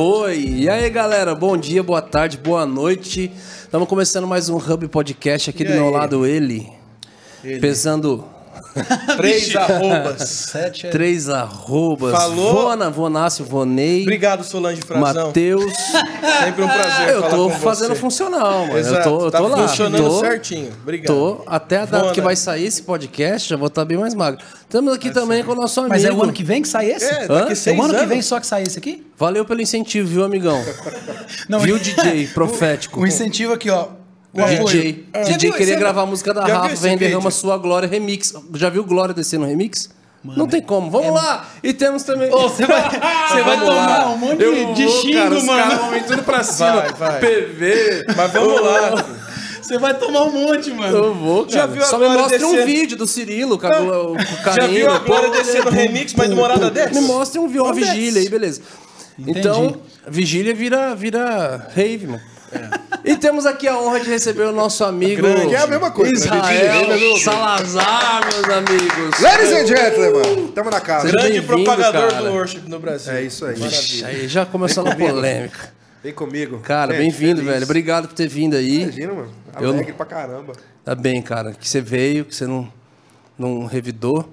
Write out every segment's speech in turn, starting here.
foi. E aí, galera, bom dia, boa tarde, boa noite. Estamos começando mais um Hub Podcast aqui E do meu aí? lado, ele, Ele. pesando Três arrobas. Sete é... três arrobas. Falou? Vona, Vonácio, Vonei, Obrigado, Solange Frazão. Matheus. Sempre um prazer Eu falar tô com fazendo você. funcional, mano. Exato, Eu tô, eu tá tô lá. funcionando tô, certinho. Obrigado. Tô. Até a data Vona. que vai sair esse podcast, já vou estar bem mais magro. Estamos aqui também com o nosso amigo. Mas é o ano que vem que sai esse? É, Hã? daqui É seis o ano que anos. vem só que sai esse aqui? Valeu pelo incentivo, viu, amigão? Não, viu, DJ profético? O incentivo aqui, ó. O DJ. Você DJ viu- queria gravar a música da Já Rafa, vídeo? sua glória remix. Já viu Glória descer no remix? não tem como. Vamos lá! E temos também. Você vai, você vai Vamos lá. tomar um monte Eu de vou, xingo, cara, os mano. caras vão vir tudo pra cima. Vai, vai. PV. Mas vamos lá. Você vai tomar um monte, mano. Eu vou, cara. Já viu Só me Glória mostre um vídeo do Cirilo, cara, o, o Já viu a Glória descendo remix, mas demorada dessa? Me mostre um, uma vigília aí, beleza. Então, vigília vira, vira rave, mano. E temos aqui a honra de receber o nosso amigo Grande. É a mesma coisa, né? Israel rave, Salazar, meus amigos. Ladies and gentlemen, tamo na casa. Grande propagador cara. do worship no Brasil. É isso aí. Maravilha. Aí já começou na polêmica. Vem comigo. Cara, É, bem-vindo, velho. Obrigado por ter vindo aí. Imagina, mano. Eu- Alegre pra caramba. Tá bem, cara. Que você veio, que você não, não revidou.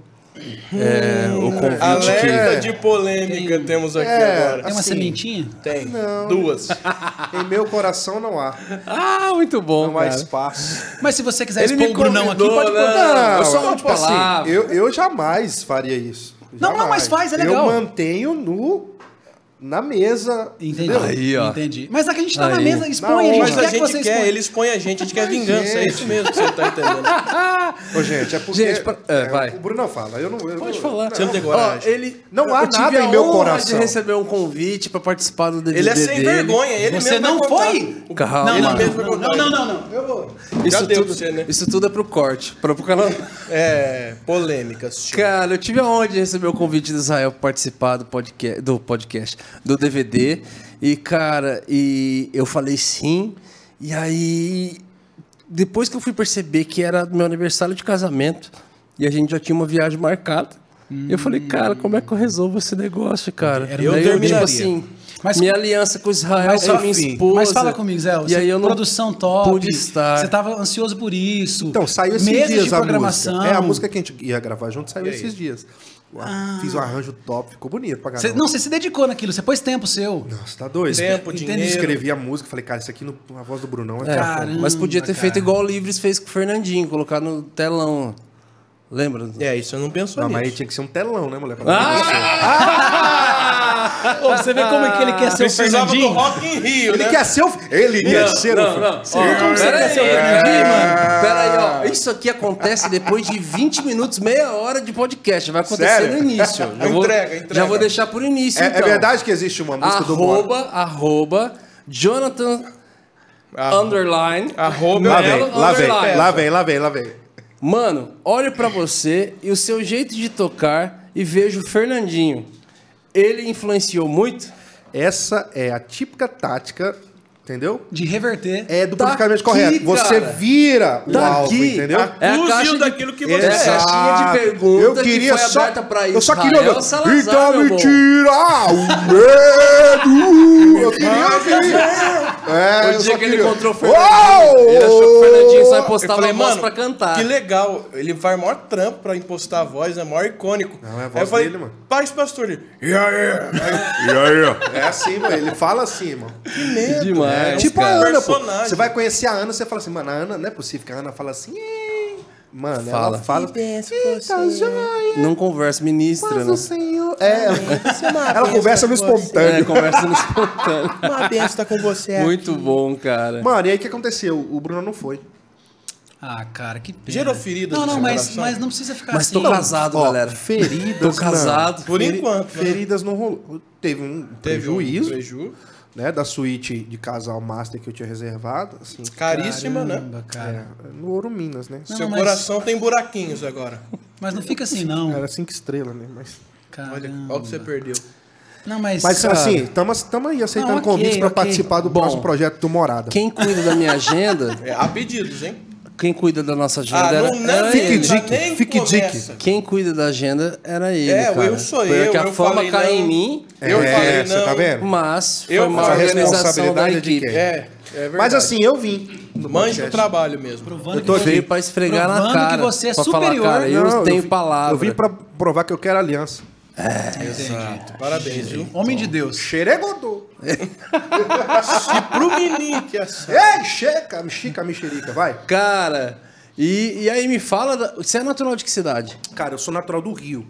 É, o convite Alerta que... de polêmica temos aqui É, agora. Tem uma Assim, sementinha? Tem. Não. Duas. Em meu coração não há. Ah, muito bom, Não há cara. espaço. Mas se você quiser Ele expor me o Brunão aqui, pode né? pôr. Não, eu sou um de tipo assim, eu, eu jamais faria isso. Não, não, mas faz, é legal. Eu mantenho no, na mesa. Entendi. entendeu? Aí, ó. Entendi. Mas aqui a gente tá na Aí. mesa, expõe, Na a gente Mas quer a que você gente quer, exponha. ele expõe a gente, a gente quer vingança. É isso mesmo que você tá entendendo. Ô, gente, é porque... Gente, pra- é, vai. O Bruno não fala. Eu não, eu Pode não- falar. Você não tem Ó, coragem. ele, Não há eu tive nada a em meu honra coração. de receber um convite pra participar do DVD Ele é sem dele. vergonha. Ele Você mesmo não contar. foi? Calma. Não, Ele não, mesmo vai não, contar. não, não, não, não. Eu vou. Isso, deu tudo, pra você, né? isso tudo é pro corte, para pro canal. É, polêmicas. Cara, eu tive a honra de receber o convite do Israel pra participar do podcast, do podcast, do DVD. E, cara, e eu falei sim. E aí, depois que eu fui perceber que era meu aniversário de casamento e a gente já tinha uma viagem marcada, eu falei, cara, como é que eu resolvo esse negócio, cara? Era eu tipo terminaria. assim, Mas- minha aliança com Israel, Mas com a minha esposa. Mas fala comigo, Zé. E aí eu não produção top. pude estar. Você tava ansioso por isso. Então, saiu esses meses dias de a programação. música. É, a música que a gente ia gravar junto saiu esses dias. Fiz um arranjo top, ficou bonito pra caramba. Você, não, você se dedicou naquilo, você pôs tempo seu. Nossa, tá doido. Tempo, Entendi. dinheiro. Escrevi a música, falei, cara, isso aqui no, na voz do Brunão é, É, Caramba, mas podia ter cara. feito igual o Livres fez com o Fernandinho, colocar no telão. Lembra? É, isso eu não penso Não, mas aí nisso. tinha que ser um telão, né, mulher? Ô, você vê como é que ele quer ser o Precisava do Fernandinho? Rock in Rio, Ele né? quer ser o... Ele quer ser o... não. Você viu como você Pera quer aí, ser o Fernandinho, mano? Pera aí, ó. Isso aqui acontece depois de 20 minutos, meia hora de podcast. Vai acontecer Sério? no início. Já vou, Entrega, entrega. Já vou deixar por início, É, é então. verdade que existe uma música do Bono? Arroba, arroba, Jonathan, Ah, underline. Arroba Lá Melo, vem, lá vem, lá vem, lá vem, lá vem. Mano, olho pra você e o seu jeito de tocar e vejo o Fernandinho. Ele influenciou muito? Essa é a típica tática, entendeu? De reverter. É do Tá politicamente aqui, correto. Você cara. vira o Tá alvo, entendeu? É a caixa de- daquilo que é você a é. caixinha de pergunta eu queria que foi só, aberta pra Eu só Israel queria ouvir. Salazar, então me tira o medo. Eu queria ouvir. É, O dia que ele queria- encontrou o Fernandinho, Uau! ele achou que o Fernandinho só impostava falei, a voz pra cantar. que legal. Ele faz maior trampo pra impostar a voz, é maior icônico. Não, é a Aí voz eu falei, dele, mano. Paz, pastor. Ele, e aí? E aí? É assim, mano. Ele fala assim, mano. Que medo. Demais, tipo a. Ana, pô. Você vai conhecer a Ana, você fala assim, mano, a Ana não é possível que a Ana fala assim. Mano, Fala. ela fala. Eita, joia, Não conversa, ministra, paz né? do Senhor. É, ela, ela conversa no É, espontâneo. conversa no espontâneo. Uma benção tá com você. Muito bom, cara. Mano, e aí o que aconteceu? O Bruno não foi. Ah, cara, que pena. Gerou feridas Não, não, mas, mas não precisa ficar Mas assim. tô casado, Ó, galera. Feridas. Tô casado. Por enquanto, né? Feridas não rolou. Teve um Teve prejuízo, um preju. Né? Da suíte de casal master que eu tinha reservado. Assim, Caríssima, né? Caramba, cara. é, no Ouro Minas, né? Não, Seu mas- coração tem buraquinhos agora. Mas não fica assim, não. Era cinco estrelas, né? Mas, Olha, Caramba. olha o que você perdeu. Não, mas. mas Cara. assim, estamos aí aceitando Não, ok, convites para ok. participar do Bom, próximo projeto do Morada. Quem cuida da minha agenda É, há pedidos, hein? Quem cuida da nossa agenda Ah, era, não, não era Fique ele. dique, fique começa. Quem cuida da agenda era ele, É, cara. erro sou Porque eu, a eu fama cai não. em mim, Eu É, falei você não. tá vendo? mas Eu foi uma não. organização da Responsabilidade é de equipe. quem? É, é verdade. Mas assim, eu vim. Manja podcast. o trabalho mesmo. Provando Eu tô que aqui. Pra esfregar na Provando cara. que você é superior. Falar, cara, eu Não, tenho vim- palavra. Eu vim pra provar que eu quero aliança. Exato. Parabéns, viu? Homem de Deus. Xeregodô. Se pro menino que é assim. Ei, checa, mexica, mexerica, vai. Cara, e, e aí me fala, da- você é natural de que cidade? Cara, eu sou natural do Rio.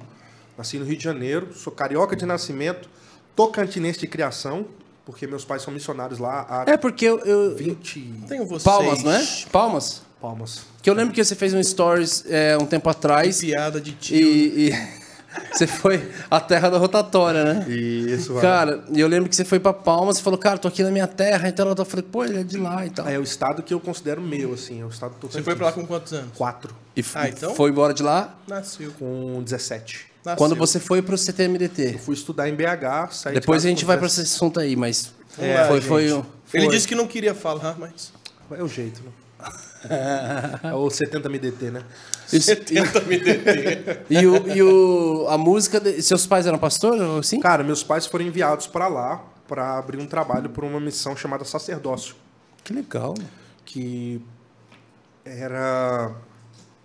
Nasci no Rio de Janeiro, sou carioca de nascimento, tocantinense de criação, porque meus pais são missionários lá há É porque eu... eu- 20 Tenho vocês. Palmas, não é? Palmas? palmas. Que eu lembro que você fez um stories é, um tempo atrás Piada de tio. e, e você foi a terra da rotatória, né? Isso, Cara, e eu lembro que você foi pra Palmas e falou, cara, tô aqui na minha terra, então eu falei, pô, ele é de lá e tal. É o estado que eu considero meu, assim, é o estado Tocantins. Você foi pra lá com quantos anos? Quatro, E Ah, então? foi embora de lá. Nasceu. com 17. Nasceu. Quando você foi pro CTMDT. Fui estudar em BH, saí de Depois casa a gente vai pra 17. esse assunto aí, mas lá, foi, foi, o- Ele foi. disse que não queria falar, mas. É o jeito, né? é o 70 MDT, né? Você tenta me deter. E, o, e o, a música. de- seus pais eram pastores ou assim? Cara, meus pais foram enviados para lá para abrir um trabalho por uma missão chamada sacerdócio, Que legal. que era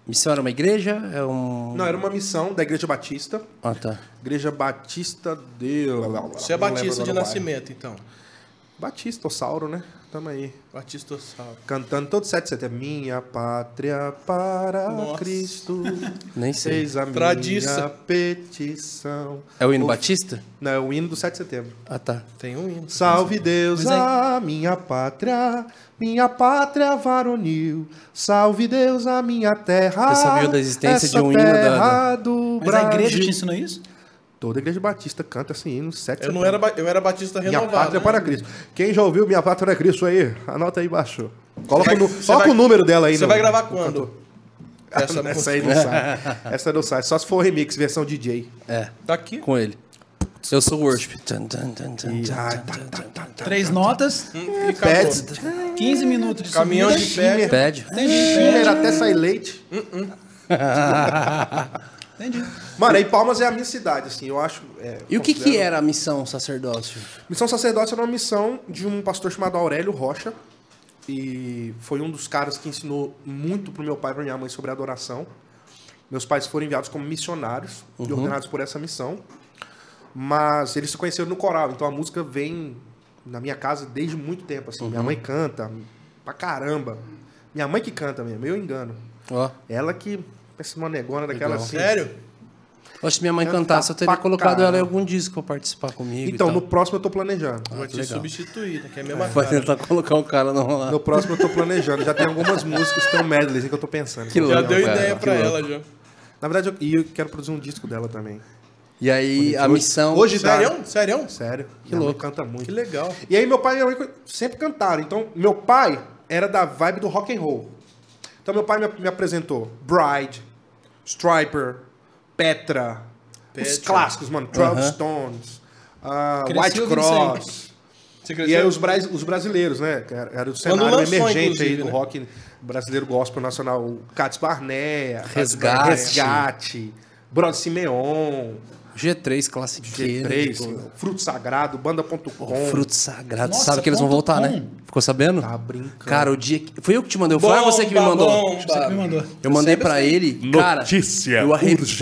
Missão era uma igreja? É um. não era uma missão da Igreja Batista, Ah, tá. Igreja Batista de Você é batista de nascimento, então. Batista, Ossauro, né? Tamo aí. Batista Salve. Cantando todo 7 7 é minha pátria para Nossa. Cristo. Nem sei. Eis a minha Tradiça. petição. É o hino O- Batista? Não, é o hino do 7 de setembro. Ah, tá. Tem um hino. Salve Deus, Mas aí- a minha pátria, minha pátria varonil. Salve Deus, a minha terra. Você sabia da existência essa de um hino da- terra do Mas a igreja Brasil. te ensinou isso? Toda igreja batista canta esse hino, 7 Eu não era, eu era batista Minha renovado. pátria né? para Cristo. Quem já ouviu Minha Pátria para Cristo aí? Anota aí embaixo. Coloca, vai- o, coloca vai- o número dela aí. Você no- vai gravar no quando? Essa Essa música. aí não sai. Essa não sai. Só se for remix, versão DJ. É, Tá aqui. com ele. Eu sou worship. Tum, tá, tá, tá. Três notas, Hum, E acabou. 15 minutos de Caminhão de. Entendi, Shimmer entendi. até sair leite. entendi. Mano, aí Palmas é a minha cidade, assim, eu acho. é, E o que, que era a missão sacerdócio? Missão Sacerdócio era uma missão de um pastor chamado Aurélio Rocha. E foi um dos caras que ensinou muito pro meu pai e pra minha mãe sobre adoração. Meus pais foram enviados como missionários e ordenados por essa missão. Mas eles se conheceram no coral, então a música vem na minha casa desde muito tempo. Assim. Minha mãe canta pra caramba. Minha mãe que canta mesmo, eu engano. Ó, Ela que pensa uma negona daquela Legal. assim. Sério? eu acho que minha mãe Canta cantasse, eu teria pra colocado ela em algum disco pra participar comigo. Então, e no próximo eu tô planejando. Vou te legal. substituir, né? Que é a mesma Vai cara. tentar colocar o cara no lá. No próximo eu tô planejando. Já tem algumas músicas, tem um medley que eu tô pensando. Que Já louco, deu cara, ideia que pra louco. ela, já. Na verdade, eu, e eu quero produzir um disco dela também. E aí, a missão. Hoje. Sério? Sério? Sério. Que Minha mãe louco. canta muito. Que legal. E aí meu pai e minha mãe sempre cantaram. Então, meu pai era da vibe do rock and roll. Então, meu pai me, me apresentou Bride, Striper, Petra, os Petra. clássicos, mano. Twelve Aham. Stones, ah, Cresci White. Cross. E aí os, bra- os brasileiros, né? Era, o cenário lançou, emergente aí do né? rock brasileiro gospel nacional. O Cats Barnea, Resgate. Resgate, Brod Simeon, G3 classiqueiro. G3, tipo, Fruto Sagrado, Banda.com. Fruto Sagrado. Nossa, Sabe que eles vão voltar, com. né? Ficou sabendo? Tá brincando. Cara, o dia que. Foi eu que te mandei. Foi você que me mandou. bomba. Você que me mandou. Eu mandei pra ele. Cara, Notícia eu a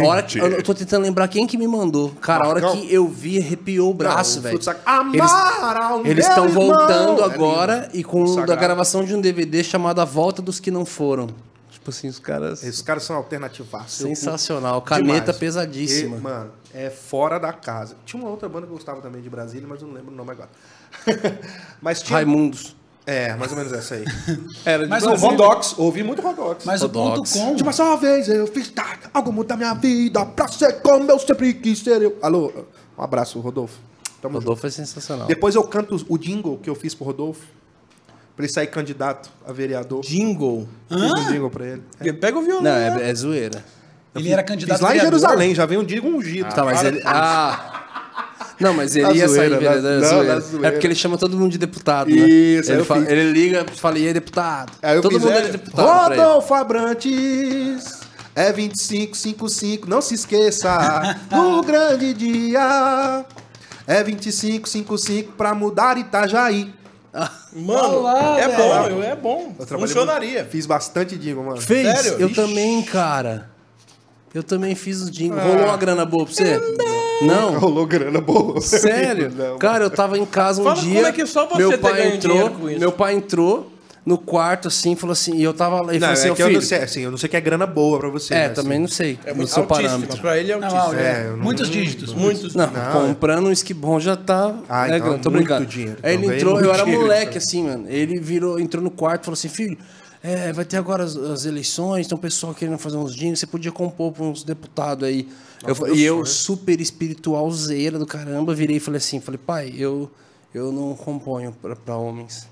hora que- Eu tô tentando lembrar quem que me mandou. Cara, a hora Marcão? que eu vi, arrepiou o braço, velho. Sagrado. Eles estão voltando É agora lindo. e com Sagrado. gravação de um DVD chamado A Volta dos Que Não Foram. Tipo assim, os caras. Esses caras são alternativos. Sensacional. Caneta Demais. pesadíssima. E, mano, é fora da casa. Tinha uma outra banda que eu gostava também de Brasília, mas eu não lembro o nome agora. mas tinha. Raimundos. É, mais ou menos essa aí. Era de Mas Não, Rodox, ouvi muito Rodox. Mas o ponto Rodox. com. Só uma vez eu fiz tá, algo muda minha vida pra ser como eu sempre quis ser. Eu. Alô, um abraço, Rodolfo. Tamo junto. Rodolfo é sensacional. Depois eu canto o jingle que eu fiz pro Rodolfo. Pra ele sair candidato a vereador. Jingle. Fiz um jingle pra ele. Pega o violão. Não, né? é, é zoeira. Ele era candidato Fiz lá em vereador. Jerusalém, já vem um jingle ungido. Tá, mas para ele. Ah! Não, mas ele Na ia zoeira, sair vereador. zoeira. na zoeira. É porque ele chama todo mundo de deputado, né? Isso, ele, fala- ele liga e fala, e aí, deputado? Aí eu todo fiz, mundo é, é deputado. Rodolfo Abrantes, é 2555, não se esqueça, no grande dia. É 2555 pra mudar Itajaí. Mano, lá, é velho. bom, é bom. Eu Funcionaria. muito- Fiz bastante digo, mano. Fez? Sério? Eu Ixi. também, cara. Eu também fiz os jingles. Rolou uma grana boa pra você? Não. Rolou grana boa. Sério? Não. Cara, eu tava em casa um Fala dia. como é que só você meu pai entrou, dinheiro com isso. Meu pai entrou no quarto assim, falou assim, e eu tava lá e Não, falou assim, é que eu filho. não sei, assim, eu não sei que é grana boa pra você. É, né, também assim. não sei. É no muito seu altíssimo, parâmetro. Pra ele é Não, altíssimo. É, eu não- muitos dígitos. Muitos. Não, Não, comprando um esquibom já tá. Ah, né, então grana, tô muito brincando. dinheiro. Aí ele Então, entrou, eu era dinheiro, moleque, assim, mano. Ele virou, entrou no quarto e falou assim, filho. É, vai ter agora as, as eleições, tem um pessoal querendo fazer uns jingles, você podia compor pra uns deputados aí. Eu fa- e eu, super espiritualzeira do caramba, virei e falei assim, falei, pai, eu, eu não componho pra homens.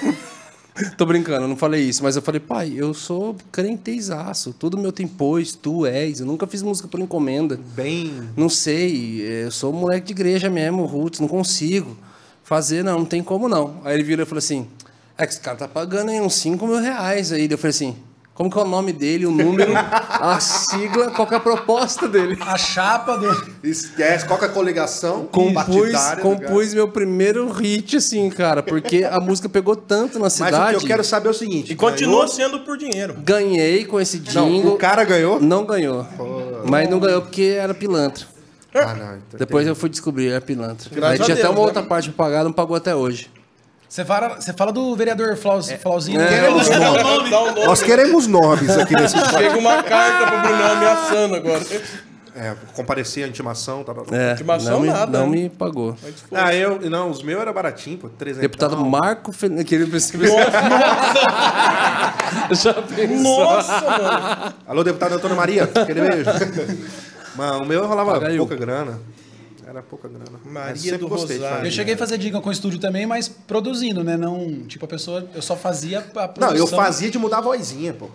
Tô brincando, eu não falei isso, mas eu falei, pai, eu sou crentezaço, tudo meu tem pois, tu és, eu nunca fiz música por encomenda. Bem. Não sei, eu sou moleque de igreja mesmo, roots, não consigo fazer, não, não tem como não. Aí ele virou e falou assim, é que esse cara tá pagando aí uns 5 mil reais aí. Eu falei assim, como que é o nome dele, o número, a sigla, qual que é a proposta dele? A chapa do. Esquece, qual que é a coligação Compus, compus meu primeiro hit, assim, cara, porque a música pegou tanto na Mas cidade. o que eu quero saber é o seguinte. E continua sendo por dinheiro. Ganhei com esse Não, jingle. o cara ganhou? Não ganhou. Mas não ganhou porque era pilantra. Ah, não. então Depois eu fui descobrir, era pilantra. Graças Aí tinha a até Deus, uma né? outra parte pra pagar, não pagou até hoje. Você fala, você fala do vereador Flaus, Flauzinho. É. né? Queremos Dá o nomes. nome. Nome. Nós queremos nomes aqui nesse Chega uma carta pro Brunão ameaçando agora. É, comparecer a intimação, tá, tá, tá. É, Intimação não, me, nada, não né? me pagou. Ah, eu. Não, os meus era baratinho, pô. 300. Deputado Marco Fernandes, que ele precisa. Já pensou? Nossa, mano. Alô, deputado Antônio Maria, aquele beijo. Mano, o meu rolava Paga eu. pouca grana. Era pouca grana. Maria Mas sempre do Rosário. fazer. Eu cheguei a fazer diga com estúdio também, mas produzindo, né? Não, tipo, a pessoa, eu só fazia a Não, produção. eu fazia de mudar a vozinha, pô.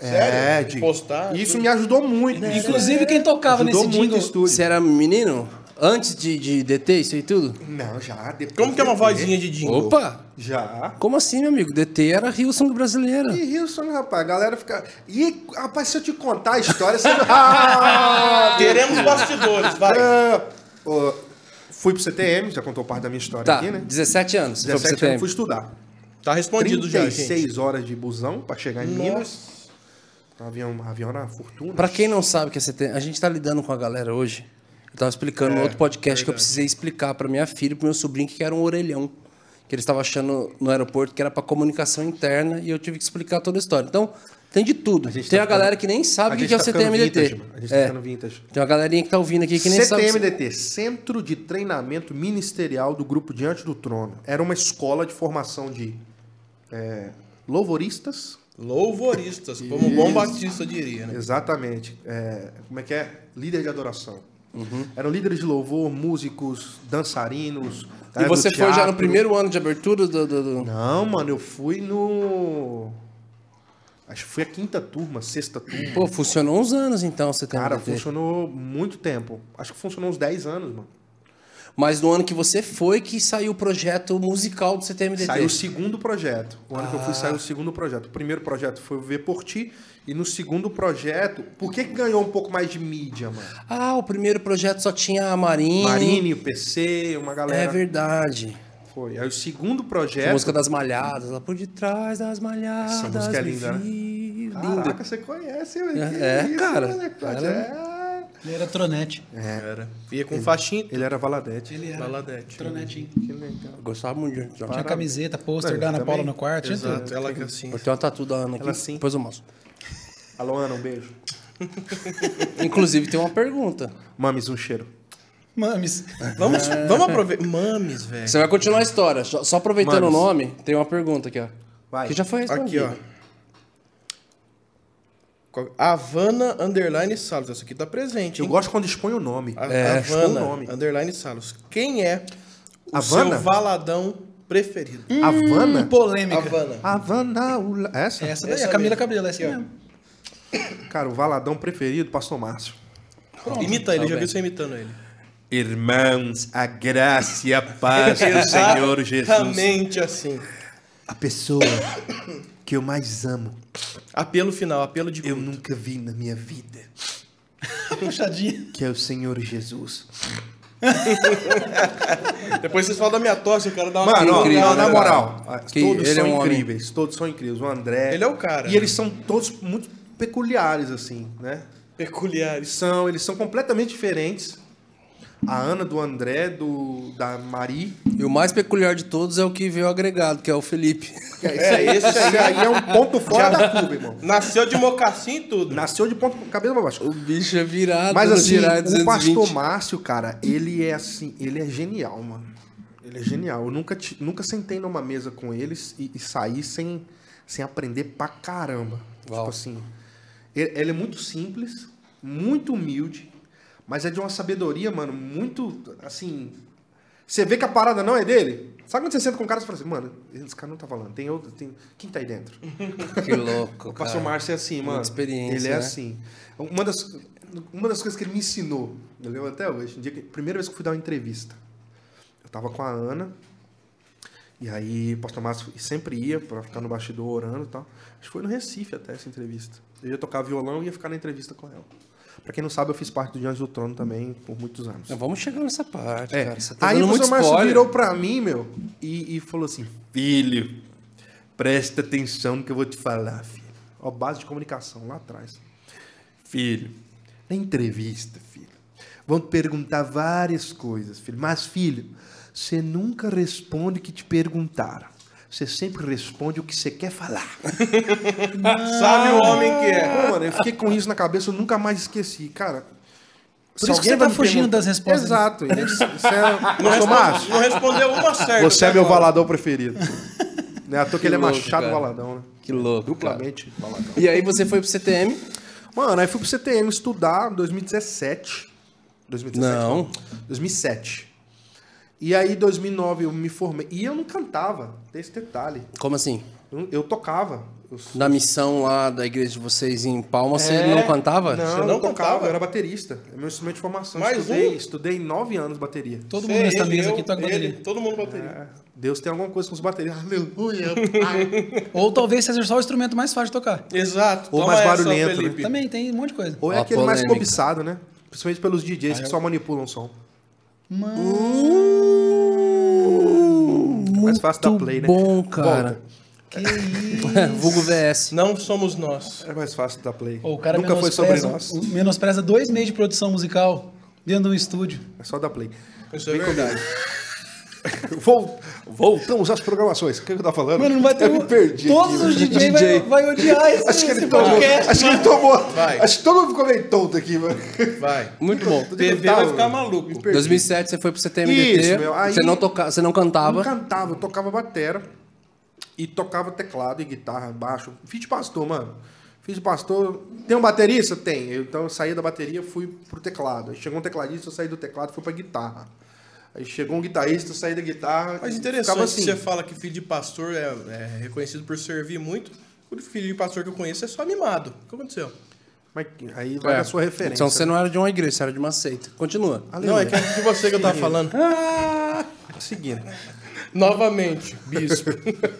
Sério? É, de Postar, Isso tudo. me ajudou muito. Inclusive, quem tocava ajudou nesse muito o estúdio. Você era menino? Antes de, de DT, isso aí tudo? Não, já. Depois Como que é uma vozinha de jingle? Opa! Já. Como assim, meu amigo? DT era Rilson brasileira. E Wilson, rapaz, a galera fica. E, rapaz, se eu te contar a história, você. ah, Queremos bastidores, vai. é. Fui pro CTM, já contou parte da minha história Tá, aqui, né? 17 anos. Você foi pro 17 anos fui estudar. Tá respondido já, 36 gente. horas de busão pra chegar em Minas. Nossa. Avião, avião era uma fortuna. Pra quem não sabe que é CTM, a gente tá lidando com a galera hoje. Eu tava explicando no outro podcast que eu precisei explicar pra minha filha e pro meu sobrinho que era um orelhão. Que eles estavam achando no aeroporto que era pra comunicação interna e eu tive que explicar toda a história. Então, tem de tudo. gente Tem tá a galera que nem sabe o que, que é o tá ficando CTMDT. vintage, mano. A gente tá É. ficando vintage. Tem uma galerinha que tá ouvindo aqui que nem sabe. CTMDT, Centro de Treinamento Ministerial do Grupo Diante do Trono. Era uma escola de formação de é, louvoristas. Louvoristas, como o bom Batista diria, né? Exatamente. É, como é que é? Líder de adoração. Uhum. Eram líderes de louvor, músicos, dançarinos. E você foi já no primeiro ano de abertura do. do- do- Não, mano, eu fui no. Acho que foi a quinta turma, sexta turma. Pô, funcionou uns anos então o CTMDT. Cara, funcionou muito tempo. Acho que funcionou uns 10 anos, mano. Mas no ano que você foi que saiu o projeto musical do CTMDT. Saiu o segundo projeto. O ano que eu Ah. fui saiu o segundo projeto. O primeiro projeto foi o Ver por Ti. E no segundo projeto, por que, que ganhou um pouco mais de mídia, mano? Ah, o primeiro projeto só tinha a Marine. Marine, o PC, uma É galera. verdade. Foi. Aí o segundo A projeto. música das malhadas, lá por detrás das malhadas. Essa música é linda, né? vi. Caraca, Linda. você conhece, velho. É, é, isso, cara. moleque? Cara. É. Ele era tronete. Era. Ia com faixinha. Ele era Valadete. Ele era Baladete. tronetinho. Que legal. Eu gostava muito de. Tinha camiseta, pôster da Ana. Paula no quarto. Exato, ela que assim. Eu tenho uma tatu da Ana aqui. Ela sim. Depois eu mostro. Alô, Ana, um beijo. Inclusive tem uma pergunta. Mames, um cheiro. Mames. Vamos, vamos aproveitar. Mames, velho. Você vai continuar a história. Só só aproveitando Mames. o nome, tem uma pergunta aqui, ó. Vai. Que já foi respondida. Aqui, ó. Qual- Havana Underline Salos. Essa aqui tá presente. Eu hein? gosto quando expõe o nome. A- É, expõe Havana o nome. Underline Salos. Quem é o Havana? seu valadão preferido? Havana? Hum, polêmica. Havana. Havana. ula- Essa? Essa daí, Essa a Camila mesmo. Cabelo, essa Aqui, ó. mesmo. Cara, o valadão preferido, Pastor Márcio. Imita ele, Tá já bem. vi você imitando ele. Irmãos, a graça e a paz do Senhor Jesus. Exatamente assim. A pessoa que eu mais amo, Apelo final, apelo de eu culto. nunca vi na minha vida, Puxadinha. que é o Senhor Jesus. Depois vocês falam da minha tosse, eu quero dar uma... Mano, ó, incrível, né, na moral, Que todos são é um homem- incríveis, todos são incríveis. O André. Ele é o cara. E eles são todos muito peculiares, assim, né? Peculiares. são, eles são completamente diferentes. A Ana do André, do da Mari. E o mais peculiar de todos é o que veio agregado, que é o Felipe. É, esse, esse aí é um ponto fora da curva, irmão. Nasceu de mocassim e tudo. Nasceu de ponto cabeça pra baixo. O bicho é virado Mas assim, o 220. pastor Márcio, cara, ele é assim, ele é genial, mano. Ele é genial. Eu nunca, nunca sentei numa mesa com eles e, e saí sem, sem aprender pra caramba. Uau. Tipo assim, ele, ele é muito simples, muito humilde, mas é de uma sabedoria, mano, muito, assim... Você vê que a parada não é dele? Sabe quando você senta com um cara e fala assim, mano, esse cara não tá falando, tem outro, tem... Quem tá aí dentro? Que louco, O pastor. Márcio é assim, mano. experiência, Ele é né? assim. Uma das, uma das coisas que ele me ensinou, eu lembro até hoje, um dia que, primeira vez que eu fui dar uma entrevista. Eu tava com a Ana, e aí o pastor Márcio sempre ia pra ficar no bastidor orando e tal. Acho que foi no Recife até essa entrevista. Eu ia tocar violão e ia ficar na entrevista com ela. Pra quem não sabe, eu fiz parte do Diante do Trono também por muitos anos. Não, Vamos chegar nessa parte, É. cara. Tá Aí o muito Márcio spoiler. virou pra mim, meu, e, e falou assim: Filho, presta atenção no que eu vou te falar, filho. Ó, base de comunicação lá atrás. Filho, na entrevista, filho, vão te perguntar várias coisas, filho. Mas, filho, você nunca responde o que te perguntaram. Você sempre responde o que você quer falar. Sabe o homem que é. Pô, mano, eu fiquei com isso na cabeça, eu nunca mais esqueci. Cara. Por isso que você tá fugindo das respostas. Exato. Isso é... Não, não respondeu uma certa. você é meu agora. valadão preferido. Não é à toa que, Que ele é louco, Machado cara. Valadão, né? Que louco, Duplamente Valadão. E aí você foi pro CTM? Mano, aí fui pro CTM estudar em 2017. 2017? Não. 2007. E aí, em 2009, eu me formei. E eu não cantava, tem esse detalhe. Como assim? Eu, eu tocava. Eu- Na missão lá da igreja de vocês em Palma, você É, não cantava? Não, Você eu não tocava, cantava? eu era baterista. É meu instrumento de formação. Mais estudei, um? estudei nove anos bateria. Todo Você, mundo nessa mesa eu, aqui toca ele, bateria. Todo mundo bateria. É, Deus tem alguma coisa com os baterias. Aleluia. Ou talvez seja só o instrumento mais fácil de tocar. Exato. Ou Toma mais essa, barulhento, né? Felipe. Também tem um monte de coisa. Ou é Ó, aquele mais polêmica. cobiçado, né? Principalmente pelos DJs que só manipulam o som. Mais fácil dar Muito play, né? bom, cara. Que isso. Vulgo VS. Não somos nós. É mais fácil dar play. Pô, o cara Nunca foi sobre nós. menospreza dois meses de produção musical dentro de um estúdio. É só dar play. Isso é verdade. Vol- Voltamos às programações. O que eu tava falando? Mano, não vai ter Eu um... me perdi. Todos aqui, os. DJs vai, vai odiar esse, Acho que ele tomou. podcast. Acho que ele tomou. Vai. Acho que todo mundo ficou meio tonto aqui, mano. Vai. Muito bom. TV vai ficar maluco. Me perdi. 2007 você foi pro CTMDT. Isso, meu, aí- Você não toca, você não cantava. Eu cantava, eu tocava batera e tocava teclado e guitarra, baixo. Fiz de pastor, mano. Fiz de pastor. Tem um baterista? Tem. Então eu saí da bateria fui pro teclado. Aí chegou um tecladista, eu saí do teclado fui pra guitarra. Aí chegou um guitarrista, saí da guitarra. Mas interessante assim. você fala que filho de pastor é, é reconhecido por servir muito. O filho de pastor que eu conheço é só mimado. O que aconteceu? Mas aí vai É. da sua referência. Então você não era de uma igreja, você era de uma seita. Continua. Não, é que é de você que eu tava falando. Seguindo. Novamente, bispo.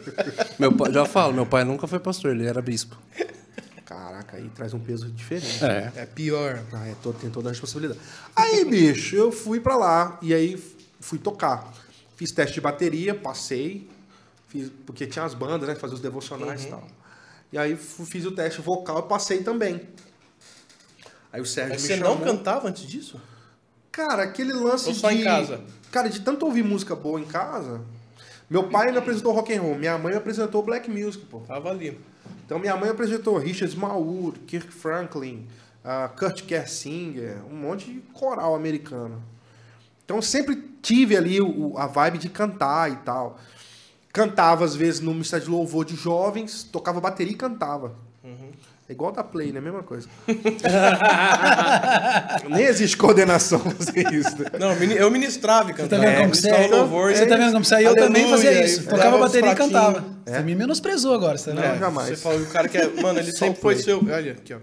Meu pai, já falo, meu pai nunca foi pastor, ele era bispo. Caraca, aí traz um peso diferente. É. É pior. Ah, é, to- tem toda a responsabilidade. Aí, bicho, eu fui pra lá e aí fui tocar. Fiz teste de bateria, passei, fiz, porque tinha as bandas, né? Fazer os devocionais Uhum. e tal. E aí fiz o teste vocal e passei também. Aí o Sérgio Mas me você chamou. não cantava antes disso? Cara, aquele lance Ou só de... em casa? Cara, de tanto ouvir música boa em casa... Meu pai me apresentou rock and roll, minha mãe me apresentou black music, pô. Tava ali. Então minha mãe apresentou Richard Smallwood, Kirk Franklin, ah, Kurt Kersinger, um monte de coral americano. Então eu sempre tive ali o- a vibe de cantar e tal. Cantava às vezes no ministério de louvor de jovens, tocava bateria e cantava. É igual da Play, né? Mesma coisa. Nem existe coordenação pra fazer isso. né? Não, eu ministrava e Você cantava. tá vendo como você é? louvor, Você tá vendo como você é? Eu também fazia isso. Tocava bateria e cantava. Você me menosprezou agora, você tá Não, vendo? É, jamais. Você falou que o cara que é. Mano, ele sempre foi seu. Olha aqui, ó.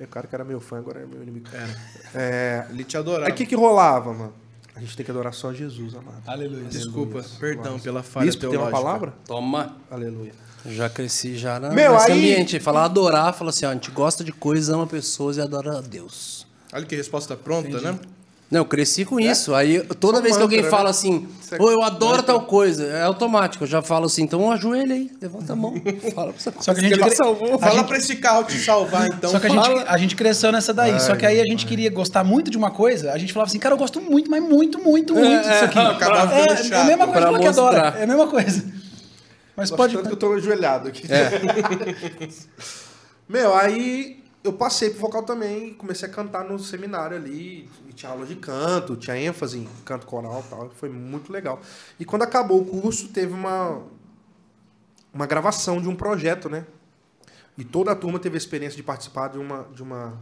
É o cara que era meu fã, agora é meu inimigo. Era. É, Ele te adorava. Aí o que que rolava, mano? A gente tem que adorar só Jesus, amado. Aleluia. Desculpa, perdão pela falha Bispo, tem uma teológica. palavra? Toma. Aleluia. Já cresci já na, Meu, nesse aí- ambiente. Falar adorar, fala assim, ó, a gente gosta de coisas, ama pessoas e adora a Deus. Olha que resposta pronta, né? Não, eu cresci com isso. Aí toda Só vez que alguém mantra, né? fala assim, Isso é ô, eu adoro tal coisa, é automático. Eu já falo assim, então ajoelha aí, levanta a mão, fala pra você. Só que a gente, cre- salvou. a Fala gente- pra esse carro te salvar, então. só que a gente, a gente cresceu nessa daí. só que aí a gente queria gostar muito de uma coisa. A gente falava assim, cara, eu gosto muito, mas muito, muito, muito disso aqui. acabava é, é a mesma coisa Pra que adora. É a mesma coisa. Mas Gosto pode. tanto que eu tô ajoelhado aqui. É. Meu, aí eu passei pro vocal também, comecei a cantar no seminário ali, e tinha aula de canto, tinha ênfase em canto coral e tal, foi muito legal. E quando acabou o curso, teve uma, uma gravação de um projeto, né? E toda a turma teve a experiência de participar de uma, de uma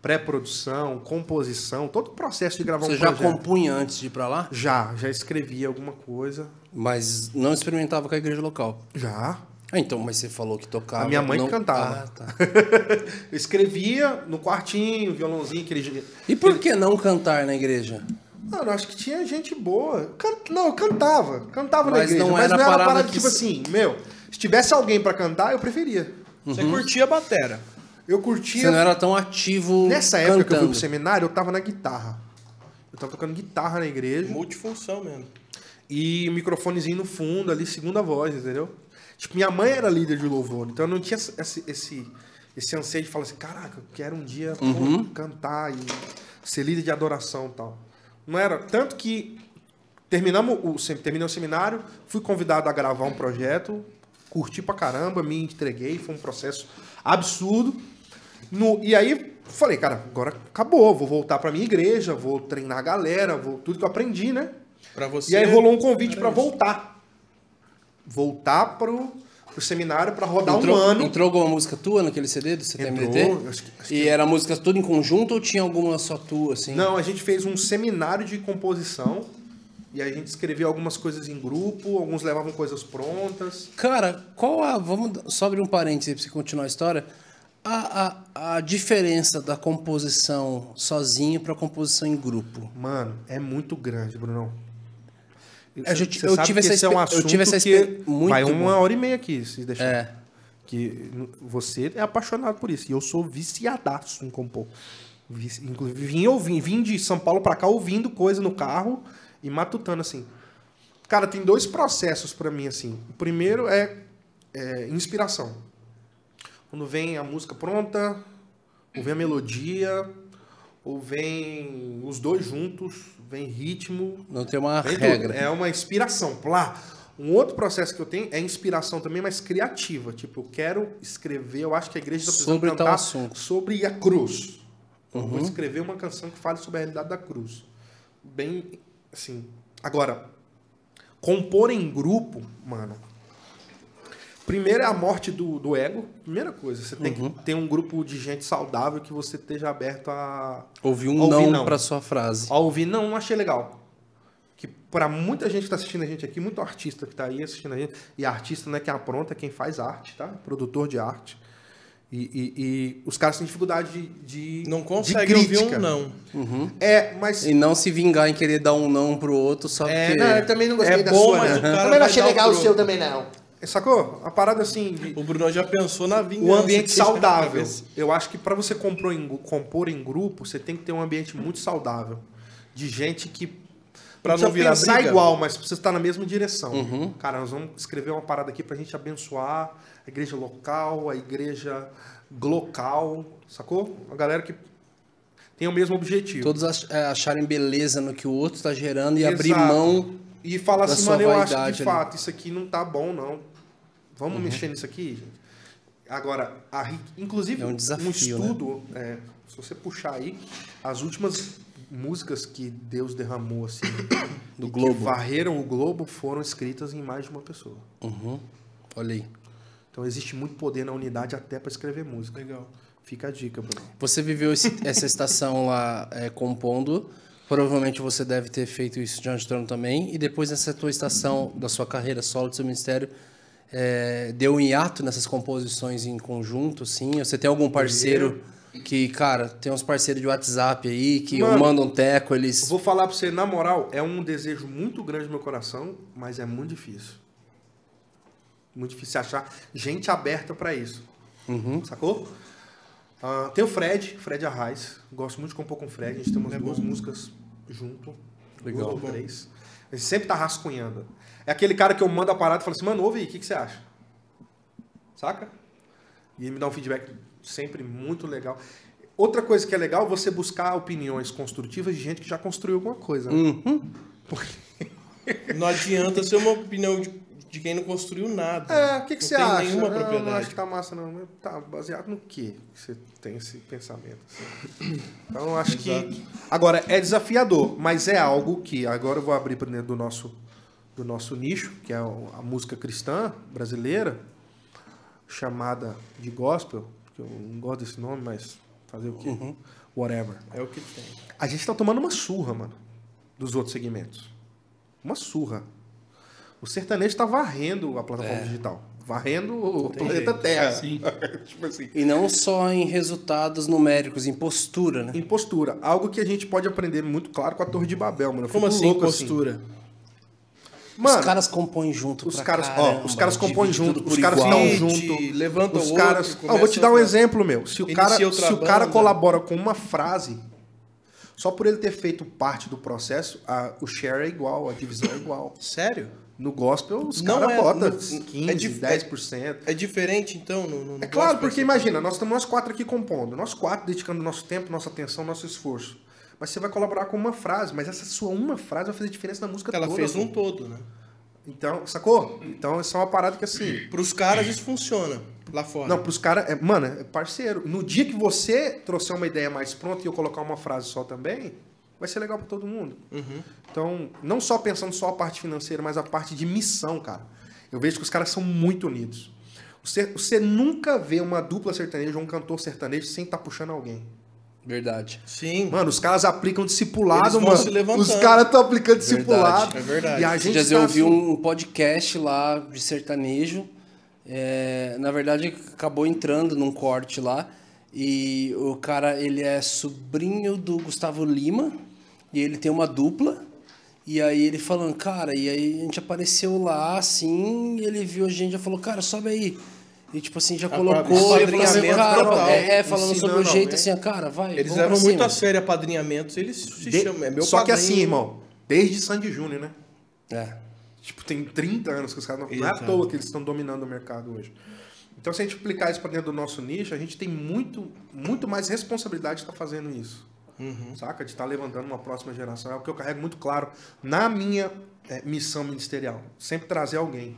pré-produção, composição, todo o processo de gravar Você um já projeto. compunha antes de ir pra lá? Já, já escrevia alguma coisa. Mas não experimentava com a igreja local. Já. Ah, então, mas você falou que tocava. A minha mãe que não... cantava. Ah, tá. Eu escrevia no quartinho, violãozinho, aquele. E por que não cantar na igreja? Mano, acho que tinha gente boa. Can- Não, eu cantava. Cantava na Mas igreja. não mas era não era parada parada que tipo assim, meu, se tivesse alguém pra cantar, eu preferia. Você curtia a batera. Eu curtia. Você não era tão ativo Nessa época que eu fui cantando. pro seminário, eu tava na guitarra. Eu tava tocando guitarra na igreja. Multifunção mesmo. E o microfonezinho no fundo ali, segunda voz, entendeu? Tipo, minha mãe era líder de louvor, então eu não tinha esse, esse, esse anseio de falar assim, caraca, eu quero um dia pô, Uhum. cantar e ser líder de adoração e tal. Não era. Tanto que terminamos o, terminei o seminário, fui convidado a gravar um projeto, curti pra caramba, me entreguei, foi um processo absurdo. No- e aí falei, cara, agora acabou, vou voltar pra minha igreja, vou treinar a galera, vou tudo que eu aprendi, né? Pra você. E aí rolou um convite isso. voltar. Voltar pro, pro seminário pra rodar entrou, um ano. entrou alguma música tua naquele CD do CTMDT? Entrou, acho que- acho E era música tudo em conjunto ou tinha alguma só tua, assim? Não, a gente fez um seminário de composição. E a gente escreveu algumas coisas em grupo, alguns levavam coisas prontas. Cara, qual a. Vamos só abrir um parêntese pra você continuar a história. A, a, a diferença da composição sozinho pra composição em grupo. Mano, é muito grande, Brunão. Você ti- eu tive que essa é um eu assunto tive essa que muito vai uma bom. hora e meia aqui, se deixar. É. Que você é apaixonado por isso. E eu sou viciadaço em compor. Inclusive, vim, ouvindo, vim de São Paulo pra cá ouvindo coisa no carro e matutando assim. Cara, tem dois processos pra mim assim. O primeiro é, é inspiração. Quando vem a música pronta, ou vem a melodia, ou vem os dois juntos, vem ritmo, Não tem uma regra. tudo. É uma inspiração. Lá. Um outro processo que eu tenho é inspiração também, mas criativa. Tipo, eu quero escrever, eu acho que a igreja está precisando Sobre cantar sobre a cruz. Eu Uhum. vou escrever uma canção que fale sobre a realidade da cruz. Bem, assim. Agora, compor em grupo, mano. Primeiro é a morte do, do ego. Primeira coisa, você tem Uhum. que ter um grupo de gente saudável que você esteja aberto a, Ouvi um Ouvi não, não. pra sua frase. ao ouvir, não, não achei legal. Que pra muita gente que tá assistindo a gente aqui, muito artista que tá aí assistindo a gente, e artista não é quem apronta, é quem faz arte, tá? Produtor de arte. E, e- e os caras têm dificuldade de. de Não de consegue ouvir um não. É, mas. E não se vingar em querer dar um não pro outro só É, porque. não, eu também não gostei É da bom, sua, mas né? o cara Também não achei legal o seu também, não. Sacou? A parada assim. de- O Bruno já pensou na vingança. o ambiente saudável. Eu acho que para você compor em, compor em grupo, você tem que ter um ambiente muito saudável. De gente que. Pra não precisa virar pensar briga. igual, mas precisa estar na mesma direção. Uhum. Cara, nós vamos escrever uma parada aqui pra gente abençoar a igreja local, a igreja glocal, sacou? A galera que tem o mesmo objetivo. Todos é, acharem beleza no que o outro tá gerando e abrir Exato. mão. E fala da assim, mano, eu acho que de ali. Fato isso aqui não tá bom, não. Vamos mexer nisso aqui, gente. Agora, a inclusive, É um desafio, estudo, é, se você puxar aí, as últimas músicas que Deus derramou assim, Do e globo. que varreram o globo foram escritas em mais de uma pessoa. Uhum. Olha aí. Então existe muito poder na unidade até para escrever música. Legal. Fica a dica, Bruno. Você viveu esse- essa estação lá é, compondo. Provavelmente você deve ter feito isso do trono também. E depois nessa tua estação da sua carreira solo, do seu ministério, é, deu um hiato nessas composições em conjunto, sim? Você tem algum parceiro Que, cara, tem uns parceiros de WhatsApp aí que Mano, eu mando um teco, eles. Vou falar pra você, na moral, é um desejo muito grande no meu coração, mas é muito difícil. Muito difícil achar gente aberta pra isso. Uhum. Sacou? Ah, tem o Fred, Fred Arraes. Gosto muito de compor com o Fred. A gente tem umas É duas bom. músicas junto. Legal. Duas ou três. A gente sempre tá rascunhando. É aquele cara que eu mando a parada e falo assim, mano, ouve aí, o que, que você acha? Saca? E ele me dá um feedback sempre muito legal. Outra coisa que é legal é você buscar opiniões construtivas de gente que já construiu alguma coisa. né? Uhum. Não adianta ser uma opinião de, de quem não construiu nada. É, o que, que Não você tem acha? nenhuma Não, propriedade. não acho que tá massa, não. Tá baseado no quê que você tem esse pensamento? assim? Então, eu acho Exato. que... Agora, é desafiador, mas é algo que... Agora eu vou abrir para dentro do nosso, do nosso nicho, que é a música cristã brasileira, chamada de gospel, que eu não gosto desse nome, mas fazer o quê? Uhum. Whatever. É o que tem. A gente tá tomando uma surra, mano, dos outros segmentos. Uma surra. O sertanejo tá varrendo a plataforma digital. Varrendo o planeta jeito. Terra. Sim. tipo assim. E não só em resultados numéricos, em postura, né? Em postura. Algo que a gente pode aprender muito claro com a Torre de Babel, mano. Eu Como assim, louco, postura? Mano, os caras compõem junto os pra caras, caramba, ó, os caras compõem junto, os caras igual. estão junto. levanta os caras, outro, vou te dar um começa a- exemplo, meu. Se o cara, se o cara banda. colabora com uma frase, só por ele ter feito parte do processo, a- o share é igual, a divisão é igual. Sério? No gospel, os Não caras é- botam não- 15, é dif- 10%. É diferente, então? No, no É claro, porque assim? imagina, nós estamos nós quatro aqui compondo, nós quatro dedicando nosso tempo, nossa atenção, nosso esforço. Mas você vai colaborar com uma frase, mas essa sua uma frase vai fazer diferença na música Ela toda. fez pô. um todo, né? Então, sacou? Então, isso é uma parada que assim. Pros caras isso funciona lá fora. Não, pros caras, é, mano, é parceiro. No dia que você trouxer uma ideia mais pronta e eu colocar uma frase só também, vai ser legal pra todo mundo. Uhum. Então, não só pensando só a parte financeira, mas a parte de missão, cara. Eu vejo que os caras são muito unidos. Você, você nunca vê uma dupla sertaneja ou um cantor sertanejo sem estar puxando alguém. Verdade. Sim. Mano, os caras aplicam discipulado, mano. se levantando. Os caras estão aplicando discipulado. é verdade. E a Esses gente dias tá eu ouvi assim- um podcast lá de sertanejo. é, na verdade, acabou entrando num corte lá. E o cara, ele é sobrinho do Gustavo Lima. E ele tem uma dupla. E aí ele falando, cara, e aí a gente apareceu lá, assim, e ele viu a gente e falou, cara, sobe aí. E tipo assim, já colocou, falei, apadrinhamento cara, total. é, é, falando sobre o jeito assim, cara, vai. Eles levam muito cima. a sério apadrinhamentos, eles se De- chamam. É meu Só que padrinho. assim, irmão, desde Sandy Júnior, né? É. Tipo, tem 30 anos que os caras não. Não é à toa que eles estão dominando o mercado hoje. Então, se a gente aplicar isso para dentro do nosso nicho, a gente tem muito, muito mais responsabilidade de estar fazendo isso. Uhum. Saca? De estar levantando uma próxima geração. É o que eu carrego muito claro na minha é, missão ministerial. Sempre trazer alguém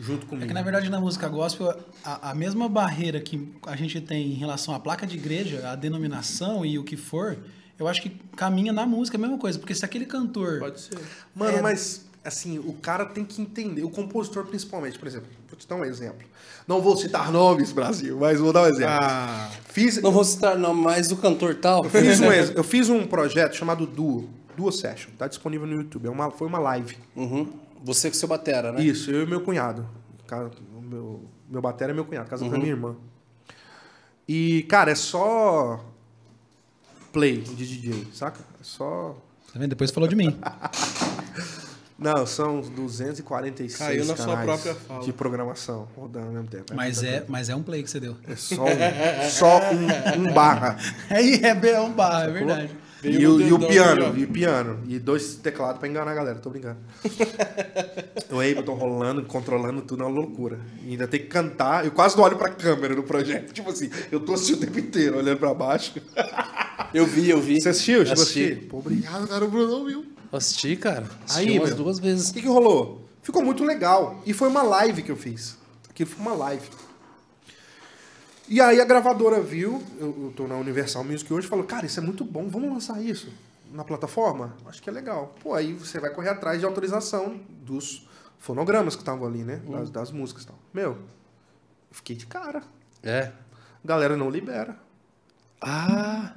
junto comigo. É que na verdade na música gospel, a, a mesma barreira que a gente tem em relação à placa de igreja, a denominação e o que for, eu acho que caminha na música a mesma coisa. Porque se aquele cantor. Pode ser. Mano, É. mas assim, o cara tem que entender, o compositor principalmente, por exemplo, vou te dar um exemplo. Não vou citar nomes, Brasil, mas vou dar um exemplo. Ah, Fiz, Não vou citar nome, mas o cantor tal. eu, fiz um, ex- eu fiz um projeto chamado Duo, Duo Session, tá disponível no YouTube, é uma, foi uma live. Uhum. Você com seu batera, né? Isso, eu e meu cunhado. O meu, meu batera é meu cunhado, casa da minha irmã. E, cara, é só play de DJ, saca? É só Tá vendo? Depois falou de mim. Não, são 246 Caiu na sua própria fala. de programação rodando ao mesmo tempo. Mas é, mas é um play que você deu. É só um, só um, um barra. É, bem- é um bar, é verdade. E o, o e o piano, e o piano. E dois teclados pra enganar a galera, tô brincando. o Ableton rolando, controlando tudo, é uma loucura. E ainda tem que cantar. Eu quase não olho pra câmera no projeto. Tipo assim, eu tô assistindo o tempo inteiro, olhando pra baixo. Eu vi, eu vi. Você assistiu? Chegou Assisti. Pô, obrigado, cara. O Bruno viu. Assisti, cara. Assisti Aí, umas meu. duas O vezes. que, que rolou? Ficou muito legal. E foi uma live que eu fiz. Aquilo foi uma live. E aí a gravadora viu, eu, eu tô na Universal Music hoje, falou, cara, isso é muito bom, vamos lançar isso na plataforma? Acho que é legal. Pô, aí você vai correr atrás de autorização dos fonogramas que estavam ali, né? Das, das músicas e tal. Meu, eu fiquei de cara. É. Galera não libera. Ah.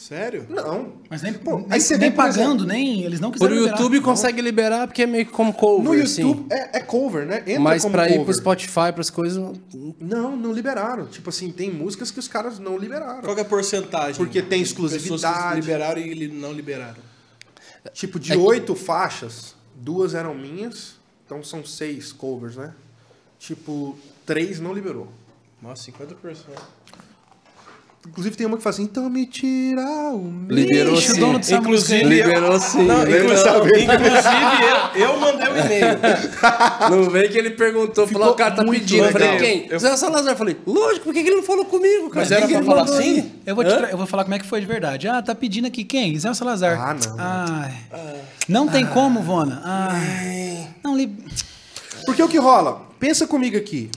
Sério? Não. Mas nem, Pô, nem, aí você nem por pagando, nem. Eles não Por quiseram liberar. YouTube consegue liberar porque é meio que como cover, No assim. YouTube é, é cover, né? Entra Mas como pra ir cover. pro Spotify, pras coisas. Não, não liberaram. Tipo assim, tem músicas que os caras não liberaram. Qual que é a porcentagem? Porque tem exclusividade. que liberaram e não liberaram. Tipo, de É que- oito faixas, duas eram minhas. Então são seis covers, né? Tipo, três não liberou. Nossa, 50%. Inclusive tem uma que fala assim, então me tira o meu. Liberou Ixi, o sim. dono aí. Liberou sim. Não, liberou. inclusive, inclusive eu, eu mandei o e-mail. Não vem que ele perguntou, Ficou falou, o cara tá pedindo. Eu falei, legal. quem? Eu- Zé Salazar. Falei, lógico, por que ele não falou comigo, cara? Mas era pra ele falar assim? aí? Eu vou, tra- eu vou falar como é que foi de verdade. Ah, tá pedindo aqui quem? Zé Salazar. Ah, não. Ai. Não tem como, Vona. Ai. Não li... Porque o que rola? Pensa comigo aqui.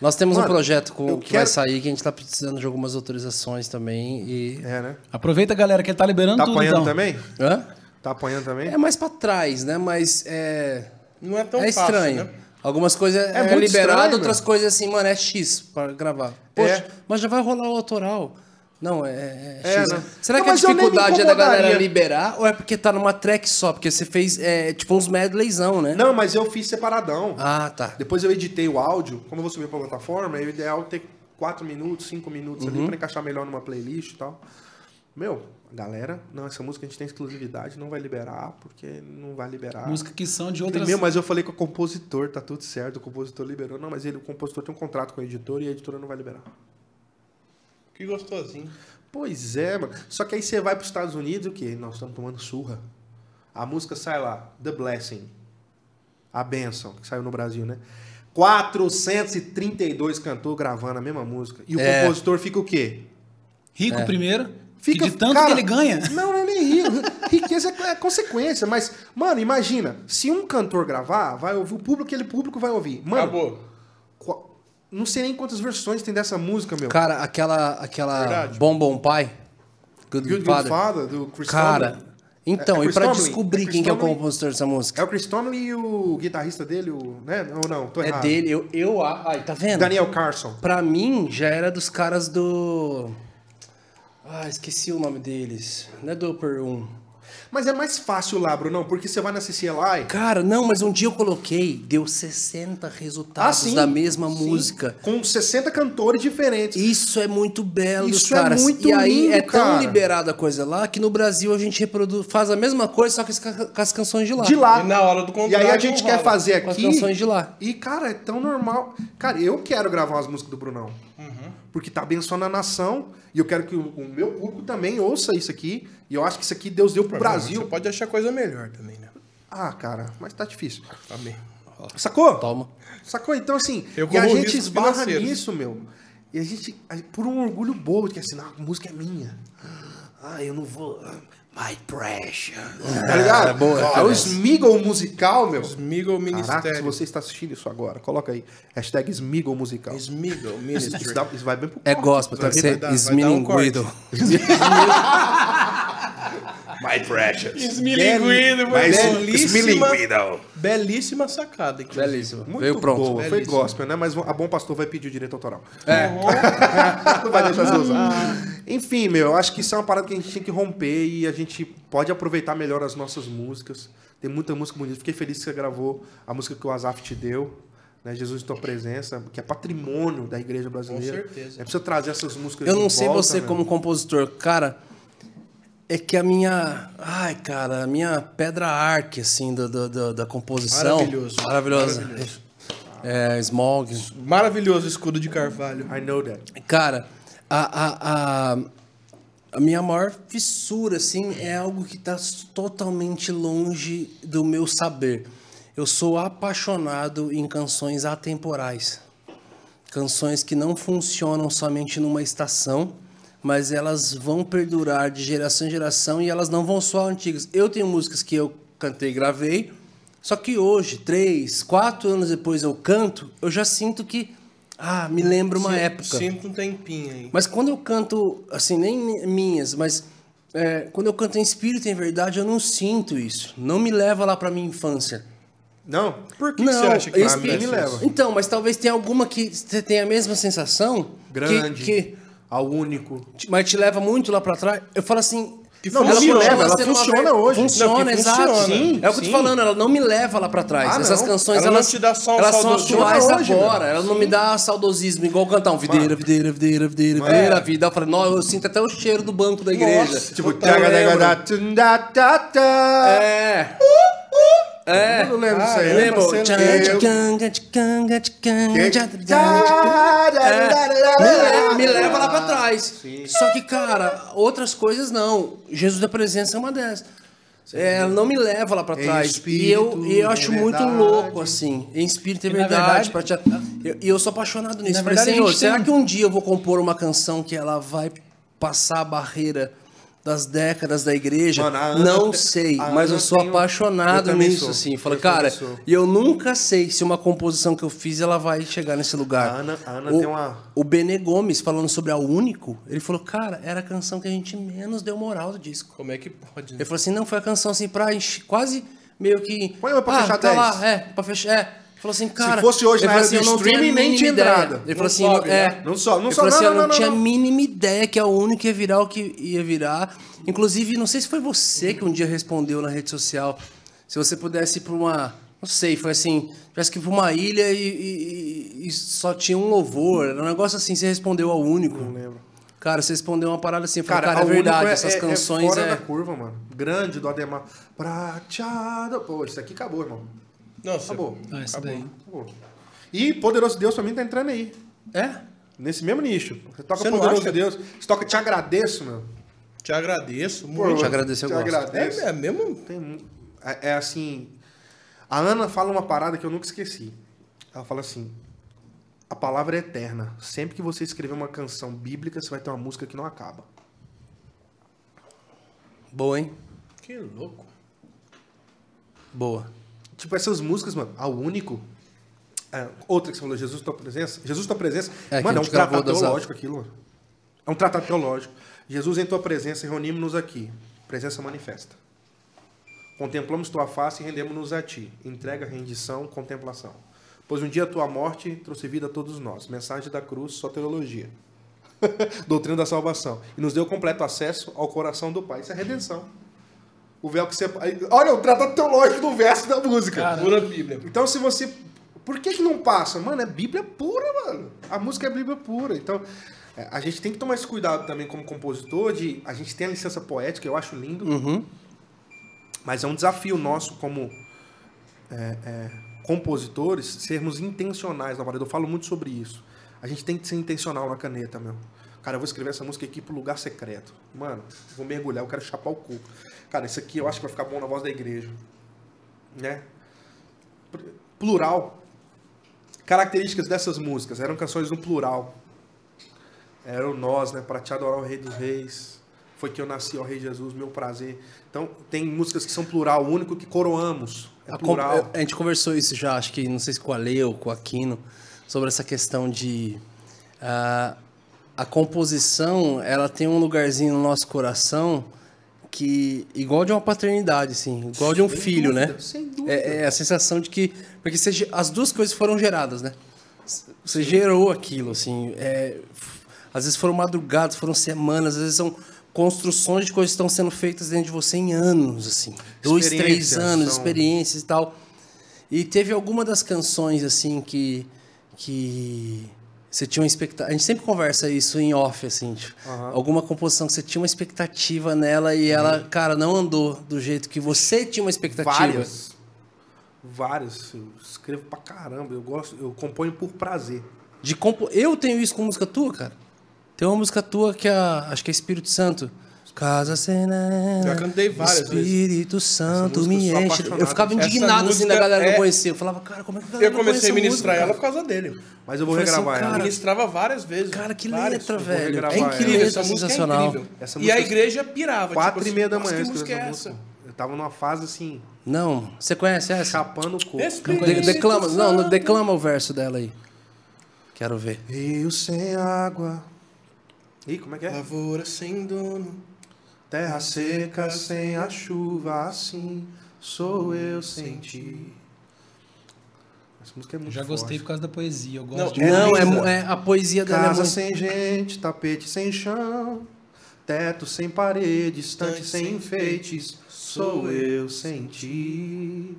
Nós temos Mano, um projeto com- que vai quero- sair, que a gente tá precisando de algumas autorizações também. E... É, né? Aproveita, galera, que ele tá liberando Tá tudo, apanhando então. também? Hã? Tá apanhando também? É mais pra trás, né? Mas é. Não é tão é fácil, estranho. né? Algumas coisas é, muito liberado, estranho, outras coisas assim, mano, é X pra gravar. Poxa, É. mas já vai rolar o autoral. Não, é, é É, X. né? Será Não, que a dificuldade é da galera liberar ou é porque tá numa track só? Porque você fez é, tipo uns medleyzão, né? Não, mas eu fiz separadão. Ah, tá. Depois eu editei o áudio. Como eu vou subir pra plataforma, é o ideal ter 4 minutos, 5 minutos Uhum. ali pra encaixar melhor numa playlist e tal. Meu, galera, não, essa música a gente tem exclusividade, não vai liberar, porque não vai liberar. Música que são de outras... Meu, mas eu falei com o compositor, tá tudo certo, o compositor liberou. Não, mas ele, o compositor tem um contrato com a editora e a editora não vai liberar. Que gostosinho. Pois é, mano. Só que aí você vai pros Estados Unidos e o quê? Nós estamos tomando surra. A música sai lá, The Blessing. A Benção, que saiu no Brasil, né? 432 cantores gravando a mesma música. E o É. compositor fica o quê? Rico primeiro, Fica, de tanto cara, que ele ganha. Não, não é nem rico. Riqueza é, é consequência. Mas, mano, imagina. Se um cantor gravar, vai ouvir o público, aquele público vai ouvir. Mano, Acabou. Não sei nem quantas versões tem dessa música, meu. Cara, aquela, aquela Verdade. Bom Bom Pai, Good, Good, Father. Father, do Chris Cara, Tomlin. então, É- é e pra Tomlin? descobrir É quem que é o Tomlin? compositor dessa música? É o Chris Tomlin e o guitarrista dele, o, né? Ou não, tô É errado. dele, eu, eu, ai, tá vendo? Daniel Carson. Pra mim, já era dos caras do. Ah, esqueci o nome deles. Não é do Upper 1. Mas é mais fácil lá, Brunão, porque você vai na CCLI. Cara, não, mas um dia eu coloquei, deu 60 resultados da mesma Ah, sim. música. Com 60 cantores diferentes. Isso é muito belo Isso é caras. muito e aí lindo, é tão cara. liberada a coisa lá que no Brasil a gente reproduz, faz a mesma coisa, só que com as- as canções de lá. De lá. E na hora do E contrato. aí a gente quer rola. fazer Com as aqui. canções de lá. E, cara, é tão normal. Cara, eu quero gravar umas músicas do Brunão. Porque tá abençoando a nação. E eu quero que o, o meu público também ouça isso aqui. E eu acho que isso aqui Deus deu pro Brasil. Você pode achar coisa melhor também, né? Ah, cara, mas tá difícil. Tá bem. Sacou? Toma. Sacou? Então, assim, Eu e a gente esbarra financeiros. nisso, meu. E a gente, por um orgulho bobo, que assim, não, a música é minha. Ah, eu não vou. My pressure. Tá ligado? é boa, é o Smiggle musical, meu. Smiggle Caraca, se Ministério. você está assistindo isso agora, coloca aí. Hashtag Smiggle musical. Smiggle Ministry. isso dá- isso vai bem pro É corte. gospel, tem que Vai ser dar um Smilinguido. My precious. Esmilinguido, Mas belíssima, belíssima sacada. inclusive. Belíssimo. Muito Veio pronto. boa, foi gospel, né? Mas a Bom Pastor vai pedir o direito autoral. É. Não vai deixar você usar. Enfim, meu, eu acho que isso é uma parada que a gente tem que romper e a gente pode aproveitar melhor as nossas músicas. Tem muita música bonita. Fiquei feliz que você gravou a música que o Azaf te deu. Né, Jesus em tua presença, que é patrimônio da igreja brasileira. certeza. É preciso trazer essas músicas Eu de não sei volta, você né? como compositor, cara. É que a minha. Ai, cara, a minha pedra arque, assim, do, do- do- da composição. Maravilhoso. Maravilhosa. Maravilhoso. É, Smog. Maravilhoso escudo de carvalho. I know that. Cara, a, a, a, a minha maior fissura, assim, é algo que está totalmente longe do meu saber. Eu sou apaixonado em canções atemporais. Canções que não funcionam somente numa estação, mas elas vão perdurar de geração em geração e elas não vão soar antigas. Eu tenho músicas que eu cantei e gravei, só que hoje, três, quatro anos depois eu canto, eu já sinto que, ah, me lembra uma Sin- época. Sinto um tempinho aí. Mas quando eu canto, assim, nem mi- minhas, mas é, quando eu canto em espírito em verdade, eu não sinto isso. Não me leva lá pra minha infância. Não? Por que, não, que você acha que espírito me leva. Então, mas talvez tenha alguma que você tenha a mesma sensação. Grande. Que, que ao único. Mas te leva muito lá pra trás. Eu falo assim. Não, não ela me leva, ela funciona hoje. Funciona, Não, que exato. funciona. Sim, é o que eu tô falando, ela não me leva lá pra trás. Ah, Essas não. canções, Ela não elas, te dá só um elas são saudosismo atuais hoje, agora. meu. Ela não me dá saudosismo, igual cantar um videira, videira, videira, videira, videira, vida. Eu falei, não, eu sinto até o cheiro do banco da igreja. Nossa, Tipo, taga, taga, lembro. da, tum, da, ta, ta. É. Eu não lembro disso aí. Ah, É, da, da, me, leva, lá pra trás. Sim. Só que, cara, outras coisas não. Jesus da presença é uma dessas. É, ela não me leva lá pra trás. espírito, e eu, e eu acho muito louco, assim. Em espírito e E verdade. verdade- pra te- eu- E eu, sou apaixonado nisso. Falei, Senhor, será tem- que um dia eu vou compor uma canção que ela vai passar a barreira das décadas da igreja? Mano, Ana não sei, mas eu sou apaixonado Eu nisso, sou. assim. Também cara, e eu nunca sei se uma composição que eu fiz ela vai chegar nesse lugar. A Ana- a Ana o, tem uma- O Benê Gomes, falando sobre a Único, ele falou, cara, era a canção que a gente menos deu moral do disco. Como é que pode? né? Ele falou assim, não, foi a canção assim pra quase meio que... Põe uma pra ah, fechar tá 10. lá, é, pra fechar, é. Falou assim, cara... fosse hoje na era do eu não tenho a streaming, nem tinha entrada. Ele falou assim, sobe, é... né? Não sobe, não ele sobe, falou assim, não, eu não, tinha a não. mínima ideia que a Única ia virar o que ia virar. Inclusive, não sei se foi você que um dia respondeu na rede social, se você pudesse ir pra uma... Não sei, foi assim, tivesse que ir pra uma ilha e, e- e- só tinha um louvor. Era um negócio assim, você respondeu ao Único. Não lembro. Cara, você respondeu uma parada assim, Cara, cara, é verdade, Único essas é, canções é fora é... da curva, mano. Grande do Ademar. Prateado. Pô, isso aqui acabou, irmão. Nossa, Acabou. Ah, esse Acabou. daí. acabou. E Poderoso Deus pra mim tá entrando aí. É? Nesse mesmo nicho. Você toca Você Poderoso acha? Deus. Você toca Te Agradeço, meu. te agradeço Pô, muito. Te agradeço, eu Te gosto. agradeço. É, é mesmo? Tem é, é assim. A Ana fala uma parada que eu nunca esqueci. Ela fala assim: a palavra é eterna. Sempre que você escrever uma canção bíblica, você vai ter uma música que não acaba. Boa, hein? Que louco. Boa. Tipo, essas músicas, mano, a único. é, outra que você falou, Jesus tua presença. Jesus tua presença. É, mano, é um tratado das- teológico aquilo, mano. É um tratado teológico. Jesus em tua presença, reunimos-nos aqui. Presença manifesta. Contemplamos tua face e rendemos-nos a ti. Entrega, rendição, contemplação. Pois um dia a tua morte trouxe vida a todos nós. Mensagem da cruz, soteriologia. Doutrina da salvação. E nos deu completo acesso ao coração do Pai. Isso é redenção. O véu que separa. Olha, o tratado teológico do verso da música. Cara, Pura Bíblia. Então, se você. Por que, que não passa? Mano, é Bíblia pura, mano. A música é Bíblia pura. Então, é, a gente tem que tomar esse cuidado também como compositor de. A gente tem a licença poética, eu acho lindo. Uhum. Mas é um desafio nosso como é, é, compositores sermos intencionais na parada. Eu falo muito sobre isso. A gente tem que ser intencional na caneta, meu. Cara, eu vou escrever essa música aqui pro lugar secreto. Mano, vou mergulhar, eu quero chapar o cu. Cara, isso aqui eu acho que vai ficar bom na voz da igreja. Né? Plural. Características dessas músicas. Eram canções no plural. Eram nós, né? Para te adorar o Rei dos Reis. Foi que eu nasci, ó Rei Jesus, meu prazer. Então, tem músicas que são plural, o único que coroamos. É A, plural. a gente conversou isso já, acho que não sei se com a Lê ou com o Aquino, sobre essa questão de ah, a composição, ela tem um lugarzinho no nosso coração que igual de uma paternidade, assim, igual de um Sem filho, dúvida, né? sem dúvida. É, é a sensação de que porque você as duas coisas foram geradas, né? Você gerou aquilo, assim. é, às vezes foram madrugadas, foram semanas, às vezes são construções de coisas que estão sendo feitas dentro de você em anos, assim. Dois, três anos, são- experiências e tal. E teve alguma das canções, assim, que. que você tinha uma expectativa. A gente sempre conversa isso em off, assim. tipo, Aham. Alguma composição que você tinha uma expectativa nela e ela, Uhum. cara, não andou do jeito que você tinha uma expectativa. Várias. Várias. Eu escrevo pra caramba. Eu gosto, eu componho por prazer. De compo... Eu tenho isso com música tua, cara. Tem uma música tua que é, a- acho que é Espírito Santo. Casa Serena. Já cantei várias vezes. Espírito Santo música eu me enche. Eu ficava indignado assim da galera que é- eu conhecia. Eu falava, cara, como é que a galera Eu não comecei a ministrar música, ela cara? por causa dele. Mas eu vou Falei assim, regravar cara, ela. Ministrava várias vezes. Cara, que várias. letra, velho. É incrível, essa essa música é sensacional. incrível. Essa e música- a igreja pirava. Quatro tipo e meia da assim, manhã "Nossa, eu Que música é essa. Eu tava numa fase assim, Não, você conhece essa? chapando o coco. Espírito De- declama, não, Santo. declama o verso dela aí. Quero ver. Rio sem água. Ih, como é que é? Lavoura sem dono. Terra seca sem a chuva, assim sou eu sem ti. Essa música é muito Já gostei forte. por causa da poesia. Eu gosto Não, de Não, é, linda. mu- é- a poesia dela é Casa muito... sem gente, tapete sem chão, teto sem parede, estante sem enfeites, sou eu sem ti.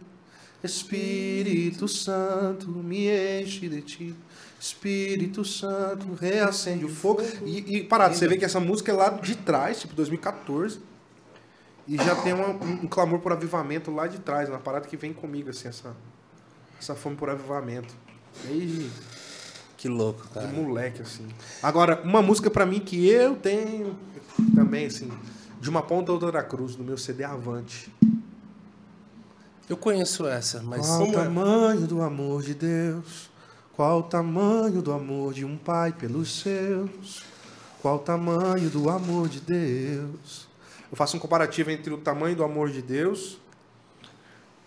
Espírito Santo, me enche de ti. Espírito Santo, reacende o fogo. E, e parado, você vê que essa música é lá de trás, tipo 2014. E já tem uma- um, um clamor por avivamento lá de trás, uma parada que vem comigo, assim, essa, essa fome por avivamento. Que louco, de cara. moleque, assim. Agora, uma música pra mim que eu tenho também, assim, de uma ponta a outra da cruz, no meu CD Avante. Eu conheço essa, mas... Qual o é? tamanho do amor de Deus? Qual o tamanho do amor de um pai pelos seus? Qual o tamanho do amor de Deus? Eu faço um comparativo entre o tamanho do amor de Deus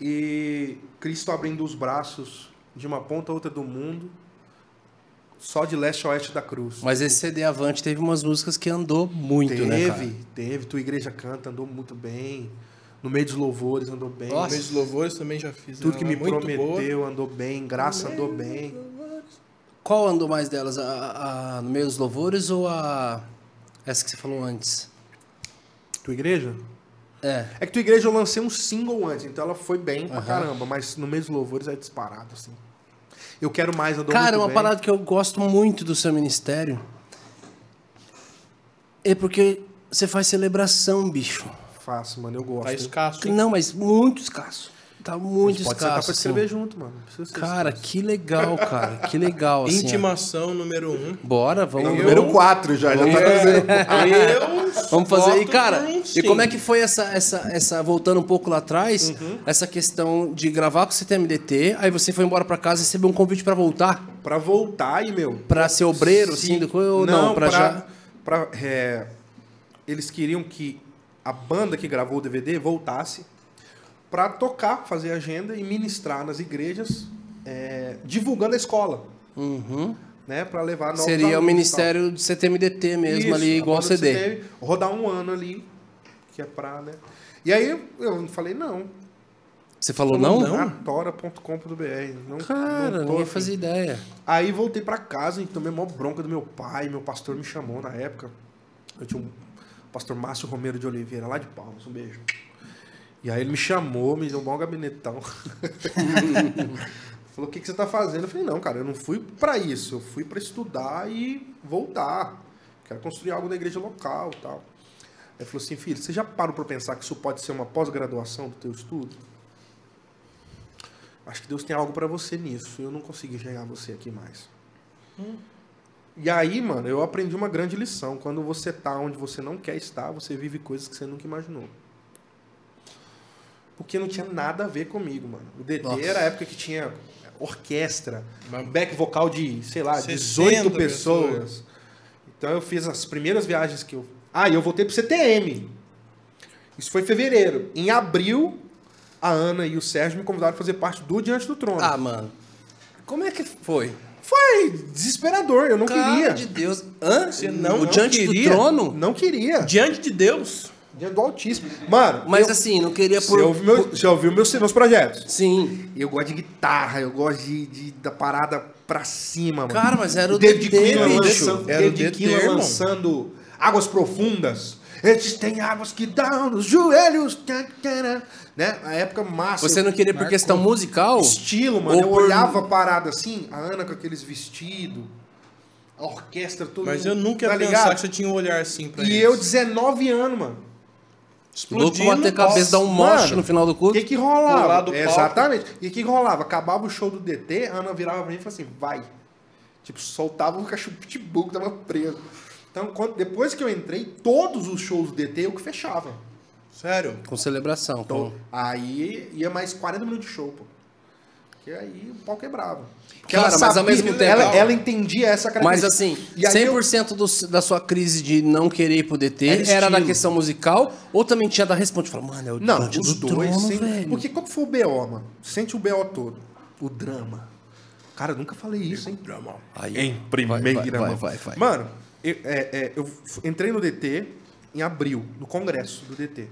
e Cristo abrindo os braços de uma ponta a outra do mundo, só de leste a oeste da cruz. Mas esse CD Avante teve umas músicas que andou muito, teve, né, cara? teve. Tua igreja canta, andou muito bem. No meio dos louvores andou bem. No meio dos louvores também já fiz. Tudo que me muito prometeu andou bem, graça andou bem. Qual andou mais delas? A, a- a- no meio dos louvores ou a... Essa que você falou antes? Tua igreja? É. É que tua igreja eu lancei um single antes, então ela foi bem pra Aham. caramba, mas no meio dos louvores é disparado, assim. Eu quero mais, andou Cara, uma bem. parada que eu gosto muito do seu ministério é porque você faz celebração, bicho. Faço, mano, eu gosto. Tá escasso. hein? Não, mas muito escasso. Tá muito Pode sentar escasso. pra assim. escrever junto, mano. Não Cara, escasso. que legal, cara. Que legal, assim. ó. Intimação número um. Bora, vamos. Eu- Número 4 já, já tá Eu Vamos fazer. E, cara, um e sim. como é que foi essa, essa, essa. Voltando um pouco lá atrás, Uhum. essa questão de gravar com o CTMDT, aí você foi embora pra casa e recebeu um convite pra voltar? Pra voltar e, meu... Pra ser obreiro, se- assim, do ou não? pra, já. pra, é, eles queriam que a banda que gravou o DVD voltasse pra tocar, fazer agenda e ministrar nas igrejas, é, divulgando a escola, Uhum. né? Pra levar novos Seria o alunos tal. ministério de CTMDT mesmo Isso, ali, a igual CD. CTM, rodar um ano ali, que é pra, né? E aí eu falei, não. Você falou não? Tora.com.br. Não, Cara, não tô fazia ideia. Aí voltei pra casa e tomei maior bronca do meu pai. Meu pastor me chamou na época. Eu tinha um pastor Márcio Romero de Oliveira, lá de Palmas. Um beijo. E aí ele me chamou, me deu um bom gabinetão. Falou, o que, que você tá fazendo? Eu falei, não, cara, eu não fui pra isso. Eu fui pra estudar e voltar. Quero construir algo na igreja local tal. Ele falou assim, filho, você já parou pra pensar que isso pode ser uma pós-graduação do teu estudo? Acho que Deus tem algo pra você nisso. Eu não consegui enxergar você aqui mais. E aí, mano, eu aprendi uma grande lição. Quando você tá onde você não quer estar, você vive coisas que você nunca imaginou. Porque não tinha nada a ver comigo, mano. O DT Nossa. era a época que tinha orquestra, Mas- back vocal de, sei lá, 60 18 pessoas. pessoas. Então eu fiz as primeiras viagens que eu. Ah, e eu voltei pro CTM. Isso foi em fevereiro. Em abril, a Ana e o Sérgio me convidaram a fazer parte do Diante do Trono. Ah, mano. Como é que foi? Foi desesperador, eu não Cara queria. de Deus. Hã? Você não- não Diante do queria? Trono? Não queria. Diante de Deus. Diante do Altíssimo. Mano, Mas eu, assim, não queria você por... ouviu, meu, você ouviu meus, meus projetos? Sim. Eu gosto de guitarra, eu gosto de, de- da parada pra cima, mano. Cara, mas era o David bicho. lançando, Era o David irmão. lançando Águas Profundas. Existem águas que dão nos joelhos. tá, tá, Né? A época massa. Você não queria por Marcou. questão musical? Estilo, mano. Ou eu por- olhava a parada assim, a Ana com aqueles vestidos, a orquestra toda. Mas eu nunca ia tá pensar ligado? que você tinha um olhar assim pra E eles. eu, 19 anos, mano. Louco bater a cabeça, dar um moche no final do O culto. que que rolava? Exatamente. E o que que rolava? Acabava o show do DT, a Ana virava pra mim e falava assim, vai. Tipo, soltava o cachorro pitbull que tava preso. Então, quando, depois que eu entrei, todos os shows do DT eu que fechava. Sério? Com celebração. Então, Com... aí ia mais 40 minutos de show, pô. Porque aí o pau quebrava. Porque Cara, mas ao mesmo tempo- Ela, ela entendia essa Mas característica. assim, E aí eu- 100% do- da sua crise de não querer ir pro DT Era era, questão musical ou também tinha da responde? Fala, mano, é o Não, os do dois. trono. Porque qual que foi o BO, mano? Sente o BO todo. O drama. Cara, eu nunca falei isso, hein? Drama. Aí, Em primeira vai, vai, vai, vai. Mano, eu, é, é, eu entrei no DT em abril, no congresso do DT.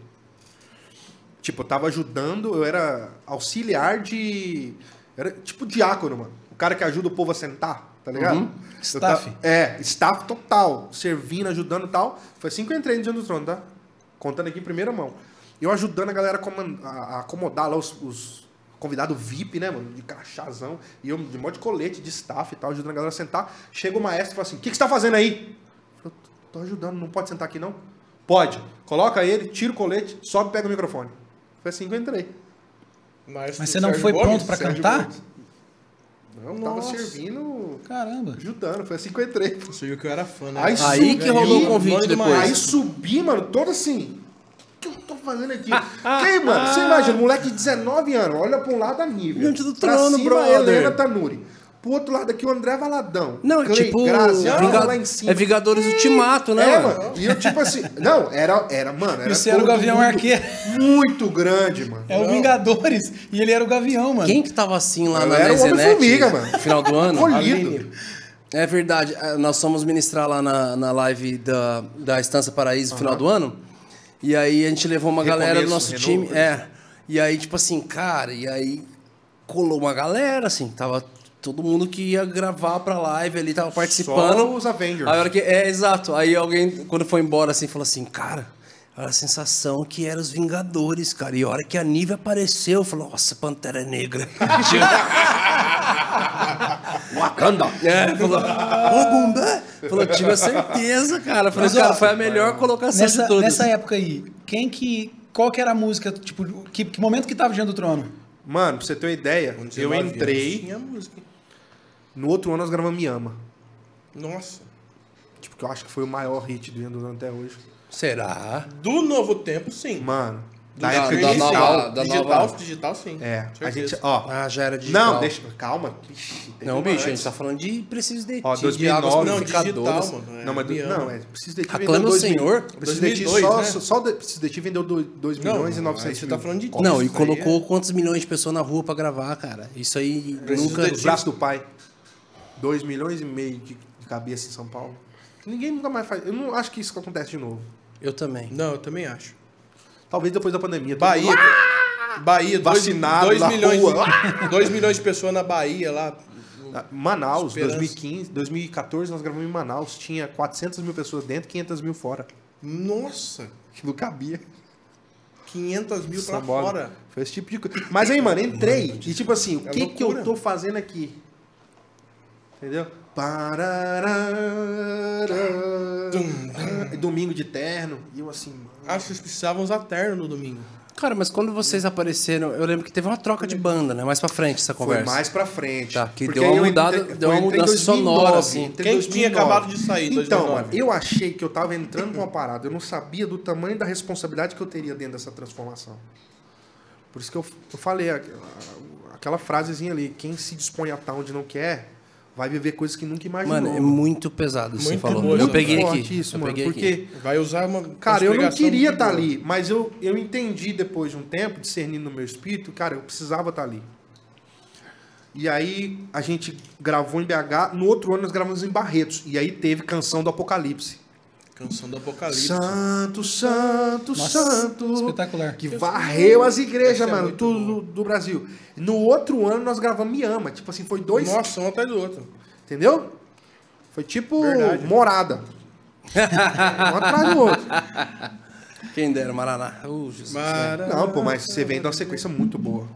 Tipo, eu tava ajudando, eu era auxiliar de Era tipo diácono, mano. O cara que ajuda o povo a sentar, tá ligado? Uhum. Staff. ta- é, staff total. Servindo, ajudando e tal. Foi assim que eu entrei no Dia do Trono, tá? Contando aqui em primeira mão. Eu ajudando a galera a acomodar lá os, os convidados VIP, né, mano? De crachazão. E eu de modo de colete, de staff e tal, ajudando a galera a sentar. Chega o maestro e fala assim: O que, que você tá fazendo aí? Eu tô ajudando, não pode sentar aqui não? Pode. Coloca ele, tira o colete, sobe e pega o microfone. Foi assim que eu entrei. Mas você não foi pronto pra Sérgio cantar? Gomes. Não, tava Nossa. servindo, Caramba. ajudando. Foi assim que eu entrei. Você viu que eu era fã, né? Aí Aí subi, que rolou o convite depois. Aí maestro. subi, mano, todo assim. Fazendo aqui? Quem, mano? Você imagina, moleque de 19 anos, olha pra um lado a Nívia. Diante do pra trono, cima, brother. Helena Tanuri. Pro outro lado aqui, o André Valadão. Não, é Clay tipo. Graziano Vinga- lá em cima. É Vingadores Ultimato, né, É, mano? mano. E eu, tipo assim. Não, era, era mano. Era E você era o Gavião Arqueiro. Muito grande, mano. É o Vingadores e ele era o Gavião, mano. Quem que tava assim lá Eu na era o Homem-Formiga, mano. no final do ano? Colhido. É verdade. eh, Nós fomos ministrar lá na, na live da, da Estância Paraíso no final do ano. E aí a gente levou uma galera do Recomeço, nosso renovo, time. É. E aí, tipo assim, cara, e aí colou uma galera, assim, tava todo mundo que ia gravar pra live ali, tava participando. Só os Avengers. Aí, a hora que, é, exato. Aí alguém, quando foi embora, assim, falou assim, cara, era a sensação que eram os Vingadores, cara. E a hora que a Nívia apareceu, falou, nossa, Pantera Negra. Wakanda. É, falou, ô Bumbé! Falou, tive a certeza, cara. Falei, cara, foi a melhor colocação Nessa, de todas. nessa época aí, quem que. Qual que era a música, tipo, que, que momento que tava diante do trono? Mano, pra você ter uma ideia, eu 19 anos entrei. Tinha música. No outro ano nós gravamos Me Ama. Nossa. Tipo, que eu acho que foi o maior hit do Indo até hoje. Será? Do novo tempo, sim. Mano, Do da da- época da digital. nova- da digital, nova- digital, sim. É, a gente, ó. Ah, já era digital. Não, deixa, calma. Ixi, Não, bicho, a gente antes. tá falando de preciso de Ó, ti, 2009. de Não, digital, mano. Não, mas não, é preciso de ti vendeu o dois mil- Senhor. Preciso de ti 2002, só, né? só de, preciso de ti vendeu 2 Não, milhões e aí 900 você mil. tá falando de Não, e colocou quantos milhões de pessoas na rua pra gravar, cara. Isso aí Preciso nunca. de Os braços do pai. 2 milhões e meio de, de cabeça em São Paulo. Ninguém nunca mais faz. Eu não acho que isso acontece de novo. Eu também. Não, eu também acho. Talvez depois da pandemia. Bahia. mundo- Bahia, dois- Vacinado dois na milhões, rua. 2 milhões de pessoas na Bahia lá. Ah, Manaus, Esperança. 2015, 2014, nós gravamos em Manaus. Tinha 400 mil pessoas dentro, 500 mil fora. Nossa, Que não cabia. 500 mil pra Paulo. fora. Foi esse tipo de coisa. Mas aí, mano, entrei. E tipo assim, o É que que eu tô fazendo aqui? Entendeu? Domingo de terno. E eu assim, mano. Acho que vocês precisavam usar terno no domingo. Cara, mas quando vocês apareceram, eu lembro que teve uma troca de banda, né? Mais pra frente essa Foi conversa. mais pra frente. Tá, que deu uma mudada- entrei- deu uma foi- mudança sonora, assim. Quem que tinha acabado de sair Então, 2009? mano, eu achei que eu tava entrando com uma parada. Eu não sabia do tamanho da responsabilidade que eu teria dentro dessa transformação. Por isso que eu, eu falei aquela frasezinha ali: quem se dispõe a estar onde não quer, vai viver coisas que nunca imaginou. Mano, é muito pesado isso que você Muito falou. eu peguei forte aqui. isso, eu mano, peguei porque aqui. Vai usar uma. Cara, eu não queria muito estar boa. ali, mas eu, eu entendi depois de um tempo, discernindo no meu espírito, cara, eu precisava estar ali. E aí a gente gravou em BH, no outro ano nós gravamos em Barretos, e aí teve Canção do Apocalipse. Canção do Apocalipse. Santo, santo, Nossa, santo. espetacular. Que varreu as igrejas, Essa é mano, muito tudo do, do Brasil. No outro ano nós gravamos Me Ama, tipo assim, foi dois, Nossa, um atrás do outro. entendeu? Foi tipo Verdade. morada. um atrás do outro. Quem dera, Maraná. Uh, Jesus. Mara... Não, pô, mas você vem de uma sequência muito boa.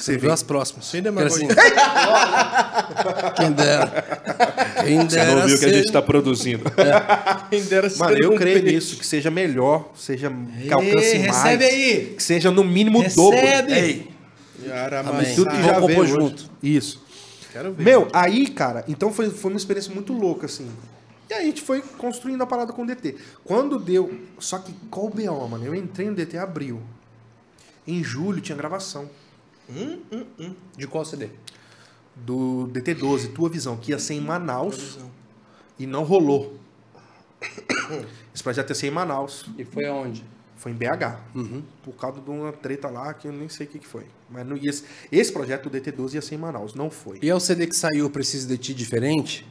Você viu as próximas. Sem demagogia. Quem dera. Quem Você dera. não viu o que a gente tá produzindo. Quem dera Mano, eu um creio nisso, que seja melhor, seja que alcance Ei, mais. recebe aí. Que seja no mínimo o dobro. Recebe. Amém. Tudo que já veio junto. Isso. Quero ver. Meu, aí, cara, então foi, foi uma experiência muito louca, assim. E aí a gente foi construindo a parada com o DT. Quando deu. Só que qual o BO, mano? Eu entrei no DT em abril. Em julho tinha gravação. De qual CD? Do DT12, Tua Visão, que ia ser em Manaus. E não rolou. Esse projeto ia ser em Manaus. E foi aonde? Foi em BH. Por causa de uma treta lá que eu nem sei o que, que foi. Mas não ia, esse projeto, o DT12, ia ser em Manaus. Não foi. E é o CD que saiu Preciso de Ti diferente?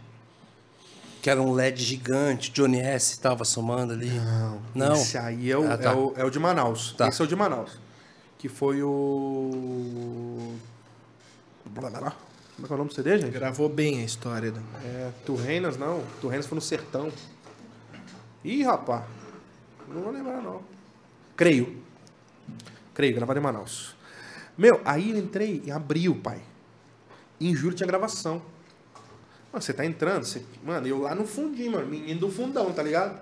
Que era um LED gigante, Johnny S tava somando ali. Não. Não? Esse aí é o, Ah, tá. é o, é o de Manaus. Tá. Esse é o de Manaus. Que foi o. Como é que é o nome do CD, gente? Gravou bem a história. Né? É, Turrenas não. Turrenas foi no Sertão. Ih, rapá. Não vou lembrar, não. Creio. Creio, gravado em Manaus. Meu, aí eu entrei em abril, pai. E em julho tinha gravação. Mano, você tá entrando, você... mano, eu lá no fundinho, mano, menino do fundão, tá ligado?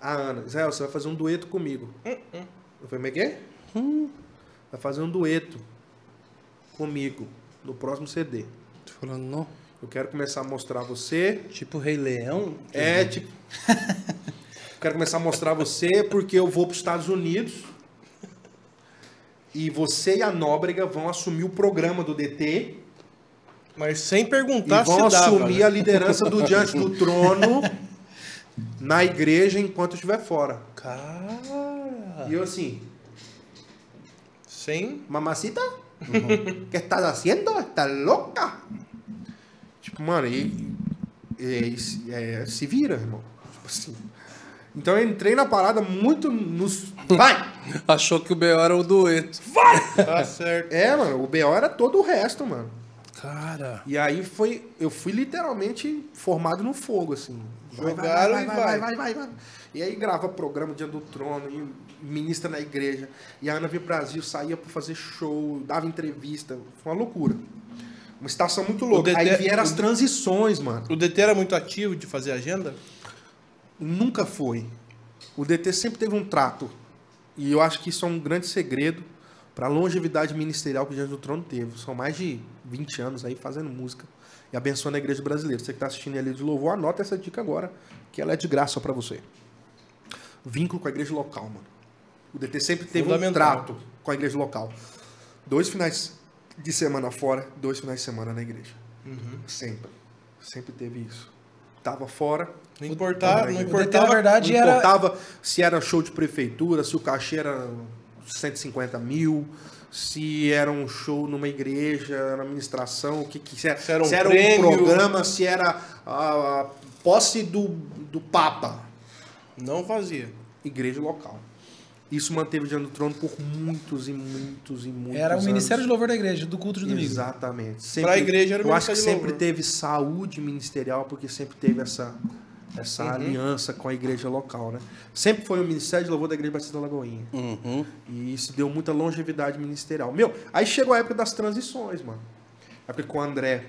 A Ana, Israel, você vai fazer um dueto comigo. Eu falei, mas quê? Hum, vai fazer um dueto comigo no próximo CD. Tô falando, não. Eu quero começar a mostrar você. Tipo Rei Leão? É, tipo. eu quero começar a mostrar você porque eu vou para os Estados Unidos. E você e a Nóbrega vão assumir o programa do DT. Mas sem E perguntar vão se assumir a liderança do Diante do Trono na igreja enquanto eu estiver fora. Cara. E eu assim, Sem. mamacita, o que estás haciendo? Estás louca? Tipo, mano, e, e- e- é, se vira, irmão. Tipo assim. Então eu entrei na parada muito nos. Vai! Achou que o B.O. era o dueto. Tá certo. É, mano, o BO era todo o resto, mano. Cara. E aí foi. Eu fui literalmente formado no fogo, assim. Vai, vai, Jogaram vai, e vai, vai. vai, vai, vai, vai. E aí grava programa Dia do Trono, e ministra na igreja. E a Ana pro Brasil, saía pra fazer show, dava entrevista. Foi uma loucura. Uma estação muito louca. DT Aí vieram as transições, mano. O DT era muito ativo de fazer agenda? Nunca foi. O DT sempre teve um trato. E eu acho que isso é um grande segredo para a longevidade ministerial que o Diante do Trono teve. São mais de 20 anos aí fazendo música e abençoando a igreja brasileira. Você que está assistindo ali de louvor, anota essa dica agora, que ela é de graça para você. Vínculo com a igreja local, mano. O DT sempre teve um trato com a igreja local. Dois finais de semana fora, dois finais de semana na igreja. Sempre. Sempre teve isso. Tava fora, Não importava, não O DT, na importava. verdade, não era- importava se era show de prefeitura, se o cachê era 150 mil, se era um show numa igreja, na administração, o que, que se era, Se era um se era um programa, se era a, a posse do, do Papa. Não fazia. Igreja local. Isso manteve o Diante do Trono por muitos e muitos e muitos Era o anos. Ministério de Louvor da Igreja, do culto de domingo. Exatamente. Pra igreja era o Eu acho que sempre teve saúde ministerial, porque sempre teve essa, essa Uhum. aliança com a igreja local, né? Sempre foi o Ministério de Louvor da Igreja Batista da Lagoinha. Uhum. E isso deu muita longevidade ministerial. Meu, aí chegou a época das transições, mano. A época com o André.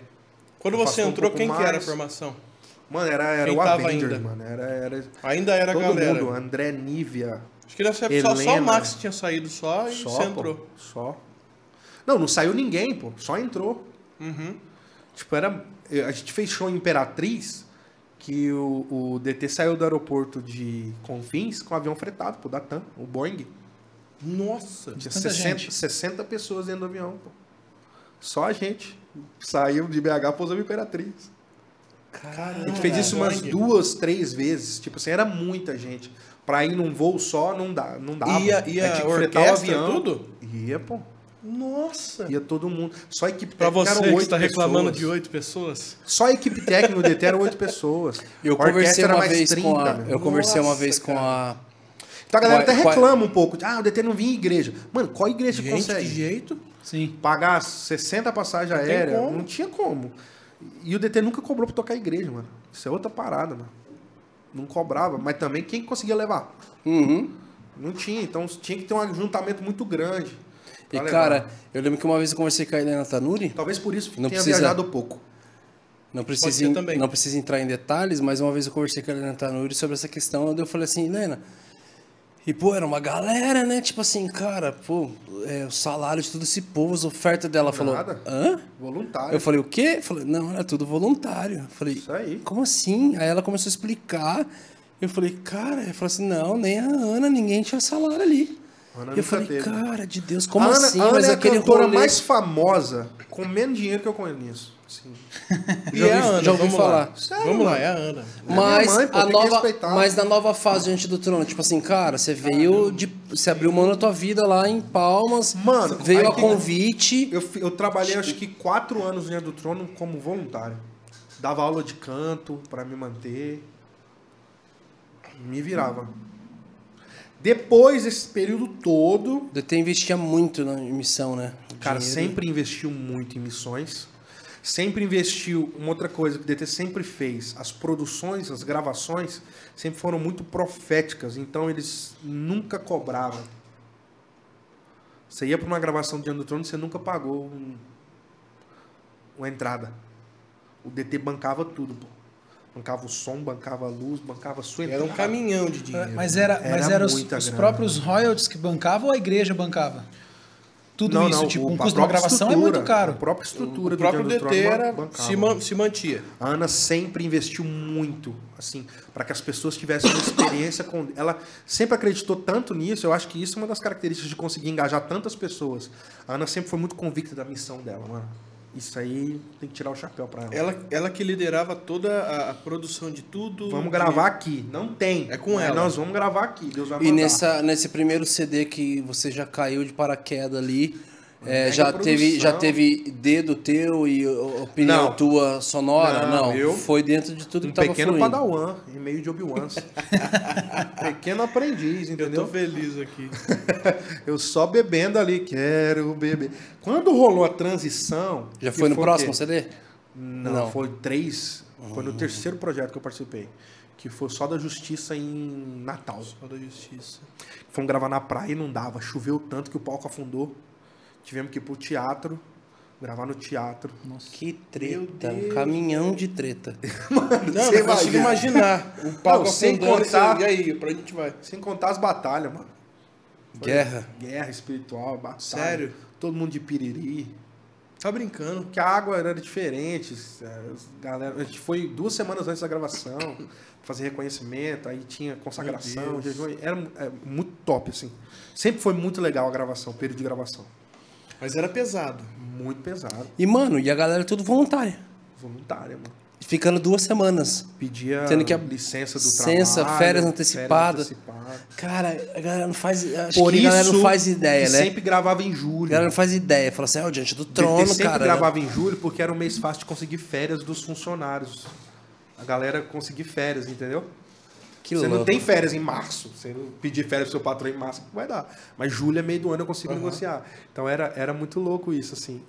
Quando você um entrou, pouco quem que era a mais. formação? Mano, era, era o Avengers, ainda? mano. Era, era Ainda era a todo galera. mundo. André, Nívia, que nessa época só, só o Helena. Max tinha saído só e só, você pô, entrou. Só. Não, não saiu ninguém, pô. Só entrou. Uhum. Tipo, era. A gente fez show em Imperatriz que o, o DT saiu do aeroporto de Confins com o avião fretado, pô, da TAM, o Boeing. Nossa. Tinha Tanta 60, gente. 60 pessoas dentro do avião, pô. Só a gente. Saiu de BH, pousou em Imperatriz. Caramba. A gente fez isso umas Boeing. duas, três vezes. Tipo assim, era muita gente. Pra ir num voo só, não dá. Não dava. Ia, ia tinha que fretar o orquestra, tudo? Ia, pô. Nossa. Ia todo mundo. Só a equipe Pra técnica você eram que oito está reclamando pessoas. de oito pessoas. Só a equipe técnica do DT eram oito pessoas. Eu A orquestra conversei uma vez 30, com a. meu. Eu conversei uma Nossa, vez com a. Então a galera Qual- até qual- reclama um pouco. de, Ah, o DT não vinha em igreja. Mano, qual igreja Gente, consegue? que jeito. Sim. Pagar 60 passagens aéreas? Não tinha como. E o DT nunca cobrou pra tocar a igreja, mano. Isso é outra parada, mano. Não cobrava. Mas também quem conseguia levar? Uhum. Não tinha. Então tinha que ter um ajuntamento muito grande. E levar. cara, eu lembro que uma vez eu conversei com a Helena Tanuri. Talvez por isso Não tenha precisa- viajado pouco. Não precisa, não precisa entrar em detalhes, mas uma vez eu conversei com a Helena Tanuri sobre essa questão, e eu falei assim, Helena, e pô, era uma galera, né? Tipo assim, cara, pô, é, o salário de todo esse povo, as ofertas dela falou. Nada. Hã? Voluntário. Eu falei, o quê? Eu falei, não, era tudo voluntário. Eu falei, Isso aí. como assim? Aí ela começou a explicar. Eu falei, cara, ela falou assim, não, nem a Ana, ninguém tinha salário ali. A Ana eu nunca falei, teve. cara de Deus, como a Ana, assim? a Ana Mas é a aquele cantora rolê... mais famosa com menos dinheiro que eu conheço. Assim. E Já é a ouvi- Ana, já ouvi vamos falar. lá. Sério, vamos lá, é a Ana. Mas, minha mãe, pô, a nova, mas na nova fase diante do trono, tipo assim, cara, você veio de. Você abriu mão da tua vida lá em Palmas. Mano, veio a convite. Eu, eu trabalhei acho que quatro anos no Diante do Trono como voluntário. Dava aula de canto pra me manter. Me virava. Depois desse período todo, O DT investia muito na missão, né? Cara, Dinheiro. sempre investiu muito em missões. Sempre investiu. Uma outra coisa que o DT sempre fez: as produções, as gravações, sempre foram muito proféticas. Então eles nunca cobravam. Você ia para uma gravação de Diante do Trono, você nunca pagou um- uma entrada. O DT bancava tudo, pô. Bancava o som, bancava a luz, bancava a sua Era entrada. um caminhão de dinheiro. Mas era, Era mas era os, os próprios royalties que bancavam ou a igreja bancava? Tudo Não, isso, não, tipo, o- um a custo de gravação é muito caro. A própria estrutura O do próprio Diante do DT era, bancava. se, man- se mantia. A Ana sempre investiu muito, assim, para que as pessoas tivessem uma experiência com. Ela sempre acreditou tanto nisso, eu acho que isso é uma das características de conseguir engajar tantas pessoas. A Ana sempre foi muito convicta da missão dela, mano. Isso aí tem que tirar o chapéu pra ela. Ela, ela que liderava toda a, a produção de tudo. Vamos de- gravar aqui. Não tem. É com Mas ela. Nós vamos gravar aqui. Deus vai E nessa, nesse primeiro CD que você já caiu de paraquedas ali, é, já, teve, já teve dedo teu e opinião Não. tua sonora? Não, Não, eu- foi dentro de tudo Um que tava pequeno fluindo. padawan, em meio de Obi-Wan. pequeno aprendiz, Eu entendeu? tô feliz aqui. Eu só bebendo ali, quero beber. Quando rolou a transição. Já foi no o próximo? CD? Não, Não. foi três. Foi no terceiro projeto que eu participei. Que foi só da Justiça em Natal. Só da justiça. Fomos gravar na praia e não dava. Choveu tanto que o palco afundou. Tivemos que ir pro teatro. Gravar no teatro. Que treta. Deus. Caminhão de treta. Não, Você não consigo imaginar. O palco Não, sem contar- E aí, pra onde a gente vai? Sem contar as batalhas, mano. Foi Guerra. Guerra espiritual, batalha. Sério? Todo mundo de piriri. Tá brincando. Porque a água era diferente. as Galera, a gente foi duas semanas antes da gravação, fazer reconhecimento, aí tinha consagração, jejum. Era é, muito top, assim. Sempre foi muito legal a gravação, o período de gravação. Mas era pesado. Muito pesado, E, mano, e a galera tudo voluntária. voluntária, mano. Ficando duas semanas. Pedia Tendo que a- licença do licença, trabalho. férias antecipadas. antecipadas. Cara, a galera não faz. Por isso, a galera não faz ideia, né? sempre gravava em A julho. galera não faz ideia. Fala assim, ó, diante do trono, DT sempre cara. gravava em julho porque era um mês fácil de conseguir férias dos funcionários. A galera conseguir férias, entendeu? Que você louco. não tem férias em março. Você não pedir férias pro seu patrão em março, vai dar. Mas julho é meio do ano, eu consigo negociar. Então era, era muito louco isso, assim.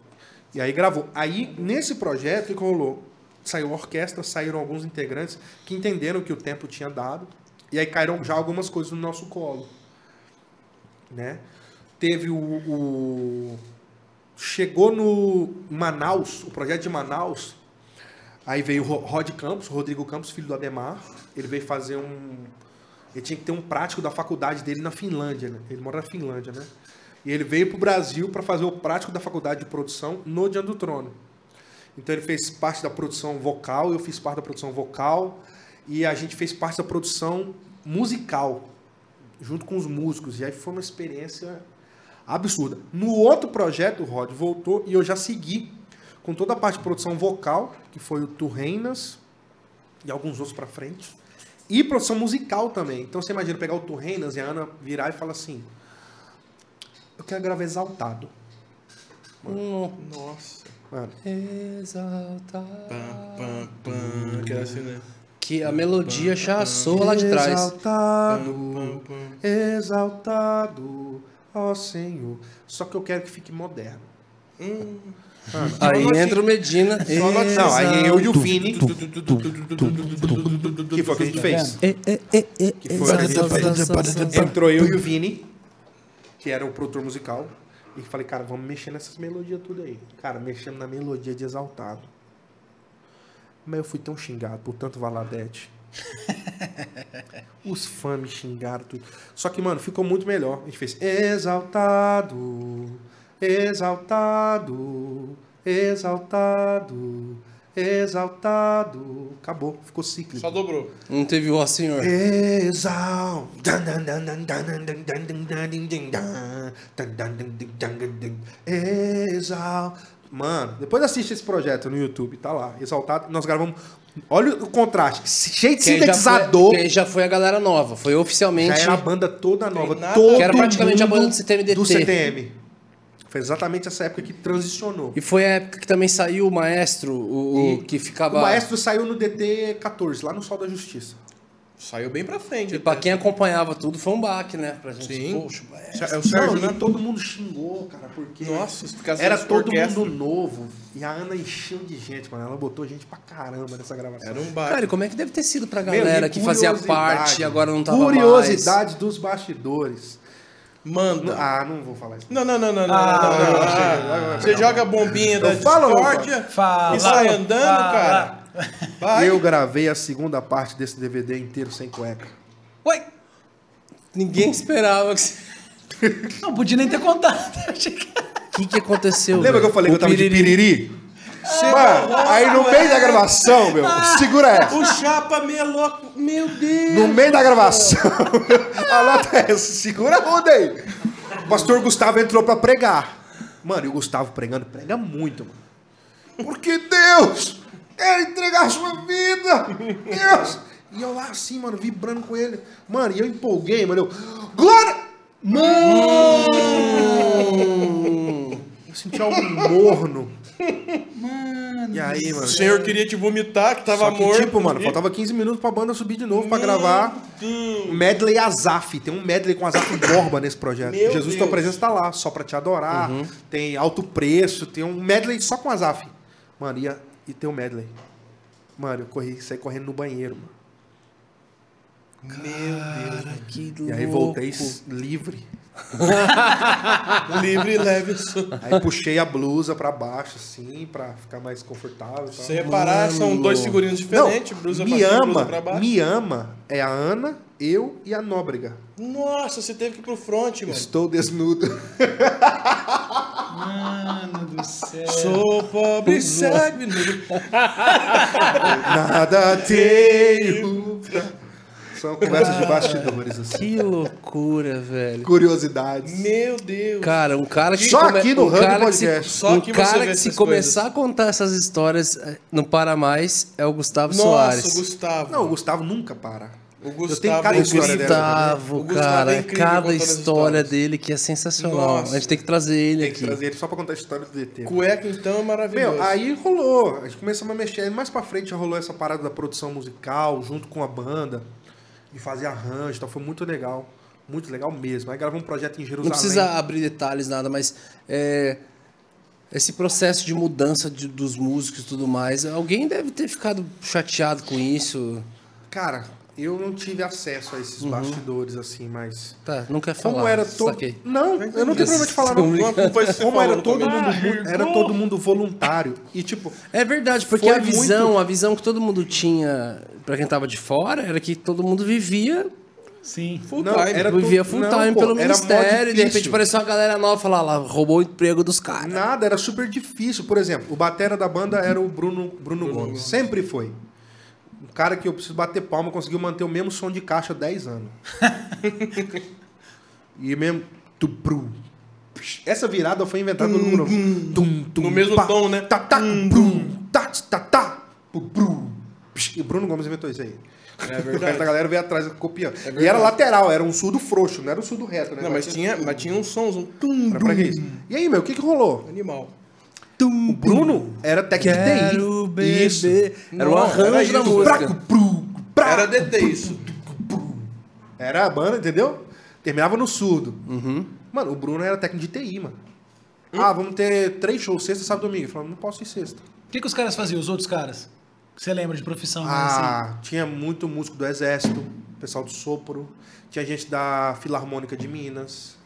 E aí gravou. Aí, nesse projeto, o que que rolou? Saiu a orquestra, saíram alguns integrantes que entenderam que o tempo tinha dado. E aí caíram já algumas coisas no nosso colo. Né? Teve o, o- Chegou no Manaus, o projeto de Manaus, Aí veio o Ro- Rod Campos, Rodrigo Campos, filho do Ademar. Ele veio fazer um. Ele tinha que ter um prático da faculdade dele na Finlândia, né? Ele mora na Finlândia, né? E ele veio pro Brasil para fazer o prático da faculdade de produção no Diante do Trono. Então ele fez parte da produção vocal, eu fiz parte da produção vocal, e a gente fez parte da produção musical, junto com os músicos. E aí foi uma experiência absurda. No outro projeto, o Rod voltou e eu já segui com toda a parte de produção vocal, que foi o Turreinas e alguns outros pra frente. E produção musical também. Então você imagina pegar o Turreinas e a Ana virar e falar assim: Eu quero gravar exaltado. Nossa. Mano, Exaltar. Pam, pam, pam. Que era assim, né? Que a melodia já soa lá de trás. Exaltado, exaltado, ó Senhor. Só que eu quero que fique moderno. Hum. Aí entra o Medina. Não, aí eu e o Vini. Que foi o que a gente fez. Entrou eu e o Vini, que era o produtor musical. E falei, cara, vamos mexer nessas melodias tudo aí. Cara, mexendo na melodia de exaltado. Mas eu fui tão xingado por tanto Valadete. Os fãs me xingaram tudo. Só que, mano, ficou muito melhor. A gente fez exaltado exaltado, exaltado, exaltado. Acabou, ficou cíclico. Só dobrou. Não teve o ó senhor. Exal. Exal. Mano, depois assiste esse projeto no YouTube, tá lá, exaltado. Nós gravamos. Olha o contraste, cheio de Quem já, sintetizador. foi, quem já foi a galera nova. Foi oficialmente. Já era a banda toda nova. Todo Que era praticamente a banda do CTMDT. Do CTM. Foi exatamente essa época que transicionou. E foi a época que também saiu o maestro, o, o que ficava. O maestro saiu no DT 14, lá no Sol da Justiça. Saiu bem pra frente. E pra quem acompanhava tudo foi um baque, né? Pra gente. Sim. Poxa, é. O Sérgio, Não, né? todo mundo xingou, cara, porque. Nossa, Era todo orquestra, mundo novo. E a Ana encheu de gente, mano. Ela botou gente pra caramba nessa gravação. Era um bar. Cara, e como é que deve ter sido pra Meu, galera e que fazia curiosidade. parte e agora não tava Curiosidade dos bastidores. Manda. Ah, não vou falar isso. Não, não, não, não, não, Ah, não, não, não. Ah, Você joga a bombinha da Eu falo, discórdia Fala. e sai andando, Fala. cara. Vai. Eu gravei a segunda parte desse DVD inteiro sem cueca. Ué! Ninguém esperava que. Não, podia nem ter contado. O que, que aconteceu? Lembra velho? que eu falei O que eu tava de piriri. Mano, aí no meio da gravação, meu, segura essa. O Chapa melou. Meu Deus. No meio da gravação, a nota é essa, segura a onda aí. O pastor Gustavo entrou pra pregar. Mano, e o Gustavo pregando, prega muito, mano. Porque Deus quer entregar a sua vida. Deus. E eu lá assim, mano, vibrando com ele. Mano, e eu empolguei, mano. Eu, Glória! Mano! Senti algo morno. Mano. E aí, mano? O senhor queria te vomitar, que tava Só que, morto. tipo, mano, faltava 15 minutos pra banda subir de novo pra gravar. Um medley Azaf. Tem um medley com Azaf Borba nesse projeto. Meu Jesus, tua Deus. presença tá lá, só pra te adorar. Tem alto preço, tem um medley só com Azaf. Mano, ia, e tem um medley. Mano, eu corri, saí correndo no banheiro, mano. Cara, que E aí louco. voltei livre. Livre e leve. Aí puxei a blusa pra baixo, assim, pra ficar mais confortável. Se reparar, são dois figurinos diferentes. blusa me pra cima, ama, blusa pra baixo. me ama é a Ana, eu e a Nóbrega. Nossa, você teve que ir pro front, mano. Estou desnudo. Mano do céu. Sou pobre, segue. Nada tenho. pra- São conversas de bastidores, assim. Que loucura, velho. Curiosidades. Meu Deus. Cara, um cara que Só come- aqui no um cara que se- Podcast. Só um cara que se começar a contar essas histórias eh, não para mais é o Gustavo Nossa, Soares. o Gustavo. Não, o Gustavo nunca para. o Eu Gustavo. tenho cada é história. Gustavo, O Gustavo cara, é é cada história dele que é sensacional. Nossa. A gente tem que trazer ele Tem que aqui. trazer ele só pra contar a história do DT. Cueca, então, é maravilhoso. Meu, aí rolou. A gente começamos a mexer. Aí mais pra frente já rolou essa parada da produção musical, junto com a banda. E fazer arranjo e tal. Foi muito legal. Muito legal mesmo. Aí gravamos um projeto em Jerusalém. Não precisa abrir detalhes, nada, mas é, esse processo de mudança de- dos músicos e tudo mais, alguém deve ter ficado chateado com isso. Cara, eu não tive acesso a esses bastidores assim, mas. Tá, não quer falar. Como era todo. saquei. Não, eu não tenho problema de falar, não. Como era todo mundo, era todo mundo voluntário. E tipo, É verdade, porque a visão, muito- a visão que todo mundo tinha pra quem tava de fora era que todo mundo vivia, Sim. Full não, time. era vivia full não, time pô, pelo ministério, e de repente apareceu uma galera nova e falar lá, roubou o emprego dos caras. Nada, era super difícil. Por exemplo, o batera da banda era o Bruno, Bruno, Gomes. Sempre foi. Um cara que eu preciso bater palma conseguiu manter o mesmo som de caixa há 10 anos. e mesmo. Tupru. Essa virada foi inventada. Tum, tum, No mesmo pá, tom, né? Tá, tá, brum, tá, tá, tá, brum. E o Bruno Gomes inventou isso aí. É O resto da verdade. galera veio atrás copiando. verdade. e era lateral, era um surdo frouxo, não era um surdo reto, né? Não, mas tinha, mas tinha uns sons, um tum, Era pra que isso? E aí, meu, o que que rolou? animal. O Bruno era técnico de TI. Isso. Era um Não, arranjo era da isso. música. Praco, pru, pra. Era DT isso. Era a banda, entendeu? Terminava no surdo. Mano, o Bruno era técnico de TI, mano. Ah, vamos ter três shows, sexta, sábado e domingo. Eu falava, não posso ir sexta. O que, que os caras faziam, os outros caras? Que Você lembra de profissão? assim? Ah, tinha muito músico do Exército, pessoal do Sopro. Tinha gente da Filarmônica de Minas.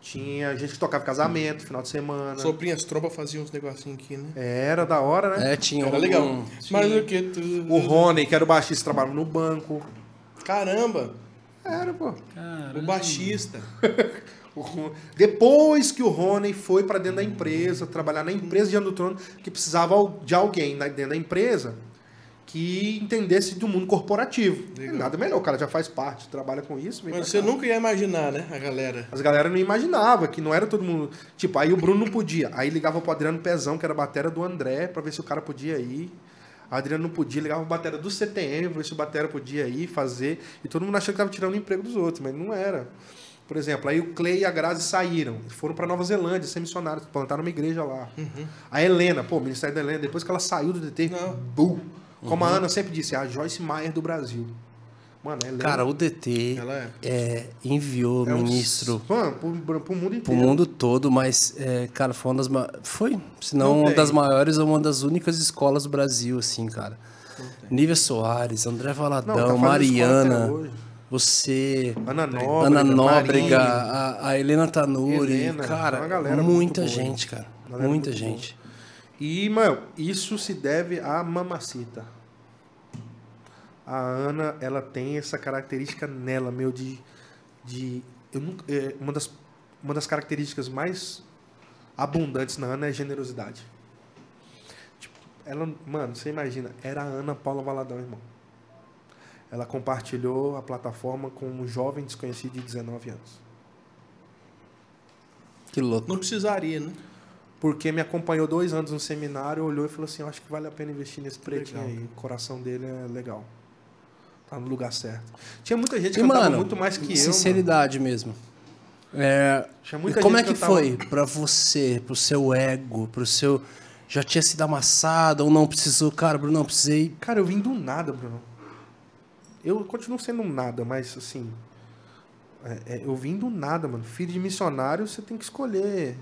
Tinha gente que tocava casamento, final de semana. Soprinha as trompas faziam uns negocinhos aqui, né? Era da hora, né? É, tinha Era um- legal. um- Mas o que tu... O Rony, que era o baixista, trabalhava no banco. Caramba, Era, pô. o baixista. O Ron- Depois que o Rony foi pra dentro da empresa, trabalhar na empresa de Ano do Trono, que precisava de alguém na- dentro da empresa que entendesse do mundo corporativo. Legal. Nada melhor, o cara já faz parte, trabalha com isso. Mas pra você nunca ia imaginar, né, a galera. As galera não imaginava que não era todo mundo. Tipo, aí o Bruno não podia. Aí ligava pro Adriano Pezão, que era a batera do André, pra ver se o cara podia ir. O Adriano não podia, ligava pro batera do CTM, pra ver se o batera podia ir fazer. E todo mundo achou que tava tirando o emprego dos outros, mas não era. Por exemplo, aí o Clay e a Grazi saíram, foram pra Nova Zelândia, ser missionários, plantaram uma igreja lá. A Helena, pô, o ministério da Helena, depois que ela saiu do DT, Não. bum, Como a Ana sempre disse, é a Joyce Meyer do Brasil. Mano, ela é Cara, o DT é. é, enviou é um- ministro Mano, pro, pro mundo pro inteiro. mundo todo, mas, é, cara, foi uma das ma- Foi, se não Não uma das maiores ou uma das únicas escolas do Brasil, assim, cara. Nívia Soares, André Não, Valadão, tá fazendo Mariana, você, Ana Nóbrega, Ana Nóbrega, a, a Helena Tanuri, Helena, cara, galera muita muito boa, gente, cara, muita gente. E, mano, isso se deve à mamacita. A Ana, ela tem essa característica nela, meu, de. de eu nunca, é, uma, das, uma das características mais abundantes na Ana é generosidade. Tipo, ela, mano, você imagina, era a Ana Paula Valadão, irmão. Ela compartilhou a plataforma com um jovem desconhecido de 19 anos. Que louco. Não precisaria, né? Porque me acompanhou dois anos no seminário, olhou e falou assim: Eu acho que vale a pena investir nesse pretinho legal. aí. O coração dele é legal. Tá no lugar certo. Tinha muita gente que E, cantava mano, muito mais que eu. mano. sinceridade mesmo. É, Tinha muita e como é que cantava- foi pra você, pro seu ego, pro seu... Já tinha sido amassado ou não precisou? Cara, Bruno, não precisei... Cara, eu vim do nada, Bruno. Eu continuo sendo um nada, mas assim. é, é, eu vim do nada, mano. Filho de missionário, você tem que escolher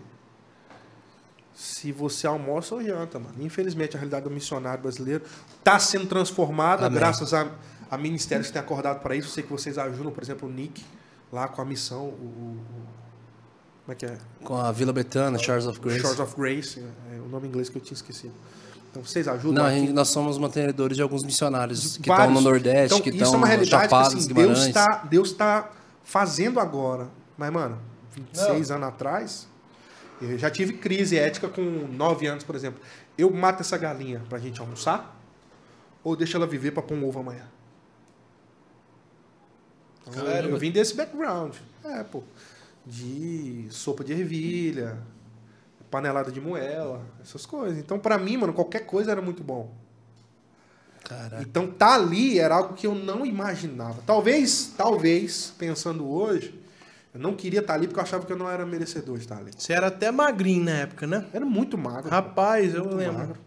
se você almoça ou janta, mano. Infelizmente, a realidade do missionário brasileiro tá sendo transformada Amém. graças a, a ministérios que têm acordado para isso. Eu sei que vocês ajudam, por exemplo, o Nick, lá com a missão, o. o- como é que é? Com a Vila Betana, Shores of Grace. Shores of Grace, é o nome em inglês que eu tinha esquecido. Então, vocês ajudam Não, a aqui? gente- nós somos mantenedores de alguns missionários que Vários. estão no Nordeste, Então, que isso é estão uma no realidade que Chapados, assim, Deus está Deus tá fazendo agora. Mas, mano, 26 anos atrás, eu já tive crise ética com 9 anos, por exemplo. Eu mato essa galinha pra gente almoçar? Ou deixo ela viver pra pôr um ovo amanhã? Então, eu- vim desse background. É, pô. De sopa de ervilha, panelada de moela, essas coisas. Então, pra mim, mano, qualquer coisa era muito bom. Caraca. Então, tá ali era algo que eu não imaginava. Talvez, talvez, pensando hoje, eu não queria estar ali porque eu achava que eu não era merecedor de estar ali. Você era até magrinho na época, né? Era muito magro. Rapaz, eu lembro. magro.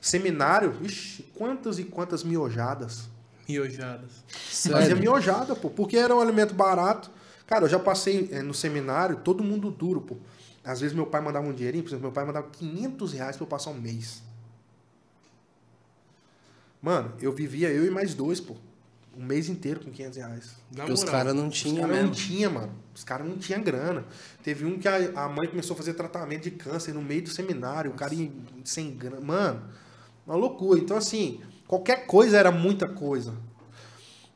Seminário, ixi, quantas e quantas miojadas. Miojadas. Fazia Sério? miojada, pô, porque era um alimento barato. Cara, eu já passei eh, no seminário, todo mundo duro, pô. Às vezes meu pai mandava um dinheirinho, por exemplo, meu pai mandava 500 reais pra eu passar um mês. Mano, eu vivia eu e mais dois, pô. Um mês inteiro com 500 reais. Na Porque os caras não Os tinham caras não mesmo. tinham, mano. Os caras não tinham grana. Teve um que a, a mãe começou a fazer tratamento de câncer no meio do seminário, o cara ia sem grana. Mano, uma loucura. Então, assim, qualquer coisa era muita coisa.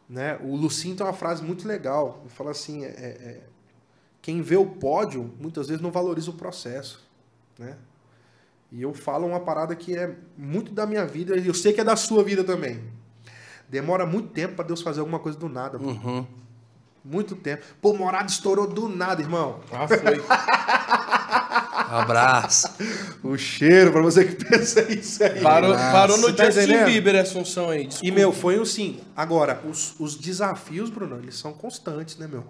Né? O Lucinho tem uma frase muito legal. Ele fala assim: é, é, quem vê o pódio muitas vezes não valoriza o processo. Né? E eu falo uma parada que é muito da minha vida, e eu sei que é da sua vida também. Demora muito tempo para Deus fazer alguma coisa do nada. Uhum. Muito tempo. Pô, Morada estourou do nada, irmão. Ah, foi. Abraço. O cheiro, pra você que pensa isso aí. Parou, Nossa, parou no tá Justin? Bieber, Assunção aí. E, Desculpa. meu, foi assim. Agora, os, os desafios, Bruno, eles são constantes, né, meu?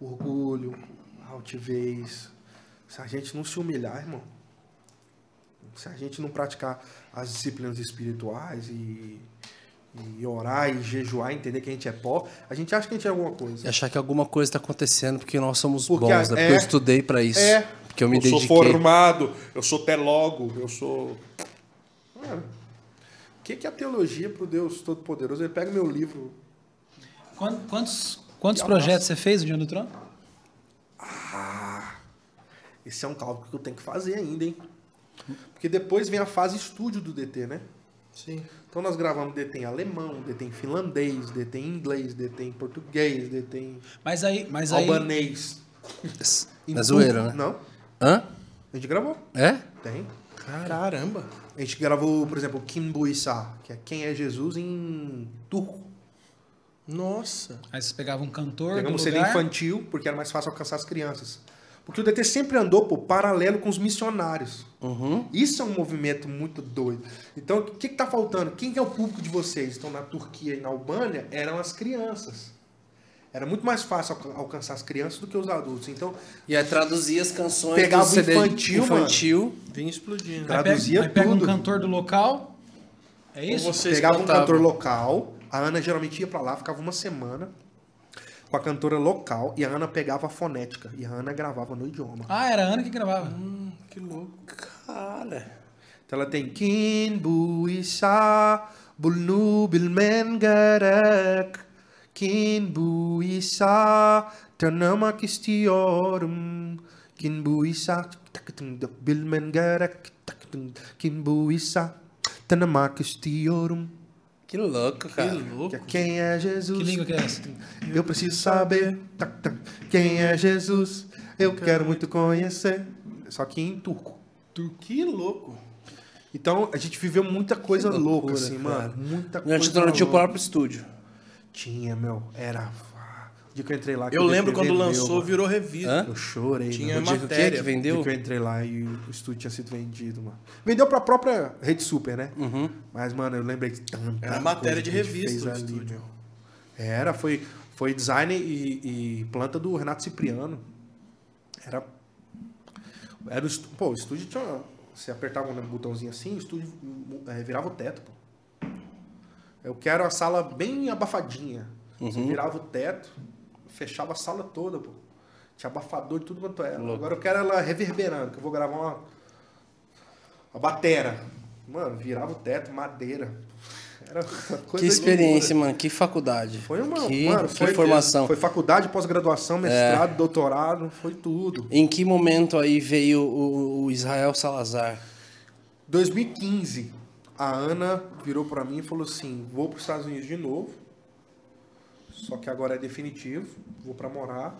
Orgulho, altivez. Se a gente não se humilhar, irmão. Se a gente não praticar as disciplinas espirituais e, e orar e jejuar, entender que a gente é pó, a gente acha que a gente é alguma coisa. E achar que alguma coisa tá acontecendo porque nós somos Porque bons, né? Porque é- eu estudei pra isso. É. Porque eu me eu dediquei. sou formado, eu sou teólogo, eu sou. Mano, o que, que é a teologia pro Deus Todo-Poderoso? Ele pega meu livro. Quan- Quantos, quantos projetos você fez, o Dia do Trono? Esse é um cálculo que eu tenho que fazer ainda, hein? Porque depois vem a fase estúdio do DT, né? Sim. Então nós gravamos DT em alemão, DT em finlandês, DT em inglês, DT em português, DT em Mas aí, mas aí albanês. em É zoeira, né? Não, Hã? a gente gravou. É? Tem. Caramba. A gente gravou, por exemplo, Kim Buissa, que é Quem é Jesus em turco. Nossa. aí você pegava um cantor Pegamos do CD lugar, infantil, porque era mais fácil alcançar as crianças. Porque o DT sempre andou pô, paralelo com os missionários. Uhum. Isso é um movimento muito doido. Então, o que está faltando? Quem que é o público de vocês? Então, na Turquia e na Albânia, eram as crianças. Era muito mais fácil alca- alcançar as crianças do que os adultos. Então, E aí traduzia as canções Pegava do CD infantil, infantil. Vem explodindo. Tá. aí pega, traduzia aí pega um tudo. cantor do local, É isso? Pegava um cantavam? cantor local, a Ana geralmente ia pra lá, ficava uma semana com a cantora local e a Ana pegava a fonética e a Ana gravava no idioma. Ah, era a Ana que gravava. Que louco. Cara. Então ela tem bulnu bilmen tanama kistiorum bilmen tanama kistiorum Que louco, cara. Que louco. Quem é Jesus? Que língua que é essa? Eu preciso saber quem é Jesus. Eu quero muito conhecer. Só que em turco. Que louco. Então a gente viveu muita coisa Que louca, loucura, assim, cara. mano. Muita coisa. tinha, não tinha o louca. próprio estúdio. Tinha, meu. Era. O dia que eu entrei lá. que Eu o lembro quando vendeu, lançou, mano. virou revista. Hã? Eu chorei. Tinha mano. O que o matéria. Que O dia vendeu? que eu entrei lá e o estúdio tinha sido vendido, mano. Vendeu pra própria Rede Super, né? Uhum. Mas, mano, eu lembrei de tanta Era matéria de que revista o ali, estúdio. meu. Era, foi, foi design e, e planta do Renato Cipriano. Era. Era o estúdio. Pô, o estúdio tinha. Você apertava um botãozinho assim, o estúdio eh, virava o teto, pô. Eu quero a sala bem abafadinha. Você virava o teto, fechava a sala toda, pô. Tinha abafador de tudo quanto era. Agora eu quero ela reverberando, que eu vou gravar uma. Uma batera. Mano, virava o teto, madeira. Era uma coisa Que experiência, mano. Que faculdade. foi uma, que, mano, que foi, formação. Foi faculdade, pós-graduação, mestrado, doutorado, foi tudo. Em que momento aí veio o, o Israel Salazar? 2015, a Ana virou pra mim e falou assim: "Vou para os Estados Unidos de novo. Só que agora é definitivo, vou pra morar.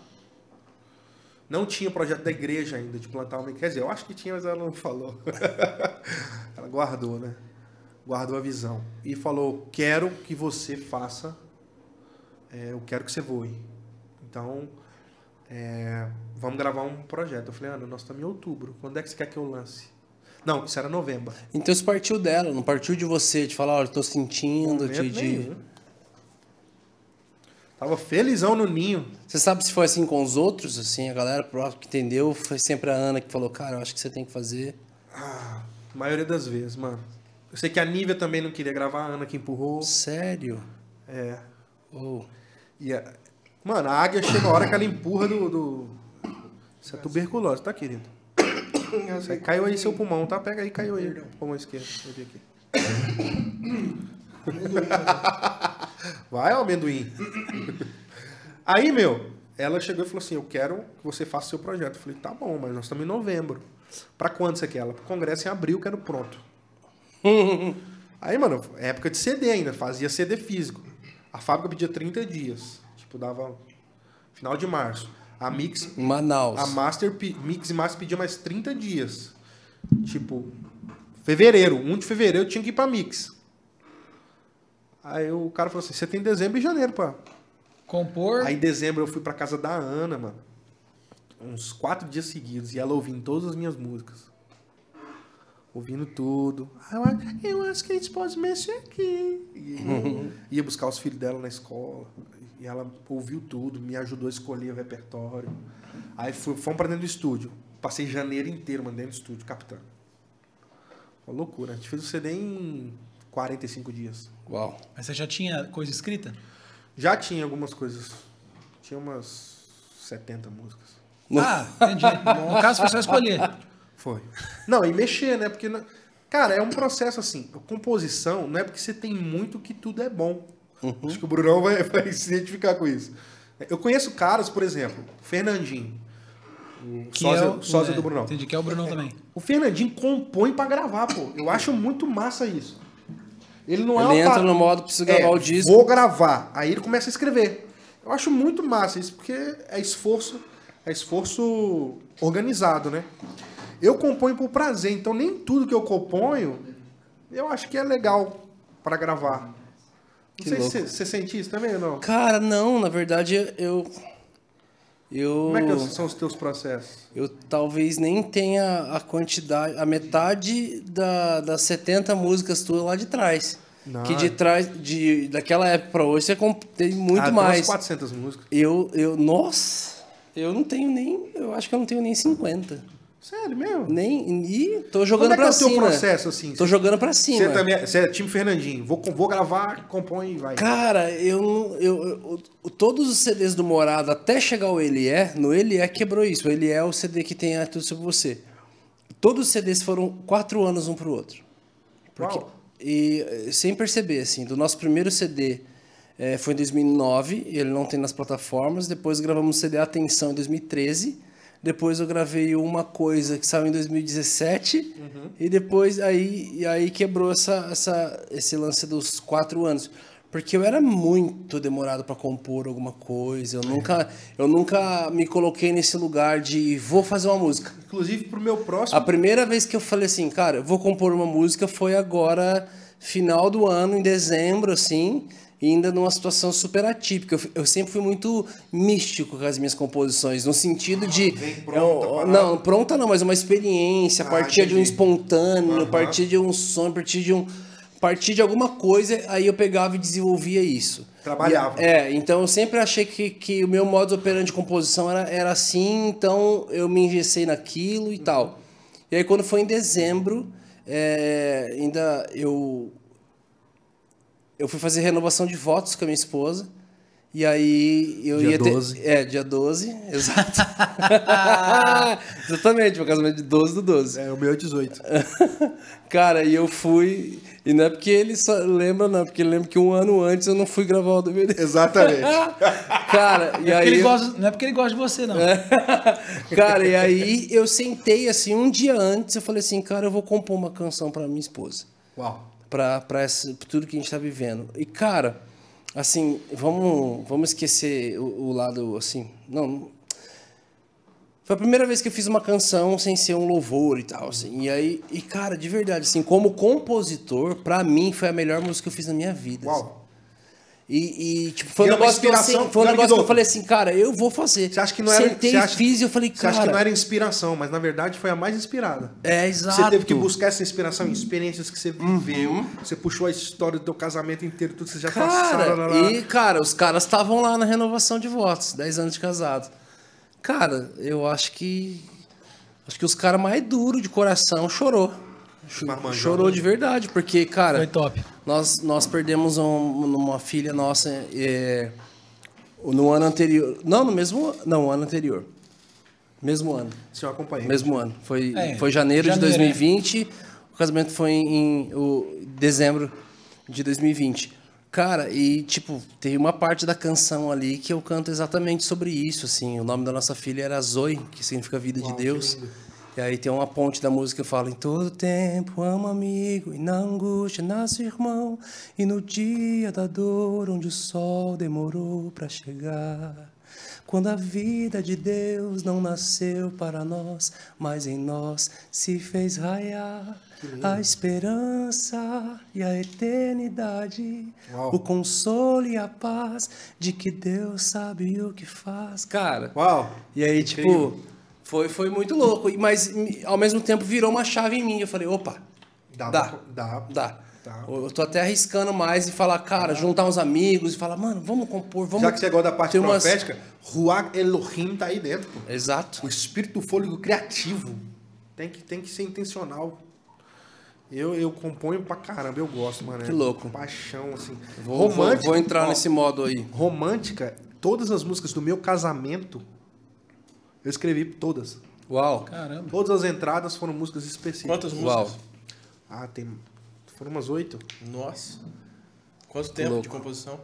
Não tinha projeto da igreja ainda de plantar uma, quer dizer, eu acho que tinha, mas ela não falou. ela guardou, né? Guardou a visão e falou: "Quero que você faça é, eu quero que você voe. Então, é, vamos gravar um projeto. Eu falei, Ana, nós estamos em outubro. Quando é que você quer que eu lance? Não, isso era novembro. Então isso partiu dela, não partiu de você, de falar, olha, tô sentindo, de, de-. Tava felizão no ninho. Você sabe se foi assim com os outros, assim, a galera próxima que entendeu, foi sempre a Ana que falou, cara, eu acho que você tem que fazer. Ah, a maioria das vezes, mano. Eu sei que a Nívia também não queria gravar, a Ana que empurrou. Sério? É. Oh. E a- Mano, a águia chega a hora que ela empurra do. do... Isso é tuberculose, tá, querido? Isso aí caiu aí seu pulmão, tá? Pega aí, caiu aí. Pulmão esquerdo. Aqui. Vai, ó, amendoim. Aí, meu, ela chegou e falou assim: Eu quero que você faça seu projeto. Eu falei: Tá bom, mas nós estamos em novembro. Pra quando você quer? Ela, pro congresso em abril, quero pronto. Aí, mano, época de CD ainda, fazia CD físico. A fábrica pedia 30 dias. Tipo, dava final de março. A Mix, Manaus. a Master, Mix e Master pedia mais 30 dias. Tipo, fevereiro, 1 de fevereiro eu tinha que ir pra Mix. Aí o cara falou assim: você tem dezembro e janeiro, pá. Compor. Aí em dezembro eu fui pra casa da Ana, mano. Uns quatro dias seguidos. E ela ouvindo todas as minhas músicas. Ouvindo tudo. Aí eu, acho- eu acho que a gente pode mexer aqui. E ia buscar os filhos dela na escola. E ela ouviu tudo, me ajudou a escolher o repertório. Aí fui, fomos pra dentro do estúdio. Passei janeiro inteiro, mano, dentro do estúdio, captando. Uma loucura. A gente fez o CD em 45 dias. Uau. Mas você já tinha coisa escrita? Já tinha algumas coisas. Tinha umas 70 músicas. Ah, entendi. No caso foi só escolher. Foi. Não, e mexer, né? Porque, cara, é um processo assim. A composição não é porque você tem muito que tudo é bom. Acho que o Brunão vai, vai se identificar com isso. Eu conheço caras, por exemplo, Fernandinho. O Que sósia, é o, sósia é, do Brunão. Entendi, que é o Brunão também. O Fernandinho compõe pra gravar, pô. Eu acho muito massa isso. Ele não é Ele uma entra no modo, preciso gravar É, o disco. Vou gravar. Aí ele começa a escrever. Eu acho muito massa isso, porque é esforço, é esforço organizado, né? Eu componho por prazer, então nem tudo que eu componho eu acho que é legal pra gravar. Não Que sei louco. se você- você sente isso também ou não? Cara, não, na verdade eu. Eu. Como é que são os teus processos? Eu talvez nem tenha a quantidade, a metade da, das 70 músicas tuas lá de trás. Não. Que de trás, de, daquela época pra hoje, você tem muito Ah, tem mais. umas 400 músicas. Eu, eu, nossa, eu não tenho nem, eu acho que eu não tenho nem 50. Sério mesmo? Nem. E tô jogando Como é pra é o teu cima. processo, assim? Tô jogando pra cima. Você também é, você é time Fernandinho. Vou, vou gravar, compõe e vai. Cara, eu, eu, eu- Todos os CDs do Morado, até chegar ao Ele É, no Ele É quebrou isso. O Ele É é o CD que tem tudo sobre você. Todos os CDs foram quatro anos um pro outro. Porque, Uau. e eh, sem perceber, assim, do nosso primeiro CD eh, foi em 2009, ele não tem nas plataformas. Depois gravamos o CD Atenção em 2013. Depois eu gravei uma coisa que saiu em 2017. E depois aí, aí quebrou essa, essa, esse lance dos quatro anos. Porque eu era muito demorado para compor alguma coisa. Eu nunca, eu nunca me coloquei nesse lugar de vou fazer uma música. Inclusive, pro meu próximo. A primeira vez que eu falei assim, cara, eu vou compor uma música foi agora, final do ano, em dezembro, assim, e ainda numa situação super atípica. Eu, eu sempre fui muito místico com as minhas composições, no sentido de. vem pronta, eu- não, pronta não, mas uma experiência, a Ah, partir de um espontâneo, a partir de um som, a partir de um. a partir de alguma coisa, aí eu pegava e desenvolvia isso. Trabalhava. E- é, então eu sempre achei que, que o meu modo operante de composição era, era assim, então eu me engessei naquilo e tal. E aí quando foi em dezembro, é, ainda eu eu fui fazer renovação de votos com a minha esposa. E aí eu Dia ia ter. 12. É, dia 12, exato. Exatamente, meu casamento de 12 do 12. É, o meu é 18. Cara, e eu fui. E não é porque ele só lembra, não, porque ele lembra que um ano antes eu não fui gravar o DVD. Exatamente. Cara, e Porque aí. eu- gosta- não é porque ele gosta de você, não. cara, e aí eu sentei assim, um dia antes, eu falei assim, cara, eu vou compor uma canção pra minha esposa. Uau. Pra, pra, essa, pra tudo que a gente tá vivendo. E, cara, assim, vamos, vamos esquecer o, o lado, assim, não... Foi a primeira vez que eu fiz uma canção sem ser um louvor e tal, assim. E aí, e cara, de verdade, assim, como compositor, pra mim foi a melhor música que eu fiz na minha vida. assim. E, e, tipo, foi E um negócio que eu, assim, inspiração, foi um negócio que eu falei assim, cara, eu vou fazer. Você acha que não era. Sentei, você acha, fiz e eu falei, Você cara. acha que não era inspiração, mas na verdade foi a mais inspirada. É, exato. Você teve que buscar essa inspiração em experiências que você viveu. Uhum. Você puxou a história do teu casamento inteiro, tudo que você já Cara, passaram. lá, lá, lá. e, cara, os caras estavam lá na renovação de votos, 10 anos de casado. Cara, eu acho que. Acho que os caras mais duros de coração chorou. Marmanjão. Chorou de verdade, porque, cara. Foi top. Nós, nós perdemos um- uma filha nossa é, no ano anterior. Não, no mesmo Não, no ano anterior. Mesmo ano. Se eu acompanhei. Mesmo ano. Foi, É, foi janeiro, janeiro, de 2020. O casamento foi em, o, dezembro de 2020. Cara, e tipo, tem uma parte da canção ali que eu canto exatamente sobre isso, assim. O nome da nossa filha era Zoe, que significa vida Uau, de que Deus. lindo. E aí tem uma ponte da música que fala: Em todo tempo amo amigo, e na angústia nasce irmão, e no dia da dor, onde o sol demorou para chegar. Quando a vida de Deus não nasceu para nós, mas em nós se fez raiar a esperança e a eternidade, Uau. o consolo e a paz de que Deus sabe o que faz. Cara, Uau. e aí, Incrível. tipo, foi, foi muito louco. Mas, ao mesmo tempo, virou uma chave em mim. Eu falei, opa, Dá. Dá. Dá. dá. Tá. Eu tô até arriscando mais e falar, cara, juntar uns amigos e falar, mano, vamos compor, vamos... Já que você gosta da parte umas- profética, Ruach Elohim tá aí dentro. pô. Exato. O espírito fôlego criativo tem que, tem que ser intencional. Eu, eu componho pra caramba, eu gosto, mano. Que louco. Paixão, assim. Vou, vou, vou entrar ó, nesse modo aí. Romântica, todas as músicas do meu casamento, eu escrevi todas. Uau. Caramba. Todas as entradas foram músicas específicas. Quantas músicas? Uau. Ah, tem. Foram umas oito. Nossa. Quanto tempo Louco. de composição?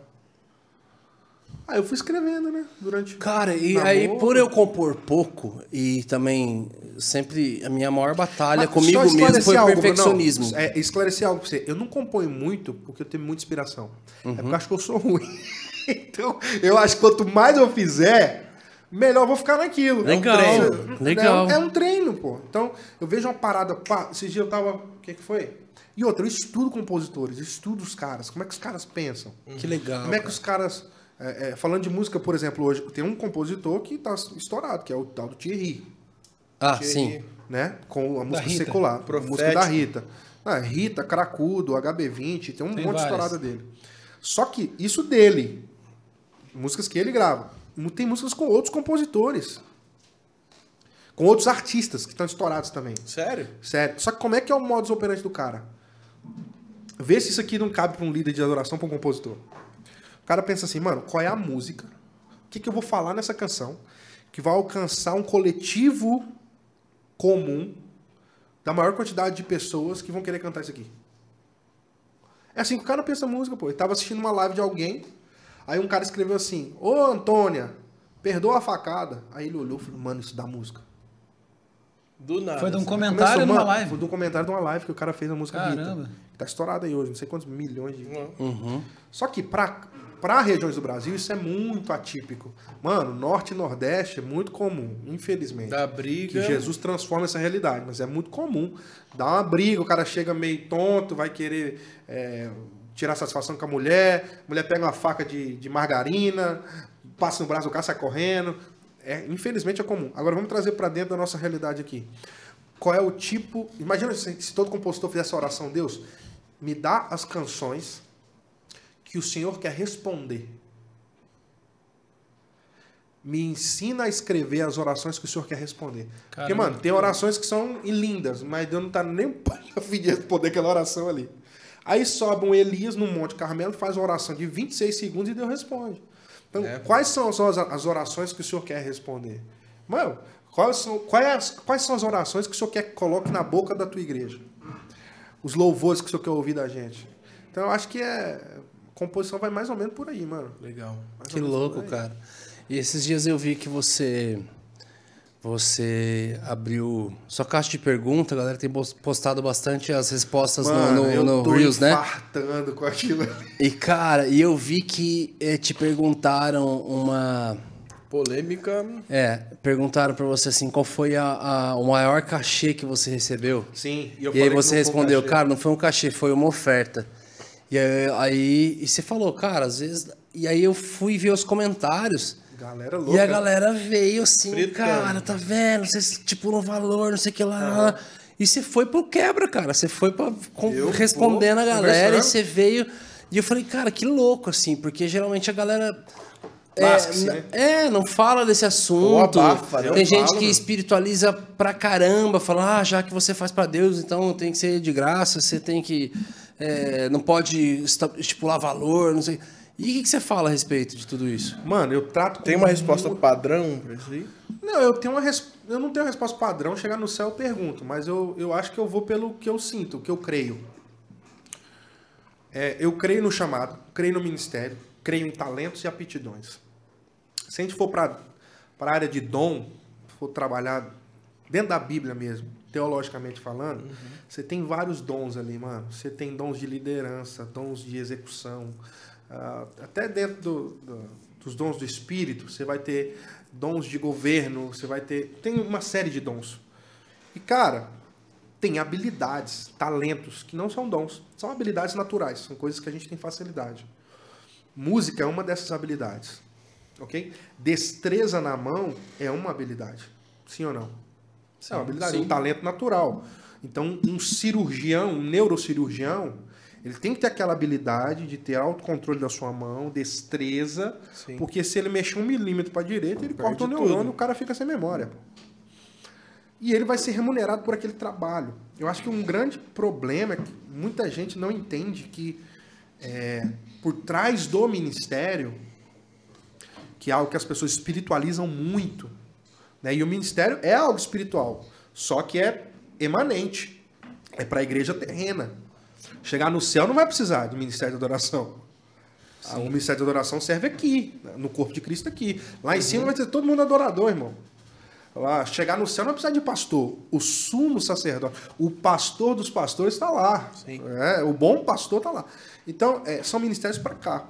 Ah, eu fui escrevendo, né? Durante. Cara, e Namoro. aí, por eu compor pouco, e também sempre a minha maior batalha Mas comigo mesmo foi o perfeccionismo. Bruno. É, esclarecer algo pra você. Eu não componho muito porque eu tenho muita inspiração. É Uhum. porque eu acho que eu sou ruim. então, eu acho que quanto mais eu fizer, melhor eu vou ficar naquilo. Legal, É um treino. legal. É um, é um treino, pô. Então, eu vejo uma parada. Pá, esses dias eu tava. O que, que foi? E outra, eu estudo compositores, eu estudo os caras. Como é que os caras pensam? Que legal. Como é que os caras. é, é, falando de música, por exemplo, hoje tem um compositor que tá estourado, que é o tal do Thierry Ah, Que- sim. né? Com a música Rita. secular, a Profético. música da Rita. Ah, Rita, Cracudo, HB20, tem um Tem monte de várias. estourada dele. Só que isso dele, músicas que ele grava, tem músicas com outros compositores. Com outros artistas que estão estourados também. Sério? Sério. Só que como é que é o modus operandi do cara? Vê se isso aqui não cabe pra um líder de adoração, pra um compositor. O cara pensa assim, mano, qual é a música? O que, que eu vou falar nessa canção que vai alcançar um coletivo comum da maior quantidade de pessoas que vão querer cantar isso aqui? É assim que o cara pensa música, pô. Ele tava assistindo uma live de alguém, aí um cara escreveu assim, ô Antônia, perdoa a facada. Aí ele olhou e falou, mano, isso dá música. Do nada. Foi de um assim. comentário Começou, numa live. Foi de um comentário de uma live que o cara fez a música Caramba. Rita. Tá estourada aí hoje, não sei quantos milhões de. Uhum. Só que pra, pra regiões do Brasil isso é muito atípico. Mano, norte e nordeste é muito comum, infelizmente. Da briga. Que Jesus transforma essa realidade, mas é muito comum. Dá uma briga, o cara chega meio tonto, vai querer é, tirar satisfação com a mulher, a mulher pega uma faca de, de margarina, passa no braço do cara, sai correndo. É, infelizmente é comum. Agora vamos trazer para dentro da nossa realidade aqui. Qual é o tipo. Imagina se, se todo compositor fizesse a oração, Deus, me dá as canções que o Senhor quer responder. Me ensina a escrever as orações que o Senhor quer responder. Porque, Caramba. mano, tem orações que são lindas, mas Deus não tá nem a fim de responder aquela oração ali. Aí sobe um Elias no Monte Carmelo, faz uma oração de 26 segundos e Deus responde. Então, É. quais são as, orações que o Senhor quer responder? Mano, quais são, quais, quais são as orações que o Senhor quer que coloque na boca da tua igreja? Os louvores que o Senhor quer ouvir da gente. Então, eu acho que é. Composição vai mais ou menos por aí, mano. Legal. Mais Que louco, cara. E esses dias eu vi que você você abriu sua caixa de pergunta, a galera tem postado bastante as respostas no- Mano, no, eu no, tô Reels, né? com aquilo ali. E cara, e eu vi que eh, te perguntaram uma Polêmica. é, perguntaram pra você assim, qual foi a, a- o maior cachê que você recebeu? Sim, e eu E aí você um respondeu, cachê. cara, não foi um cachê, foi uma oferta. E aí, aí- e você falou, cara, às vezes. E aí eu fui ver os comentários. Galera louca. E a galera veio assim, cara, tá vendo? Você estipula um valor, não sei o que lá. E você foi pro quebra, cara. Você foi pra, com- Eu respondendo a vou galera e você veio. E eu falei, cara, que louco, assim, porque geralmente a galera. É, né? é, não fala desse assunto. Abafa, né? Tem gente falo, que espiritualiza pra caramba, fala, ah, já que você faz pra Deus, então tem que ser de graça, você tem que. é, não pode estipular valor, não sei. E o que, que você fala a respeito de tudo isso? Mano, eu trato Tem com uma resposta muito- padrão pra isso aí? Não, eu tenho uma res... eu não tenho uma resposta padrão, chegar no céu eu pergunto, mas eu, eu acho que eu vou pelo que eu sinto, o que eu creio. É, eu creio no chamado, creio no ministério, creio em talentos e aptidões. Se a gente for para a área de dom, for trabalhar dentro da Bíblia mesmo, teologicamente falando, você tem vários dons ali, mano. Você tem dons de liderança, dons de execução. Ah, até dentro do- do- dos dons do Espírito, você vai ter dons de governo, você vai ter. Tem uma série de dons. E, cara, tem habilidades, talentos, que não são dons, são habilidades naturais, são coisas que a gente tem facilidade. Música é uma dessas habilidades, ok? Destreza na mão é uma habilidade, sim ou não? é uma habilidade, sim. um talento natural. Então, um cirurgião, um neurocirurgião, ele tem que ter aquela habilidade de ter autocontrole da sua mão, destreza, Sim. porque se ele mexer um milímetro para a direita, ele corta o neurônio tudo. e o cara fica sem memória. E ele vai ser remunerado por aquele trabalho. Eu acho que um grande problema é que muita gente não entende que é, por trás do ministério, que é algo que as pessoas espiritualizam muito, né? e o ministério é algo espiritual, só que é emanente, é para a igreja terrena. Chegar no céu não vai precisar de ministério de adoração. Ah, O ministério de adoração serve aqui, no corpo de Cristo aqui. Lá em cima vai ter todo mundo adorador, irmão. Lá, chegar no céu não vai precisar de pastor. O sumo sacerdote, o pastor dos pastores está lá. Sim. É, o bom pastor está lá. Então, é, são ministérios para cá.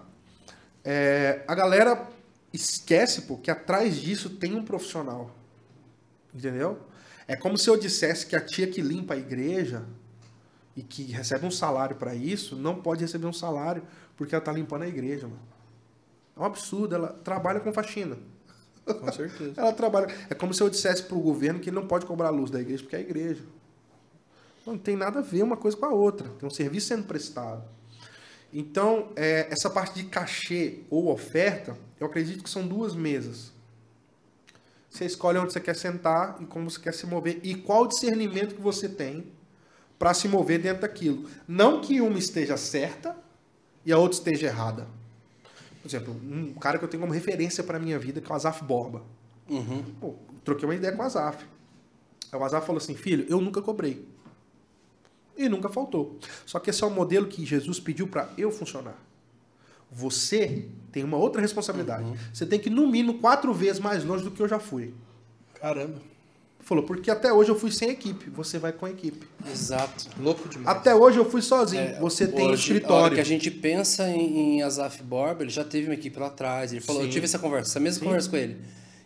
É, a galera esquece, pô, que atrás disso tem um profissional. Entendeu? É como se eu dissesse que a tia que limpa a igreja e que recebe um salário para isso, não pode receber um salário porque ela está limpando a igreja, mano. É um absurdo, ela trabalha com faxina. Com certeza. Ela trabalha. É como se eu dissesse para o governo que ele não pode cobrar a luz da igreja porque é a igreja. Não tem nada a ver uma coisa com a outra. Tem um serviço sendo prestado. Então, é, essa parte de cachê ou oferta, eu acredito que são duas mesas. Você escolhe onde você quer sentar e como você quer se mover e qual discernimento que você tem para se mover dentro daquilo. Não que uma esteja certa e a outra esteja errada. Por exemplo, um cara que eu tenho como referência para minha vida, que é o Azaf Borba. Uhum. Pô, troquei uma ideia com o Azaf. Aí o Azaf falou assim: filho, eu nunca cobrei. E nunca faltou. Só que esse é o modelo que Jesus pediu para eu funcionar. Você tem uma outra responsabilidade. Você tem que, no mínimo, quatro vezes mais longe do que eu já fui. Caramba. Falou, porque até hoje eu fui sem equipe, você vai com equipe. Exato. Louco demais. Até hoje eu fui sozinho, É, você tem hoje, A hora escritório. que a gente pensa em, em Azaf Borba, ele já teve uma equipe lá atrás. Ele falou, eu tive essa conversa, essa mesma conversa com ele.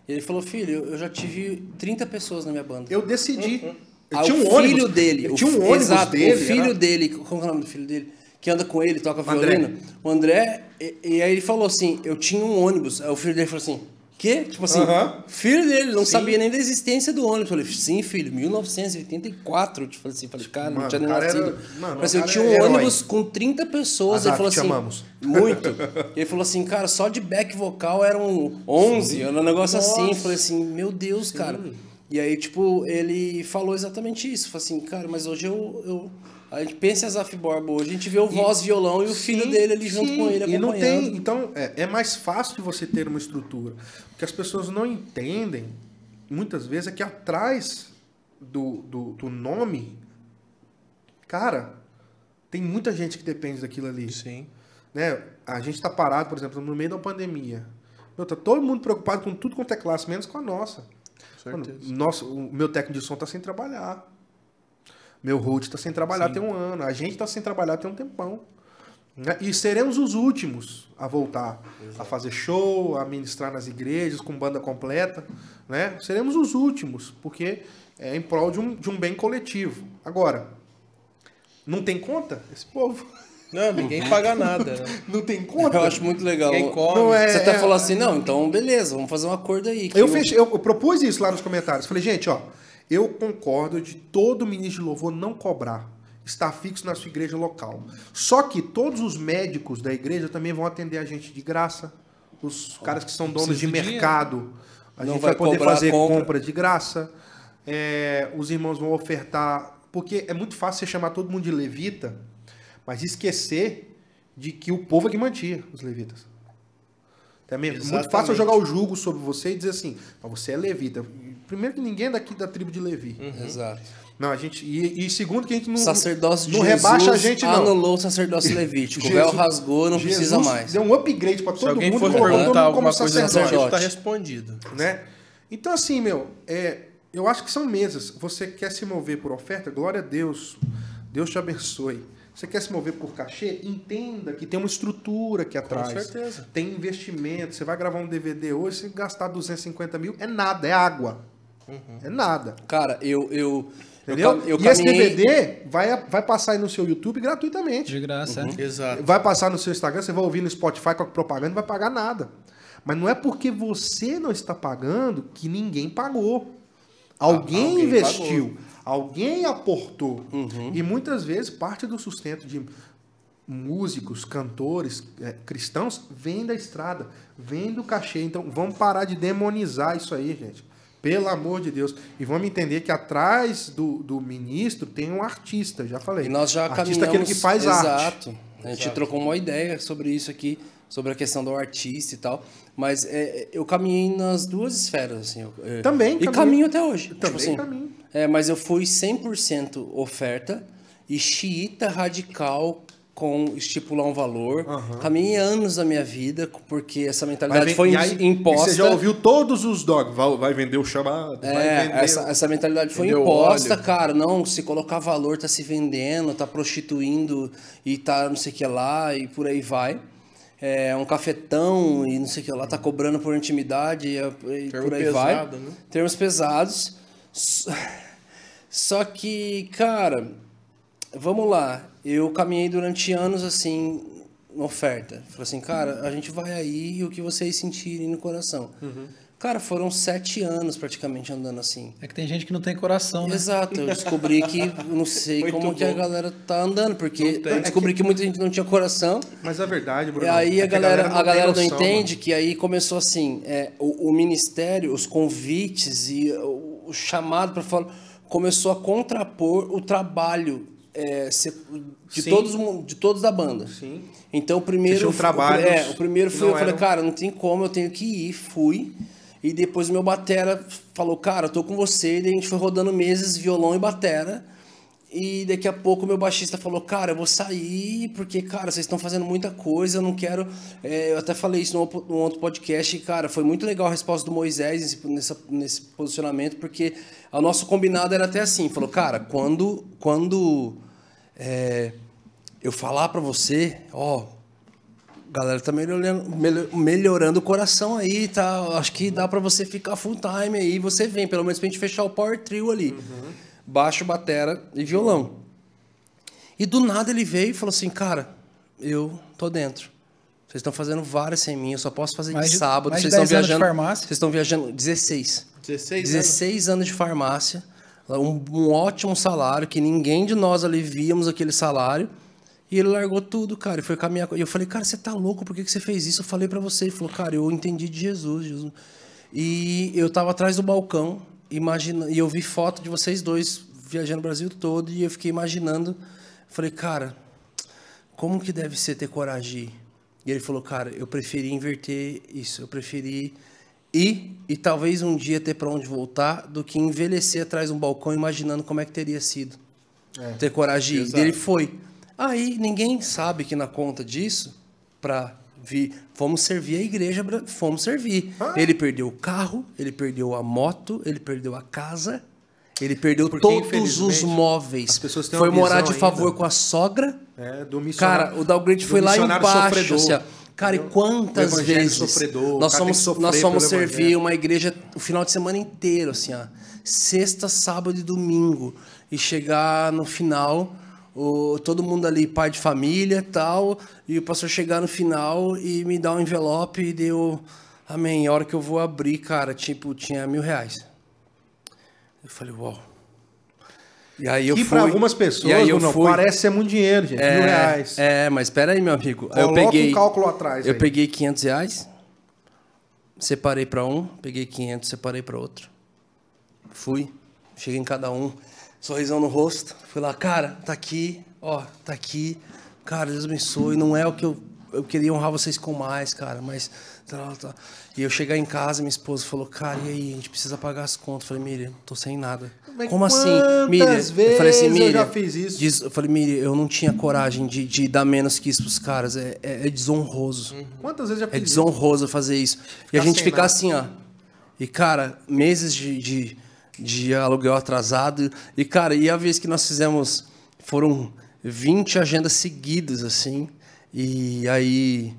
E ele falou, filho, eu já tive 30 pessoas na minha banda. Eu decidi. Eu Ah, tinha um o ônibus. filho dele. Eu o tinha um ônibus exato, dele. O filho era- dele, como é o nome do filho dele? Que anda com ele, toca André. violino. O André, e, e aí ele falou assim: Eu tinha um ônibus. Aí o filho dele falou assim: Quê? Tipo assim, filho dele, não Sim. sabia nem da existência do ônibus. Eu falei, sim, filho, 1984. Tipo assim, falei, cara, não Mano, tinha nem nascido. era- mano, Falei assim, eu tinha um herói. ônibus com 30 pessoas. Azaf, ele falou te assim, amamos. muito. E ele falou assim, cara, só de back vocal eram 11, era um negócio assim. Eu falei assim, meu Deus, cara. E aí, tipo, ele falou exatamente isso. Falou assim, cara, mas hoje eu. eu... A gente pensa em Azaf Borba hoje, a gente vê o voz, violão e o filho Sim, dele ali junto sim, com ele E não acompanhando. tem, então é, é mais fácil de você ter uma estrutura, porque as pessoas não entendem muitas vezes é que atrás do, do, do nome, cara, tem muita gente que depende daquilo ali. Sim. né? A gente está parado, por exemplo, no meio da pandemia. Meu, tá todo mundo preocupado com tudo quanto é classe, menos com a nossa. Mano, nossa, o meu técnico de som tá sem trabalhar. Meu road tá sem trabalhar tem um ano. A gente tá sem trabalhar tem um tempão. né? E seremos os últimos a voltar a fazer show, a ministrar nas igrejas com banda completa. Né? Seremos os últimos, porque é em prol de um, de um bem coletivo. Agora, não tem conta esse povo? Não, ninguém paga nada. Né? Não tem conta? Eu acho muito legal. Quem come. Não é- Você até é- falou assim, não, então beleza, vamos fazer um acordo aí. que Eu, o- fechei, eu, eu propus isso lá nos comentários. Falei, gente, ó, eu concordo de todo ministro de louvor não cobrar. Está fixo na sua igreja local. Só que todos os médicos da igreja também vão atender a gente de graça. Os caras que são donos de mercado. A Não gente vai vai, poder fazer compra. compra. de graça. É, os irmãos vão ofertar. Porque é muito fácil você chamar todo mundo de levita, mas esquecer de que o povo é que mantinha os levitas. Também é muito fácil eu jogar o jugo sobre você e dizer assim, "Mas você é levita. Primeiro que ninguém é daqui da tribo de Levi. Exato. Não, a gente. E, e segundo que a gente não. O sacerdócio de não Jesus rebaixa a gente, não. anulou o sacerdócio levítico. O Jesus- véu rasgou, não Jesus precisa mais. Deu um upgrade pra Se todo alguém mundo, for colocou todo mundo como alguma coisa no sacerdote. tá Sacerdote. respondido. né? Então, assim, meu, é, eu acho que são mesas. Você quer se mover por oferta? Glória a Deus. Deus te abençoe. Você quer se mover por cachê? Entenda que tem uma estrutura aqui atrás. certeza. Tem investimento. Você vai gravar um DVD hoje, se gastar 250 mil, é nada, é água. É nada. Cara, eu. eu Entendeu? Eu, eu e esse caminhei- DVD vai, vai passar aí no seu YouTube gratuitamente. De graça, é. Exato. Vai passar no seu Instagram, você vai ouvir no Spotify com a propaganda, não vai pagar nada. Mas não é porque você não está pagando que ninguém pagou. Alguém, alguém investiu, alguém aportou. Uhum. E muitas vezes parte do sustento de músicos, cantores, eh, cristãos vem da estrada, vem do cachê. Então vamos parar de demonizar isso aí, gente. Pelo amor de Deus. E vamos entender que atrás do, do ministro tem um artista, já falei. E nós já artista é caminhamos... aquele que faz arte. Exato. A gente trocou uma ideia sobre isso aqui, sobre a questão do artista e tal. Mas é, eu caminhei nas duas esferas, assim. eu- é, Também E caminho. caminho até hoje. Também tipo assim, caminho. É, mas eu fui 100% oferta e xiita radical com estipular um valor. Caminhei anos da minha vida, porque essa mentalidade vem- foi e aí, imposta. e Você já ouviu todos os dogmas. Vai, vai vender o chamado, vai É, vender. essa, essa mentalidade foi imposta, óleo. cara. Não, se colocar valor, tá se vendendo, tá prostituindo e tá não sei o que lá e por aí vai. É um cafetão e não sei o que lá, tá cobrando por intimidade e, e por aí vai. pesado, né? Termos pesados. Só que, cara, vamos lá. Eu caminhei durante anos assim, na oferta. Falei assim, cara, a gente vai aí e o que vocês sentirem no coração. Cara, foram sete anos praticamente andando assim. É que tem gente que não tem coração, né? Exato, eu descobri que não sei Muito como que a galera tá andando, porque Não eu descobri que muita gente não tinha coração. Mas a verdade, Bruno. E aí é a que galera, a galera não noção, entende que aí começou assim, é, o, o ministério, os convites e o, o chamado para falar começou a contrapor o trabalho é, de Sim. todos de todos da banda. Sim. Então o primeiro Tinham o- trabalhos é, o primeiro foi eu falei, eram- cara, não tem como, eu tenho que ir, fui. E depois o meu batera falou, cara, eu tô com você, e daí a gente foi rodando meses violão e batera. E daqui a pouco o meu baixista falou, cara, eu vou sair, porque, cara, vocês estão fazendo muita coisa, eu não quero. é, eu até falei isso no, no outro podcast, e, cara, foi muito legal a resposta do Moisés nesse, nessa- nesse posicionamento, porque o nosso combinado era até assim, falou, cara, quando, quando é, eu falar pra você, ó, a galera tá melhorando, melhor- melhorando o coração aí, tá? Acho que dá pra você ficar full time aí, você vem, pelo menos pra gente fechar o power trio ali. Baixo, batera e violão. E do nada ele veio e falou assim, cara, eu tô dentro. Vocês estão fazendo várias sem mim, eu só posso fazer Mais de sábado. Vocês estão 10 anos de viajando. Vocês estão viajando 16. 16, 16 anos de farmácia, um, um ótimo salário, que ninguém de nós ali víamos aquele salário. E ele largou tudo, cara, e foi caminhar. E eu falei, cara, você tá louco? Por que, que você fez isso? Eu falei pra você. Ele falou, cara, eu entendi de Jesus, Jesus. E eu tava atrás do balcão, imagina, e eu vi foto de vocês dois viajando o Brasil todo, e eu fiquei imaginando. Falei, cara, como que deve ser ter coragem? E ele falou, cara, eu preferi inverter isso, eu preferi ir e talvez um dia ter para onde voltar do que envelhecer atrás de um balcão imaginando como é que teria sido. Ter coragem de ir. Ele foi. Aí ninguém sabe que na conta disso, para vir, fomos servir a igreja, fomos servir. Ele perdeu o carro, ele perdeu a moto, ele perdeu a casa, ele perdeu Porque, todos os móveis. as pessoas têm Foi morar de favor ainda. com a sogra. É, do missionário. Cara, o downgrade do foi lá embaixo. assim, Cara, e quantas evangelho vezes sofredor, nós sofrer nós pelo servir evangelho. uma igreja o final de semana inteiro, assim, ó. Sexta, sábado e domingo. E chegar no final, o, todo mundo ali, pai de família tal, e o pastor chegar no final e me dar um envelope e deu. Amém. A hora que eu vou abrir, cara, tipo, tinha mil reais. Eu falei, uau. E aí eu que fui. pra algumas e pessoas, aí eu Bruno, fui, parece ser muito dinheiro, gente. mil reais. é, mas espera aí, meu amigo. Aí eu Coloca peguei, um cálculo atrás eu aí. peguei 500 reais, separei para um, peguei 500, separei para outro. Fui, cheguei em cada um, sorrisão no rosto. Fui lá, cara, tá aqui, ó, tá aqui. Cara, Deus abençoe. Não é o que eu, eu queria honrar vocês com mais, cara, mas. Tá, tá. E eu chegar em casa, minha esposa falou, cara, e aí, a gente precisa pagar as contas. Eu falei, Miriam, tô sem nada. Mas Como assim, Miriam? Eu falei assim, vezes eu Miriam. já fiz isso? diz- eu falei, Miriam, eu não tinha coragem de, de dar menos que isso pros caras. É, é, é desonroso. Quantas vezes já É fiz isso? desonroso fazer isso. e a gente ficar nada. assim, ó. E, cara, meses de, de, de aluguel atrasado. E, cara, e a vez que nós fizemos. Foram 20 agendas seguidas, assim. E aí.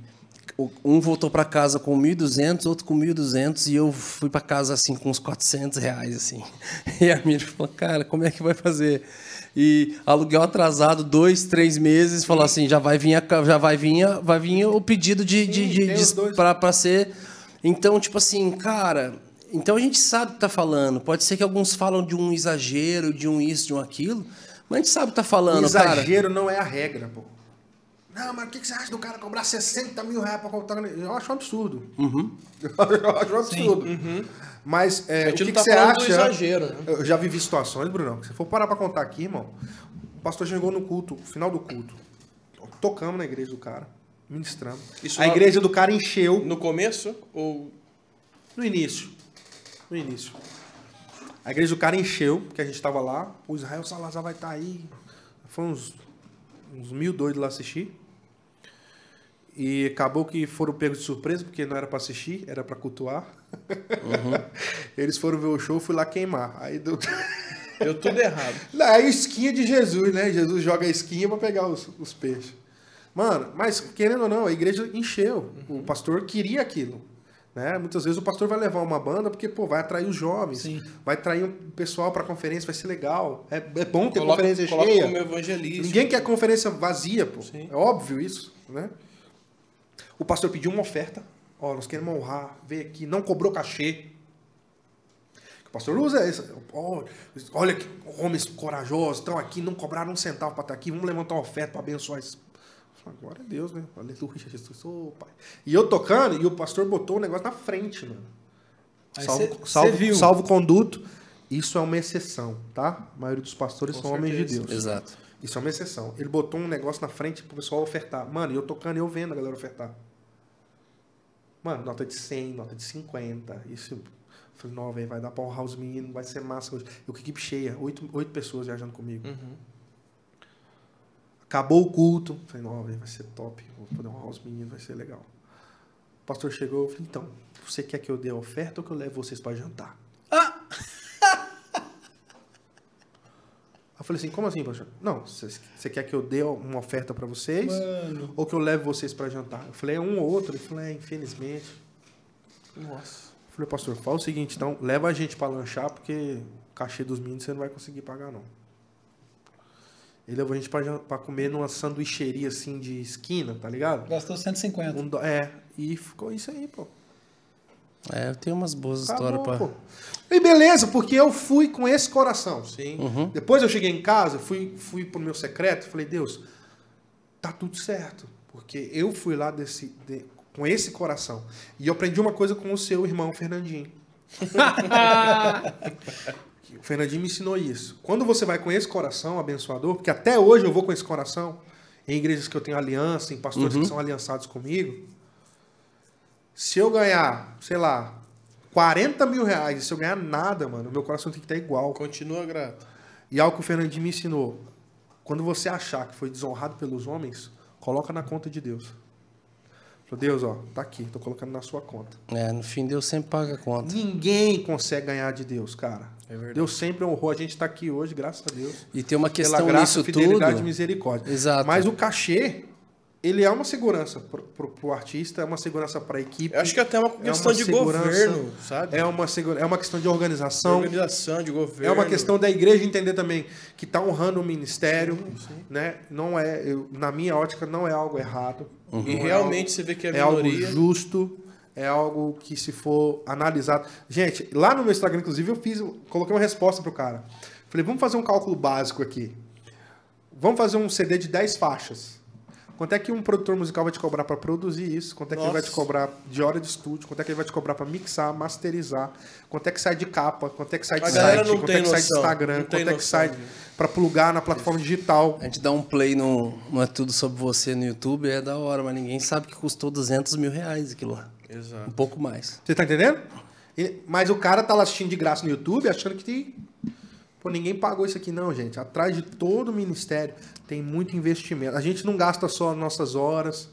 Um voltou para casa com 1.200, outro com 1.200, e eu fui para casa assim com uns 400 reais, assim. E a minha falou, cara, como é que vai fazer? E aluguel atrasado, dois, três meses, falou assim, já vai vir, a, já vai vir, a- vai vir o pedido de, de, Sim, de, de para ser. Então, tipo assim, cara, então a gente sabe o que tá falando. Pode ser que alguns falam de um exagero, de um isso, de um aquilo, mas a gente sabe o que tá O falando, cara. exagero não é a regra, pô. Não, mas o que que você acha do cara cobrar 60 mil reais pra contar? Eu acho um absurdo. Uhum. Eu acho um absurdo. Mas é, o que, não que tá você acha? exagero, né? Eu já vivi situações, Brunão, se for parar pra contar aqui, irmão, o pastor chegou no culto, final do culto. Tocamos na igreja do cara, ministramos. Isso a lá- igreja do cara encheu No começo? Ou. no início. No início. A igreja do cara encheu, porque a gente tava lá. O Israel Salazar vai estar aí. Foi uns, uns mil doidos lá assistir. E acabou que foram pegos de surpresa, porque não era pra assistir, era pra cultuar. Eles foram ver o show, fui lá queimar. Aí deu. Deu tudo errado. Não, é a esquinha de Jesus, né? Jesus joga a esquinha pra pegar os, os peixes. Mano, mas querendo ou não, a igreja encheu. O pastor queria aquilo. Né? Muitas vezes o pastor vai levar uma banda porque, pô, vai atrair os jovens, Sim. vai atrair o pessoal pra conferência, vai ser legal. É, é bom ter Coloca, conferência coloca cheia. como evangelista. Ninguém quer conferência vazia, pô. Sim. É óbvio isso, né? O pastor pediu uma oferta. Ó, nós queremos honrar, veio aqui, não cobrou cachê. O pastor usa isso. Ó, olha que homens corajosos estão aqui, não cobraram um centavo para estar aqui, vamos levantar uma oferta para abençoar isso. Glória a Deus, né? Aleluia, Jesus. Ô, pai. E eu tocando, e o pastor botou o negócio na frente, mano. Aí Salvo, cê- salvo, cê viu. salvo conduto. Isso é uma exceção, tá? A maioria dos pastores Com são homens de certeza. Deus. Exato. Isso é uma exceção. Ele botou um negócio na frente pro pessoal ofertar. Mano, e eu tocando e eu vendo a galera ofertar. Mano, nota de 100, nota de 50. Isso. Eu falei, não, velho, vai dar pra honrar os meninos, vai ser massa hoje. Eu com a equipe cheia, oito, oito pessoas viajando comigo. Uhum. Acabou o culto. Falei, não, velho, vai ser top. Vou poder honrar os meninos, vai ser legal. O pastor chegou, eu falei, então, você quer que eu dê a oferta ou que eu leve vocês pra jantar? Falei assim, como assim, pastor? Não, você quer que eu dê uma oferta pra vocês Mano. ou que eu leve vocês pra jantar? Eu falei, é um ou outro. Ele falou, é, infelizmente. Nossa. Eu falei, pastor, fala o seguinte, então, leva a gente pra lanchar, porque o cachê dos meninos você não vai conseguir pagar, não. Ele levou a gente pra comer numa sanduicheria, assim, de esquina, tá ligado? Gastou 150. Um é, e ficou isso aí, pô. É, eu tenho umas boas Acabou, histórias pra. pô. E beleza, porque eu fui com esse coração. Sim. Uhum. Depois eu cheguei em casa, fui, fui pro meu secreto, falei, Deus, tá tudo certo. Porque eu fui lá desse, de- com esse coração. E eu aprendi uma coisa com o seu irmão, Fernandinho. o Fernandinho me ensinou isso. Quando você vai com esse coração abençoador, porque até hoje eu vou com esse coração, em igrejas que eu tenho aliança, em pastores que são aliançados comigo, se eu ganhar, sei lá, 40 mil reais, e se eu ganhar nada, mano, meu coração tem que estar igual. Continua grato. E algo que o Fernandinho me ensinou. Quando você achar que foi desonrado pelos homens, coloca na conta de Deus. Falou, Deus, ó, tá aqui, tô colocando na sua conta. É, no fim Deus sempre paga a conta. Ninguém consegue ganhar de Deus, cara. É verdade. Deus sempre honrou. A gente tá aqui hoje, graças a Deus. E tem uma Pela questão graça, nisso fidelidade tudo. e misericórdia. Exato. Mas o cachê, ele é uma segurança pro, pro artista, é uma segurança pra equipe. Eu acho que até é uma é questão de governo, sabe? É uma, é uma questão de De organização. organização, de governo. É uma questão da igreja entender também que está honrando o ministério, né? Não é, eu- na minha ótica, não é algo errado. E Não é realmente você vê que a é algo justo, é algo que se for analisado. Gente, lá no meu Instagram, inclusive, eu fiz, coloquei uma resposta pro cara. Falei, vamos fazer um cálculo básico aqui. Vamos fazer um CD de 10 faixas. Quanto é que um produtor musical vai te cobrar para produzir isso? Quanto é que ele vai te Nossa. cobrar de hora de estúdio? Quanto é que ele vai te cobrar para mixar, masterizar? Quanto é que sai de capa? Quanto é que sai de site? Quanto é que sai de Instagram? Quanto é que noção sai para plugar na plataforma digital? A gente dá um play no, no É Tudo Sobre Você no YouTube, é da hora, mas ninguém sabe que custou 200 mil reais aquilo lá. Um Exato. pouco mais. Você tá entendendo? Mas o cara tá lá assistindo de graça no YouTube, achando que tem. Pô, ninguém pagou isso aqui, não, gente. Atrás de todo o ministério tem muito investimento. A gente não gasta só nossas horas,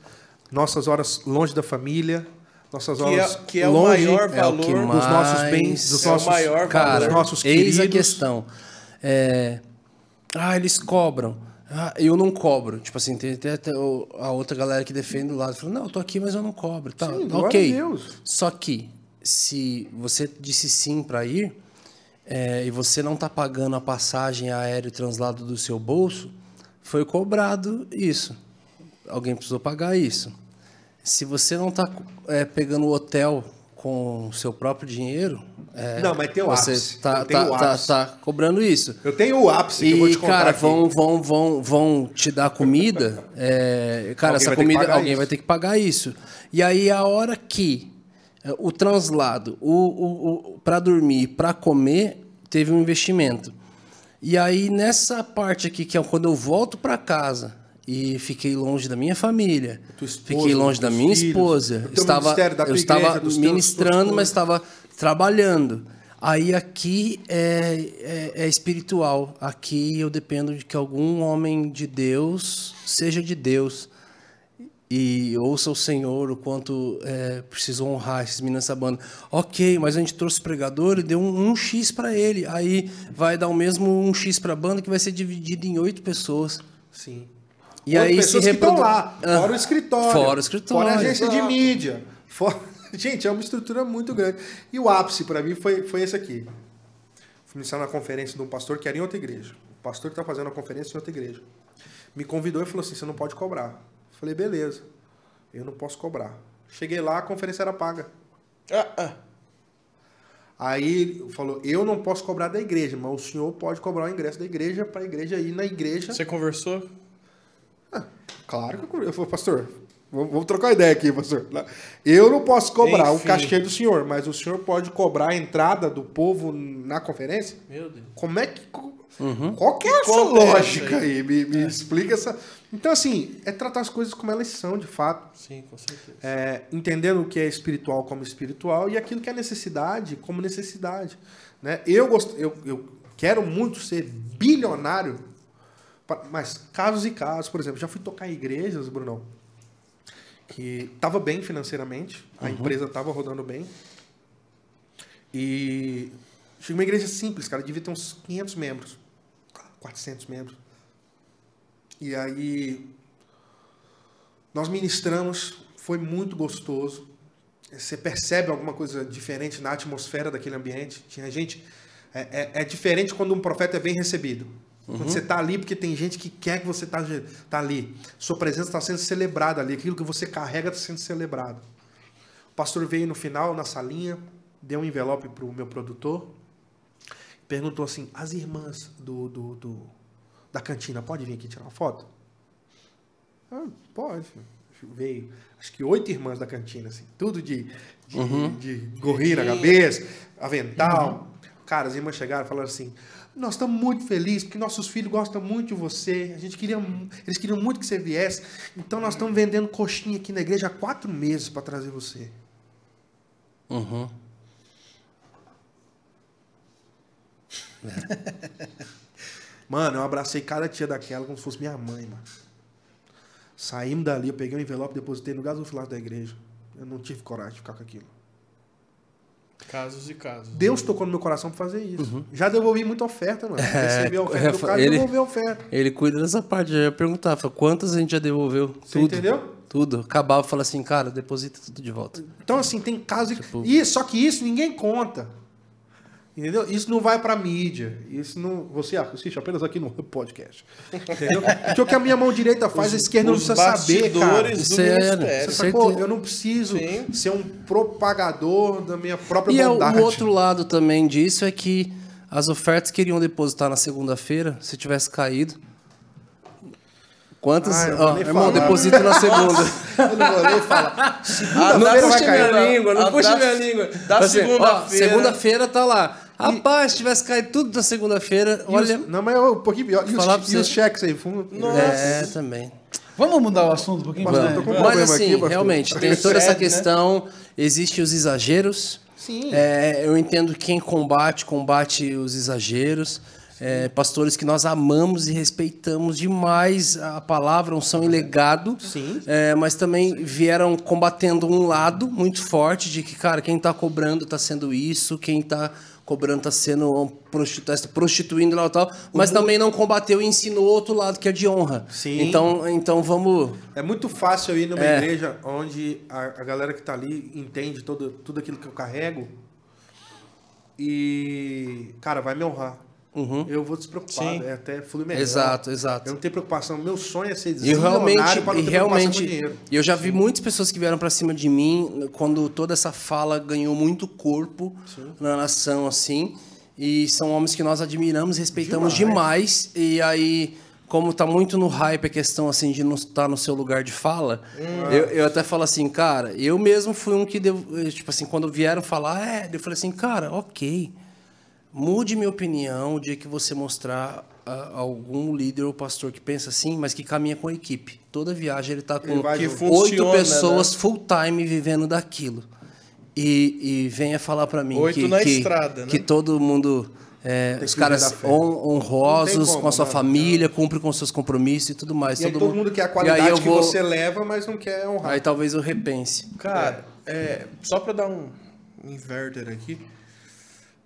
nossas horas longe da família, nossas Que horas é, que é o longe maior é o valor que dos nossos bens, dos é o nossos, maior Cara, dos nossos eis a queridos. questão. É, ah, eles cobram. Ah, eu não cobro. Tipo assim, tem, tem até o- a outra galera que defende do lado. Fala, não, eu tô aqui, mas eu não cobro. Tá, Sim, glória ok. Só que, se você disse sim para ir, é, e você não tá pagando a passagem aérea e translado do seu bolso, foi cobrado isso. Alguém precisou pagar isso. Se você não tá é, pegando o hotel com o seu próprio dinheiro, é, Não, mas tem o você ápice. tá, Eu tá, o tá, ápice. tá cobrando isso. Eu tenho o ápice que eu vou E, te contar cara, aqui. vão, vão, vão, vão te dar comida. é, cara, Alguém essa comida, alguém isso. vai ter que pagar isso. E aí, a hora que o translado, o, o, o, para dormir, para comer, teve um investimento. E aí, nessa parte aqui, que é quando eu volto para casa e fiquei longe da minha família, esposa, fiquei longe da minha filhos, esposa, estava, eu estava ministrando, mas estava trabalhando. Aí aqui é, é, é espiritual. Aqui eu dependo de que algum homem de Deus seja de Deus e ouça o Senhor o quanto é, preciso honrar esses meninos dessa banda. Ok, mas a gente trouxe o pregador e deu um, um X para ele. Aí vai dar o mesmo um X para a banda que vai ser dividido em oito pessoas. Sim. E Outras aí pessoas se que estão reprodu- lá, Ah, fora o escritório. Fora o escritório. Fora a agência de mídia. Fora... Gente, é uma estrutura muito grande. E o ápice para mim foi, foi esse aqui. Fui ministrar na conferência de um pastor que era em outra igreja. O pastor que está fazendo a conferência em outra igreja. Me convidou e falou assim: você não pode cobrar. Falei, beleza, eu não posso cobrar. Cheguei lá, a conferência era paga. Ah, ah. Aí falou: Eu não posso cobrar da igreja, mas o senhor pode cobrar o ingresso da igreja para a igreja ir na igreja. Você conversou? Claro que eu, eu falei, pastor, vamos, vamos trocar ideia aqui, pastor. Eu não posso cobrar Enfim. o cachê do senhor, mas o senhor pode cobrar a entrada do povo na conferência? Meu Deus. Como é que. Qual que é essa é essa lógica aí? aí? Me, me explica essa. Então, assim, é tratar as coisas como elas são, de fato. Sim, com certeza. É, entendendo o que é espiritual como espiritual e aquilo que é necessidade como necessidade. Né? Eu, gost... eu, eu quero muito ser bilionário, mas casos e casos, por exemplo, já fui tocar em igrejas, Brunão, que estava bem financeiramente, a empresa estava rodando bem. E chegou uma igreja simples, cara, devia ter uns 500 membros, 400 membros. E aí nós ministramos, foi muito gostoso. Você percebe alguma coisa diferente na atmosfera daquele ambiente. Tinha gente. É, é- é diferente quando um profeta é bem recebido. Quando você está ali, porque tem gente que quer que você está tá ali. Sua presença está sendo celebrada ali. Aquilo que você carrega está sendo celebrado. O pastor veio no final, na salinha, deu um envelope para o meu produtor. Perguntou assim: as irmãs do, do, do- da cantina podem vir aqui tirar uma foto? Ah, pode. Veio, acho que oito irmãs da cantina, assim, tudo de, de, de gorrinho na cabeça, avental. Cara, as irmãs chegaram e falaram assim: Nós estamos muito felizes porque nossos filhos gostam muito de você. A gente queria, eles queriam muito que você viesse. Então nós estamos vendendo coxinha aqui na igreja há quatro meses para trazer você. Uhum. Mano, eu abracei cada tia daquela como se fosse minha mãe, mano. Saímos dali, eu peguei um envelope, depositei no gasofilato da igreja. Eu não tive coragem de ficar com aquilo. Casos e casos. Deus tocou no meu coração pra fazer isso. Já devolvi muita oferta, mano. Recebi a oferta do Uhum. É, cara e ele- devolvi a oferta. Ele cuida dessa parte. Eu ia perguntar, fala, quantas a gente já devolveu? Você tudo. entendeu? Tudo. Acabava e falava assim, cara, deposita tudo de volta. Então, assim, tem casos. Tipo- E, só que isso ninguém conta. Entendeu? Isso não vai pra mídia. Isso não. Você assiste apenas aqui no podcast. Entendeu? Porque o que a minha mão direita faz, a esquerda não Os precisa saber, cara. do é, né? Você sacou? certeza. Eu não preciso Sim. ser um propagador da minha própria E é, bondade. o outro lado também disso é que as ofertas queriam depositar na segunda-feira, se tivesse caído. Quantas? Ah, Ó, nem irmão, falar. deposita na segunda. Eu não vou nem falar. Ah, Segunda-feira não puxa minha língua, não Ah, puxa minha língua. da segunda-feira. Segunda-feira tá lá. Rapaz, se tivesse caído tudo na segunda-feira, E os- olha. Não, mas é um pouquinho pior. E os, Falar e os cheques aí? Fundo? É, também. Vamos mudar o assunto um pouquinho? Né? com um Mas assim, aqui, realmente, tem toda essa né? questão, existem os exageros. Sim. É, eu entendo quem combate, combate os exageros. É, pastores que nós amamos e respeitamos demais a palavra, unção e legado. Sim. É, mas também vieram combatendo um lado muito forte de que, cara, quem está cobrando está sendo isso, quem está cobrando está sendo um prostitu tá prostituindo lá e tal, mas também não combateu e ensinou outro lado que é de honra. Sim. Então, então vamos. É muito fácil eu ir numa É. igreja onde a, a galera que tá ali entende todo, tudo aquilo que eu carrego e, cara, vai me honrar. Eu vou despreocupado, Sim. é até flui melhor. Exato, exato. Eu não tenho preocupação. Meu sonho é ser eu realmente, para não e ter realmente, eu já vi muitas pessoas que vieram pra cima de mim quando toda essa fala ganhou muito corpo na nação, assim. E são homens que nós admiramos, respeitamos demais. E aí, como tá muito no hype a questão assim de não estar no seu lugar de fala, eu, eu até falo assim, cara, eu mesmo fui um que deu, tipo assim, quando vieram falar, é, eu falei assim, cara, ok. Mude minha opinião o dia que você mostrar ah, algum líder ou pastor que pensa assim, mas que caminha com a equipe. Toda viagem ele está com oito funciona, pessoas full time vivendo daquilo. E, e venha falar para mim Oito que, na que, estrada, né? que todo mundo, é, os caras honrosos como, com a sua mano. família, cumprem com seus compromissos e tudo mais. E aí todo mundo quer a qualidade que vou- você leva, mas não quer honrar. Aí talvez eu repense. Cara, é, só pra dar um inverter aqui,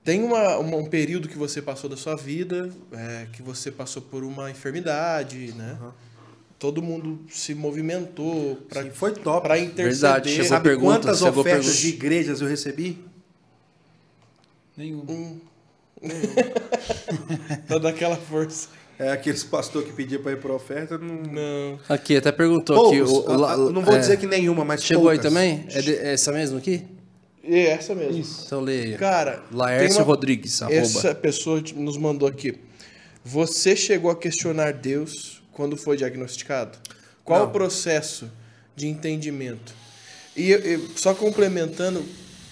tem uma, uma- um período que você passou da sua vida, é, que você passou por uma enfermidade, né? Todo mundo se movimentou pra, Sim, foi top. pra interceder. Verdade, chegou Sabe pergunta, quantas ofertas pergunta. de igrejas eu recebi? Nenhum. Pra dar aquela força. É aqueles pastor que pedia pra ir pra oferta. Não, Não. Aqui, até perguntou aqui. Poucos. o- o la- A- a- não vou é. dizer que nenhuma, mas Chegou aí poucas. também? É, de- é essa mesmo aqui? É essa mesmo. Então leia. Cara, Laércio uma- Rodrigues, arroba. Essa pessoa nos mandou aqui. Você chegou a questionar Deus quando foi diagnosticado? Qual Não. o processo de entendimento? E, e só complementando,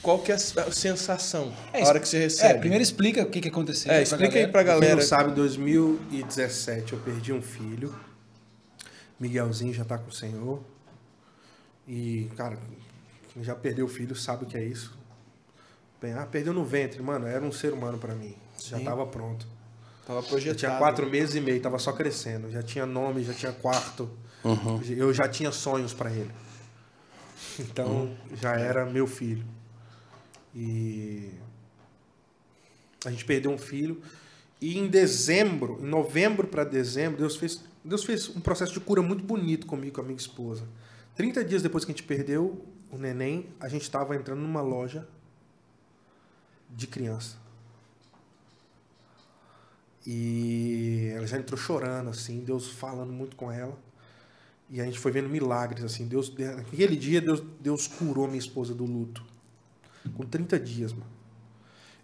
qual que é a sensação É, a hora que você recebe? É, primeiro explica o que, que aconteceu. É, pra explica aí galera. pra Quem galera. não sabe, em 2017 eu perdi um filho. Miguelzinho já tá com o Senhor. E, cara, quem já perdeu o filho sabe o que é isso. Bem, ah, perdeu no ventre, mano. Era um ser humano pra mim. Já Sim. tava pronto. Tava projetado. tinha quatro meses e meio, tava só crescendo. Já tinha nome, já tinha quarto. Eu já tinha sonhos pra ele. Então, já era meu filho. E a gente perdeu um filho. E em dezembro, em novembro para dezembro, Deus fez, Deus fez um processo de cura muito bonito comigo, com a minha esposa. 30 dias depois que a gente perdeu o neném, a gente estava entrando numa loja de criança. E ela já entrou chorando, assim, Deus falando muito com ela. E a gente foi vendo milagres, assim. Deus, naquele dia, Deus, Deus curou minha esposa do luto. Com 30 dias, mano.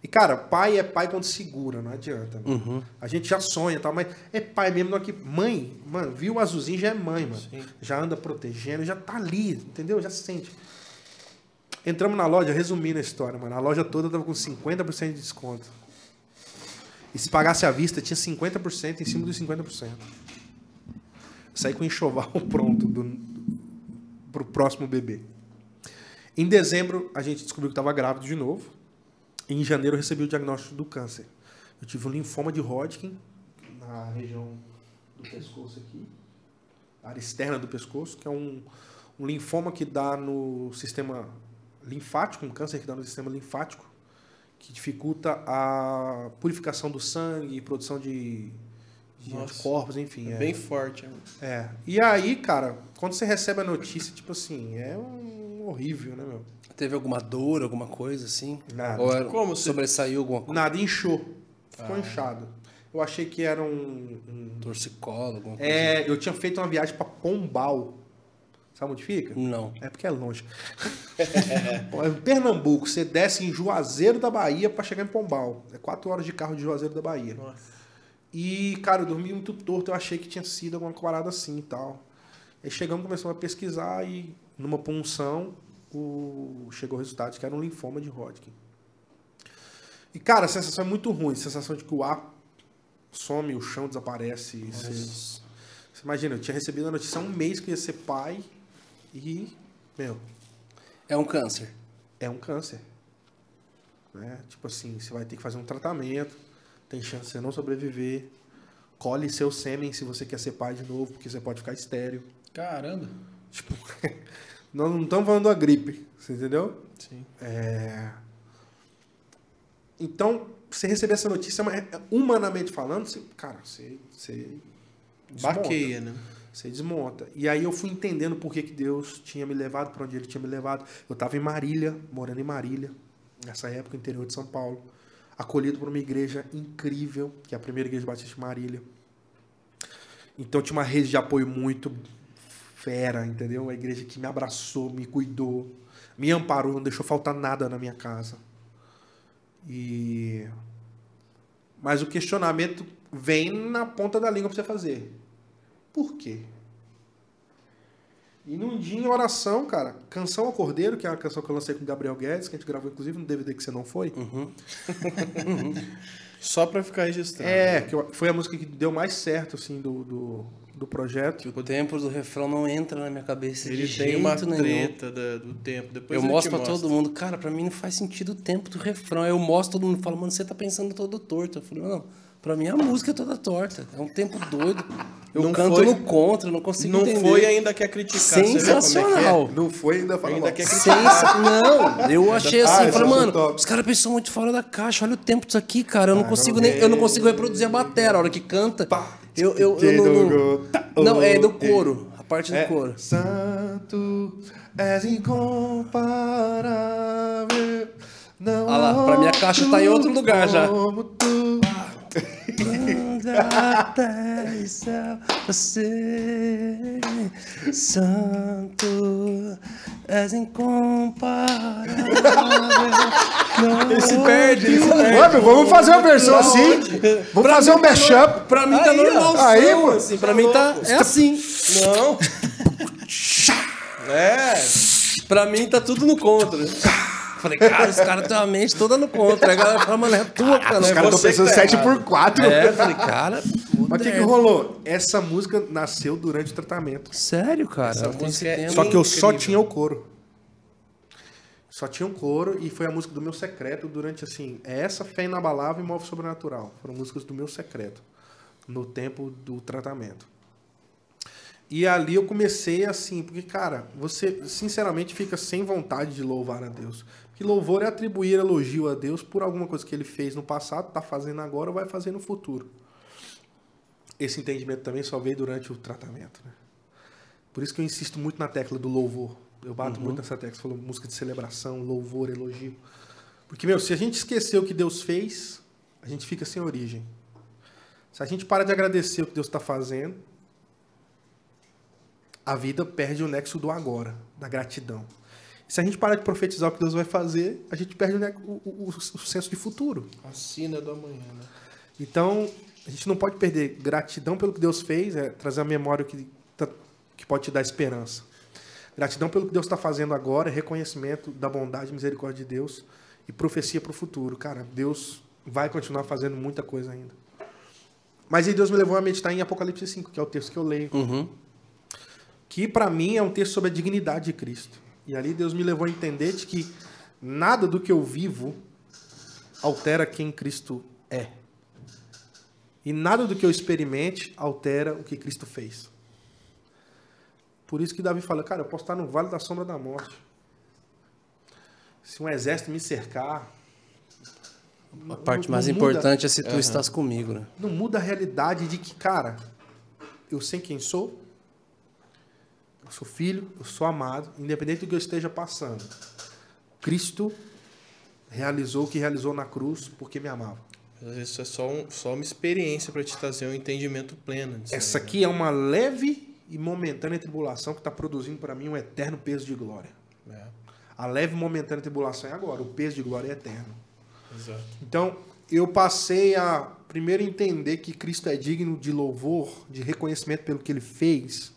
E, cara, pai é pai quando segura, não adianta. mano. A gente já sonha e tal, mas é pai mesmo, não é que. Mãe, mano, viu o azulzinho já é mãe, mano. Sim. Já anda protegendo, já tá ali, entendeu? Já sente. Entramos na loja, resumindo a história, mano. A loja toda tava com 50% de desconto. E se pagasse à vista, tinha 50% em cima dos 50%. Saí com o enxoval pronto do, pro próximo bebê. Em dezembro, a gente descobriu que estava grávido de novo. E em janeiro, eu recebi o diagnóstico do câncer. Eu tive um linfoma de Hodgkin na região do pescoço aqui, área externa do pescoço, que é um, um linfoma que dá no sistema linfático, um câncer que dá no sistema linfático, que dificulta a purificação do sangue e produção de, de anticorpos, enfim. É é. bem forte. é. É. E aí, cara, quando você recebe a notícia, tipo assim, é um horrível, né, meu? Teve alguma dor, alguma coisa assim? Nada. Ou era, Como você- sobressaiu alguma coisa? Nada, inchou. Ficou inchado. Eu achei que era um. um- Torcicolo, alguma coisa? É, eu tinha feito uma viagem pra Pombal. Sabe onde fica? Não. É porque é longe. É Pernambuco, você desce em Juazeiro da Bahia pra chegar em Pombal. É quatro horas de carro de Juazeiro da Bahia. Nossa. E, cara, eu dormi muito torto, eu achei que tinha sido alguma parada assim e tal. Aí chegamos, começamos a pesquisar e numa punção o... chegou o resultado de que era um linfoma de Hodgkin. E, cara, a sensação é muito ruim. A sensação de que o ar some, o chão desaparece. Você, você imagina, eu tinha recebido a notícia há um mês que eu ia ser pai e, meu, É um câncer. é um câncer. Né? Tipo assim, você vai ter que fazer um tratamento, tem chance de você não sobreviver. Colhe seu sêmen se você quer ser pai de novo, porque você pode ficar estéreo. Caramba. Tipo, nós não estamos falando da gripe, você entendeu? Sim. É... Então, você receber essa notícia, mas, humanamente falando, você, cara, você, você desmonta. Baqueia, né? Você desmonta. E aí eu fui entendendo por que, que Deus tinha me levado para onde Ele tinha me levado. Eu estava em Marília, morando em Marília, nessa época, interior de São Paulo, acolhido por uma igreja incrível, que é a primeira igreja batista de Marília. Então tinha uma rede de apoio muito fera, entendeu? Uma igreja que me abraçou, me cuidou, me amparou, não deixou faltar nada na minha casa. E mas o questionamento vem na ponta da língua para você fazer. Por quê? E num dia em oração, cara, Canção ao Cordeiro, que é uma canção que eu lancei com o Gabriel Guedes, que a gente gravou inclusive no DVD que você não foi. Só pra ficar registrado. É, que foi a música que deu mais certo, assim, do, do, do projeto. O tempo do refrão não entra na minha cabeça Ele de tem jeito uma nenhum. treta da- do tempo. Depois Eu mostro te pra mostra. todo mundo, cara, pra mim não faz sentido o tempo do refrão. Aí Eu mostro, todo mundo fala, mano, você tá pensando todo torto. Eu falei, não, pra mim a música é toda torta. É um tempo doido. Eu Não canto foi- no contra, não consigo Não entender. foi ainda quer criticar. você vê como é que é? Sensacional. Não foi ainda falar Ainda quer Sensa... Não, eu achei Ah, assim, esse falei, eu mano, top. os caras pensam muito fora da caixa, olha o tempo disso aqui, cara. Eu não Ah, consigo não nem. Eu não é. consigo reproduzir a bateria, a hora que canta. Pá. Eu, eu, eu não, não, não, é do coro, a parte do É, coro. Santo és incomparável. Não Ah lá, pra mim a caixa tá em outro lugar já. como tu. Você, Santo, és incomparável. Ele se perde, ele se perde. Mano, vamos fazer uma versão assim. Vamos fazer um mashup. Pra mim tá Aí, normal, Aí, pô. assim, pra mim tá é assim. Não. é. Pra mim tá tudo no contra. Falei, cara, os caras têm uma mente toda no contra. Aí a galera fala, mano, é tua, cara. Os é caras estão pensando que tá 7 errado. por 4 É, eu falei, cara. Mas o que, que rolou? Essa música nasceu durante o tratamento. Sério, cara? Essa tem música é. Só que eu só tinha o coro. Só tinha o coro e foi a música do meu secreto durante assim. É essa fé inabalável e move sobrenatural. Foram músicas do meu secreto. No tempo do tratamento. E ali eu comecei assim, porque, cara, você sinceramente fica sem vontade de louvar a Deus. Porque louvor é atribuir elogio a Deus por alguma coisa que ele fez no passado, está fazendo agora ou vai fazer no futuro. Esse entendimento também só veio durante o tratamento. Né? Por isso que eu insisto muito na tecla do louvor. Eu bato muito nessa tecla. Você falou música de celebração, louvor, elogio. Porque, meu, se a gente esquecer o que Deus fez, a gente fica sem origem. Se a gente para de agradecer o que Deus está fazendo, a vida perde o nexo do agora, da gratidão. Se a gente parar de profetizar o que Deus vai fazer, a gente perde o, ne- o- o- o senso de futuro. A sina do amanhã, né? Então, a gente não pode perder gratidão pelo que Deus fez, é trazer a memória que, tá- que pode te dar esperança. Gratidão pelo que Deus está fazendo agora, é reconhecimento da bondade e misericórdia de Deus e profecia para o futuro. Cara, Deus vai continuar fazendo muita coisa ainda. Mas aí Deus me levou a meditar em Apocalipse 5, que é o texto que eu leio. Uhum. Que para mim é um texto sobre a dignidade de Cristo. E ali Deus me levou a entender de que nada do que eu vivo altera quem Cristo é. E nada do que eu experimente altera o que Cristo fez. Por isso que Davi fala, cara, eu posso estar no vale da sombra da morte. Se um exército me cercar, A parte não mais muda- importante é se tu estás comigo, né? não muda a realidade de que, cara, eu sei quem sou, eu sou filho, eu sou amado, independente do que eu esteja passando. Cristo realizou o que realizou na cruz porque me amava. Às vezes isso é só, um- só uma experiência para te trazer um entendimento pleno. disso Essa aí, né? aqui é uma leve e momentânea tribulação que está produzindo para mim um eterno peso de glória. É, A leve e momentânea tribulação é agora, o peso de glória é eterno. exato. Então, eu passei a primeiro entender que Cristo é digno de louvor, de reconhecimento pelo que ele fez,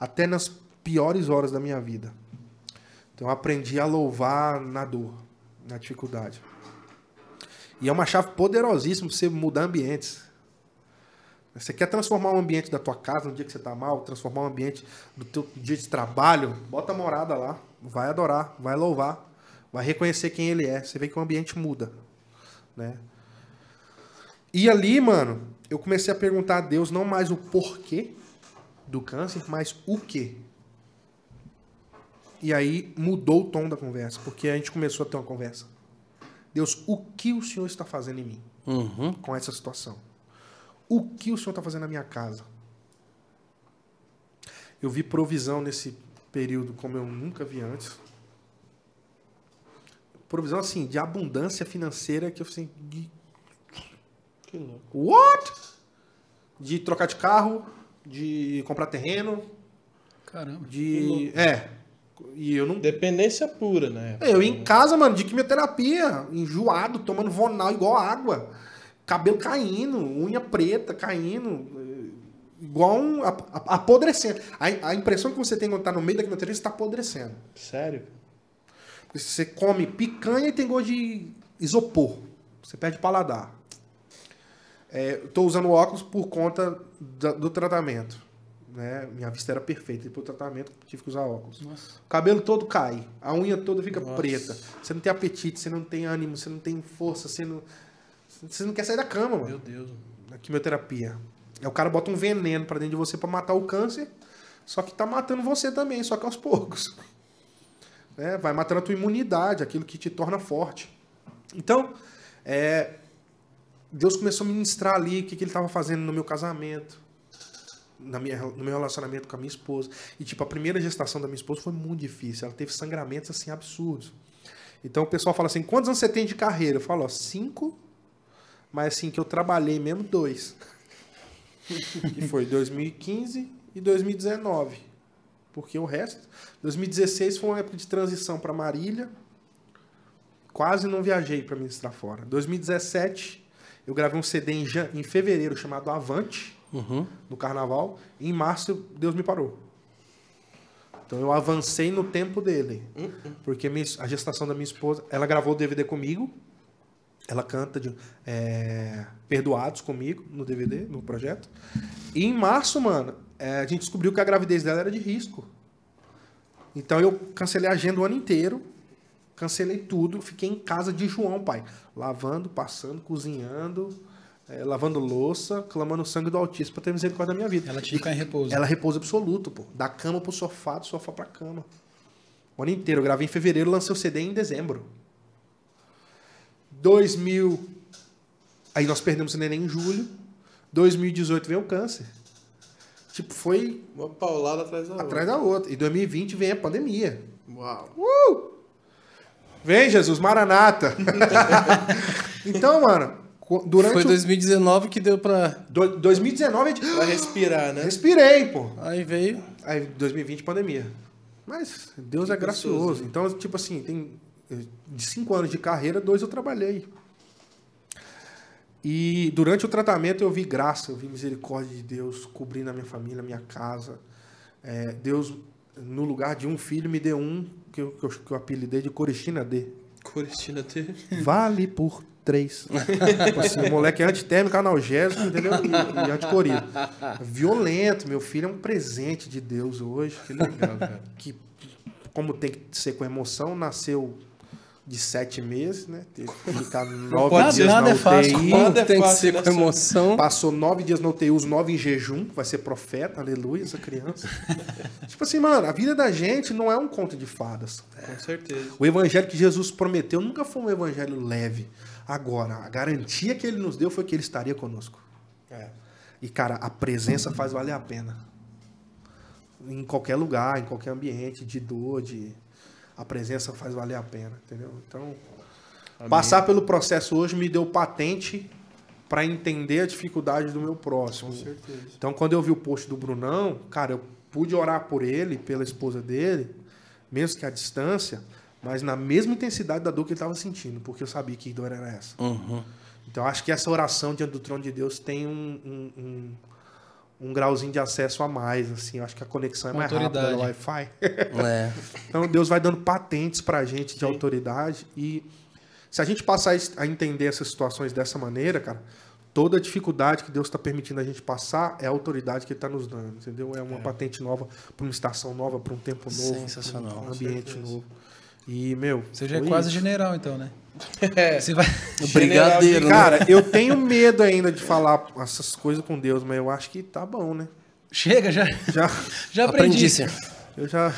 até nas piores horas da minha vida. Então, eu aprendi a louvar na dor, na dificuldade. E é uma chave poderosíssima para você mudar ambientes. Você quer transformar o ambiente da tua casa no dia que você está mal, transformar o ambiente do teu dia de trabalho, bota a morada lá, vai adorar, vai louvar, vai reconhecer quem ele é. Você vê que o ambiente muda, né? E ali, mano, eu comecei a perguntar a Deus não mais o porquê do câncer, mas o quê. E aí mudou o tom da conversa, porque a gente começou a ter uma conversa. Deus, o que o Senhor está fazendo em mim Uhum. com essa situação? O que o Senhor está fazendo na minha casa? Eu vi provisão nesse período como eu nunca vi antes. Provisão, assim, de abundância financeira que eu assim, de Que louco. What? De trocar de carro, de comprar terreno, Caramba. de. É. E eu não. Dependência pura, né? Eu em casa, mano, de quimioterapia, enjoado, tomando vonal igual água. Cabelo caindo, unha preta caindo. eh, Igual um. ap- ap- apodrecendo. A, a impressão que você tem quando tá no meio da quimioterapia, você tá apodrecendo. Sério? Porque você come picanha e tem gosto de isopor. Você perde paladar. É, tô usando óculos por conta da- do tratamento. Né? Minha vista era perfeita. Depois do tratamento, tive que usar óculos. Nossa. O cabelo todo cai. A unha toda fica Nossa. preta. Você não tem apetite, você não tem ânimo, você não tem força, você não, você não quer sair da cama, mano. Meu Deus. Na quimioterapia. Aí o cara bota um veneno pra dentro de você pra matar o câncer, só que tá matando você também, só que aos poucos. Né? Vai matando a tua imunidade, aquilo que te torna forte. Então, é, Deus começou a ministrar ali o que, que ele estava fazendo no meu casamento, na minha, no meu relacionamento com a minha esposa. E, tipo, a primeira gestação da minha esposa foi muito difícil. Ela teve sangramentos, assim, absurdos. Então, o pessoal fala assim, quantos anos você tem de carreira? Eu falo, ó, cinco, mas, assim, que eu trabalhei mesmo, dois. que foi 2015 e 2019. Porque o resto, 2016 foi uma época de transição para Marília. Quase não viajei para ministrar fora. 2017 eu gravei um CD em, em fevereiro chamado Avante, Uhum. no carnaval. E em março Deus me parou. Então eu avancei no tempo dele. Porque minha- a gestação da minha esposa, ela gravou o DVD comigo. Ela canta de, é, Perdoados comigo no DVD, no projeto. E em março, mano, é, a gente descobriu que a gravidez dela era de risco. Então eu cancelei a agenda o ano inteiro. Cancelei tudo. Fiquei em casa de João, pai. Lavando, passando, cozinhando, é, lavando louça, clamando o sangue do Altíssimo pra ter misericórdia da minha vida. Ela tinha que ficar em repouso. Ela repouso absoluto, pô. Da cama pro sofá, do sofá pra cama. O ano inteiro. Eu gravei em fevereiro, lancei o CD em dezembro. 2000. Aí nós perdemos o neném em julho. 2018 veio o câncer. Tipo, foi Uma paulada atrás da atrás da outra. E 2020 vem a pandemia. outra. Uau. Vem, Jesus, Maranata. então, mano, durante Foi o- 2019 que deu pra. do- 2019 a gente... Vai respirar, né? respirei, pô. Aí veio. Aí 2020 pandemia. Mas Deus é Que gracioso. gostoso. Então, tipo assim, tem eh, de cinco anos de carreira, dois eu trabalhei. E durante o tratamento eu vi graça, eu vi misericórdia de Deus cobrindo a minha família, a minha casa. É, Deus, no lugar de um filho, me deu um que eu, que eu, que eu apelidei de Coristina D. Coristina T. Vale por três. tipo assim, o moleque é antitérmico, analgésico, entendeu? E, e anticorrido. Violento. Meu filho é um presente de Deus hoje. Que legal, cara. Que, como tem que ser com emoção, nasceu de sete meses, né? Teve que ficar nove pode dias. Nada na é fácil. UTI. Nada é Tem que fácil ser com emoção. Passou nove dias na UTI, os nove em jejum. Vai ser profeta, aleluia, essa criança. tipo assim, mano, a vida da gente não é um conto de fadas. Com certeza. O evangelho que Jesus prometeu nunca foi um evangelho leve. Agora, a garantia que ele nos deu foi que ele estaria conosco. É. E, cara, a presença faz valer a pena. Em qualquer lugar, em qualquer ambiente, de dor, de. A presença faz valer a pena, entendeu? Então, passar pelo processo hoje me deu patente para entender a dificuldade do meu próximo. Com certeza. Então, quando eu vi o post do Brunão, cara, eu pude orar por ele, pela esposa dele, mesmo que à distância, mas na mesma intensidade da dor que ele estava sentindo, porque eu sabia que dor era essa. Uhum. Então, acho que essa oração diante do trono de Deus tem um, um, um, um grauzinho de acesso a mais. Assim, eu acho que a conexão é Uma mais rápida do. Wi-Fi. É. Então Deus vai dando patentes pra gente de autoridade e se a gente passar a entender essas situações dessa maneira, cara, toda a dificuldade que Deus está permitindo a gente passar é a autoridade que Ele está nos dando, entendeu? É uma patente nova para uma estação nova, para um tempo novo, Sensacional. um ambiente certeza. novo. E meu, Você já é quase isso. general, então, né? É. Você vai. Brigadeiro, né? Cara, eu tenho medo ainda de falar essas coisas com Deus, mas eu acho que tá bom, né? Chega, já, Já, já aprendi. Aprendi, eu já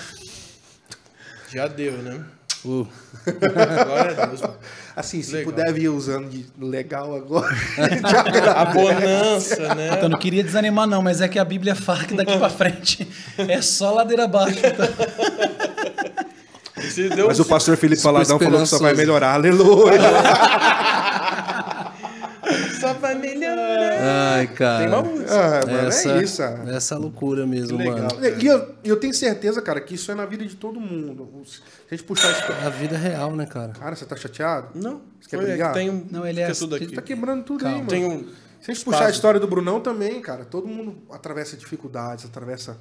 Já deu, né? Uh, Glória a Deus. mano. assim, se Legal. puder vir usando de legal agora. A bonança, né? Então, não queria desanimar, não, mas é que a Bíblia fala que daqui pra frente é só ladeira abaixo. Então, Mas o pastor Felipe Valadão falou que só vai melhorar. Aleluia. só vai melhorar. ai, cara. Tem uma música. Ah, mano, essa, é isso. ah. Essa loucura mesmo, legal. mano. E eu, eu tenho certeza, cara, que isso é na vida de todo mundo. Se a gente puxar isso. A vida é real, né, cara? Cara, você tá chateado? Não. Você quer Foi, é que brigar? tem um- Não, ele fica é- tudo ele aqui. Tá quebrando tudo aí, Calma. mano. Tem um... Se a gente puxar a história do Brunão também, cara, todo mundo atravessa dificuldades, atravessa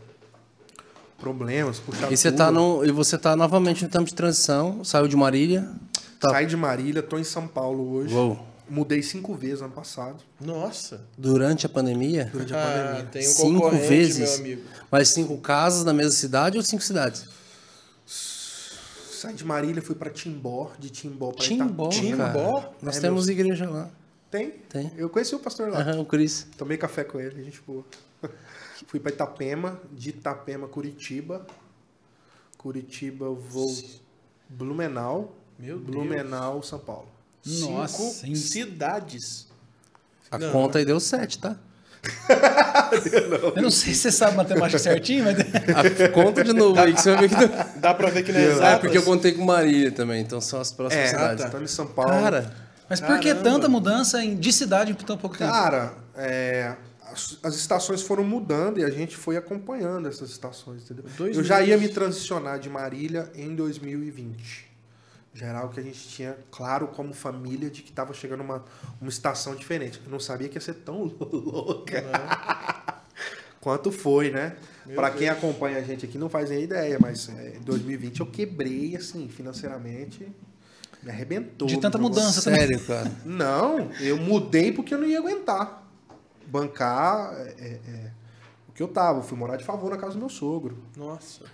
problemas, puxar E você tá no, e você tá novamente no tempo de transição, saiu de Marília. Tá. Saí de Marília, tô em São Paulo hoje. Uou. Mudei cinco vezes ano passado, Nossa. Durante a pandemia? durante a Ah, pandemia. tem um cinco vezes. meu amigo. Mas cinco casas na mesma cidade ou cinco cidades? Saí de Marília, fui pra Timbó, de Timbó pra Timbó, Itapema. cara. Timbó? Nós É, temos igreja lá. Tem? Tem. Eu conheci o pastor lá. Aham, o Cris. Tomei café com ele, gente boa. Fui pra Itapema, de Itapema, Curitiba. Curitiba, eu vou Blumenau. Meu Deus. Blumenau, São Paulo. Nossa, Cinco hein? cidades. A Não. conta aí deu sete, tá? Eu não sei se você sabe matemática certinho, mas. A conta de novo aí, que você vai ver que deu. Dá pra ver que não é É exatas. porque eu contei com Marília também, então são as próximas É, cidades. estamos em São Paulo. Cara, Mas por que Caramba. tanta mudança em, de cidade em tão pouco tempo? Cara, é, as, estações foram mudando e a gente foi acompanhando essas estações, entendeu? Dois eu já ia me transicionar de Marília em 2020. Já era algo que a gente tinha claro como família de que estava chegando uma, uma estação diferente. Eu não sabia que ia ser tão louca. Quanto foi, né? Pra quem acompanha a gente aqui não faz nem ideia, mas é, em 2020 eu quebrei, assim, financeiramente. Me arrebentou. De tanta mudança também. Sério, cara. Não, eu mudei porque eu não ia aguentar. Bancar é, é, é, o que eu tava. Eu fui morar de favor na casa do meu sogro. Nossa.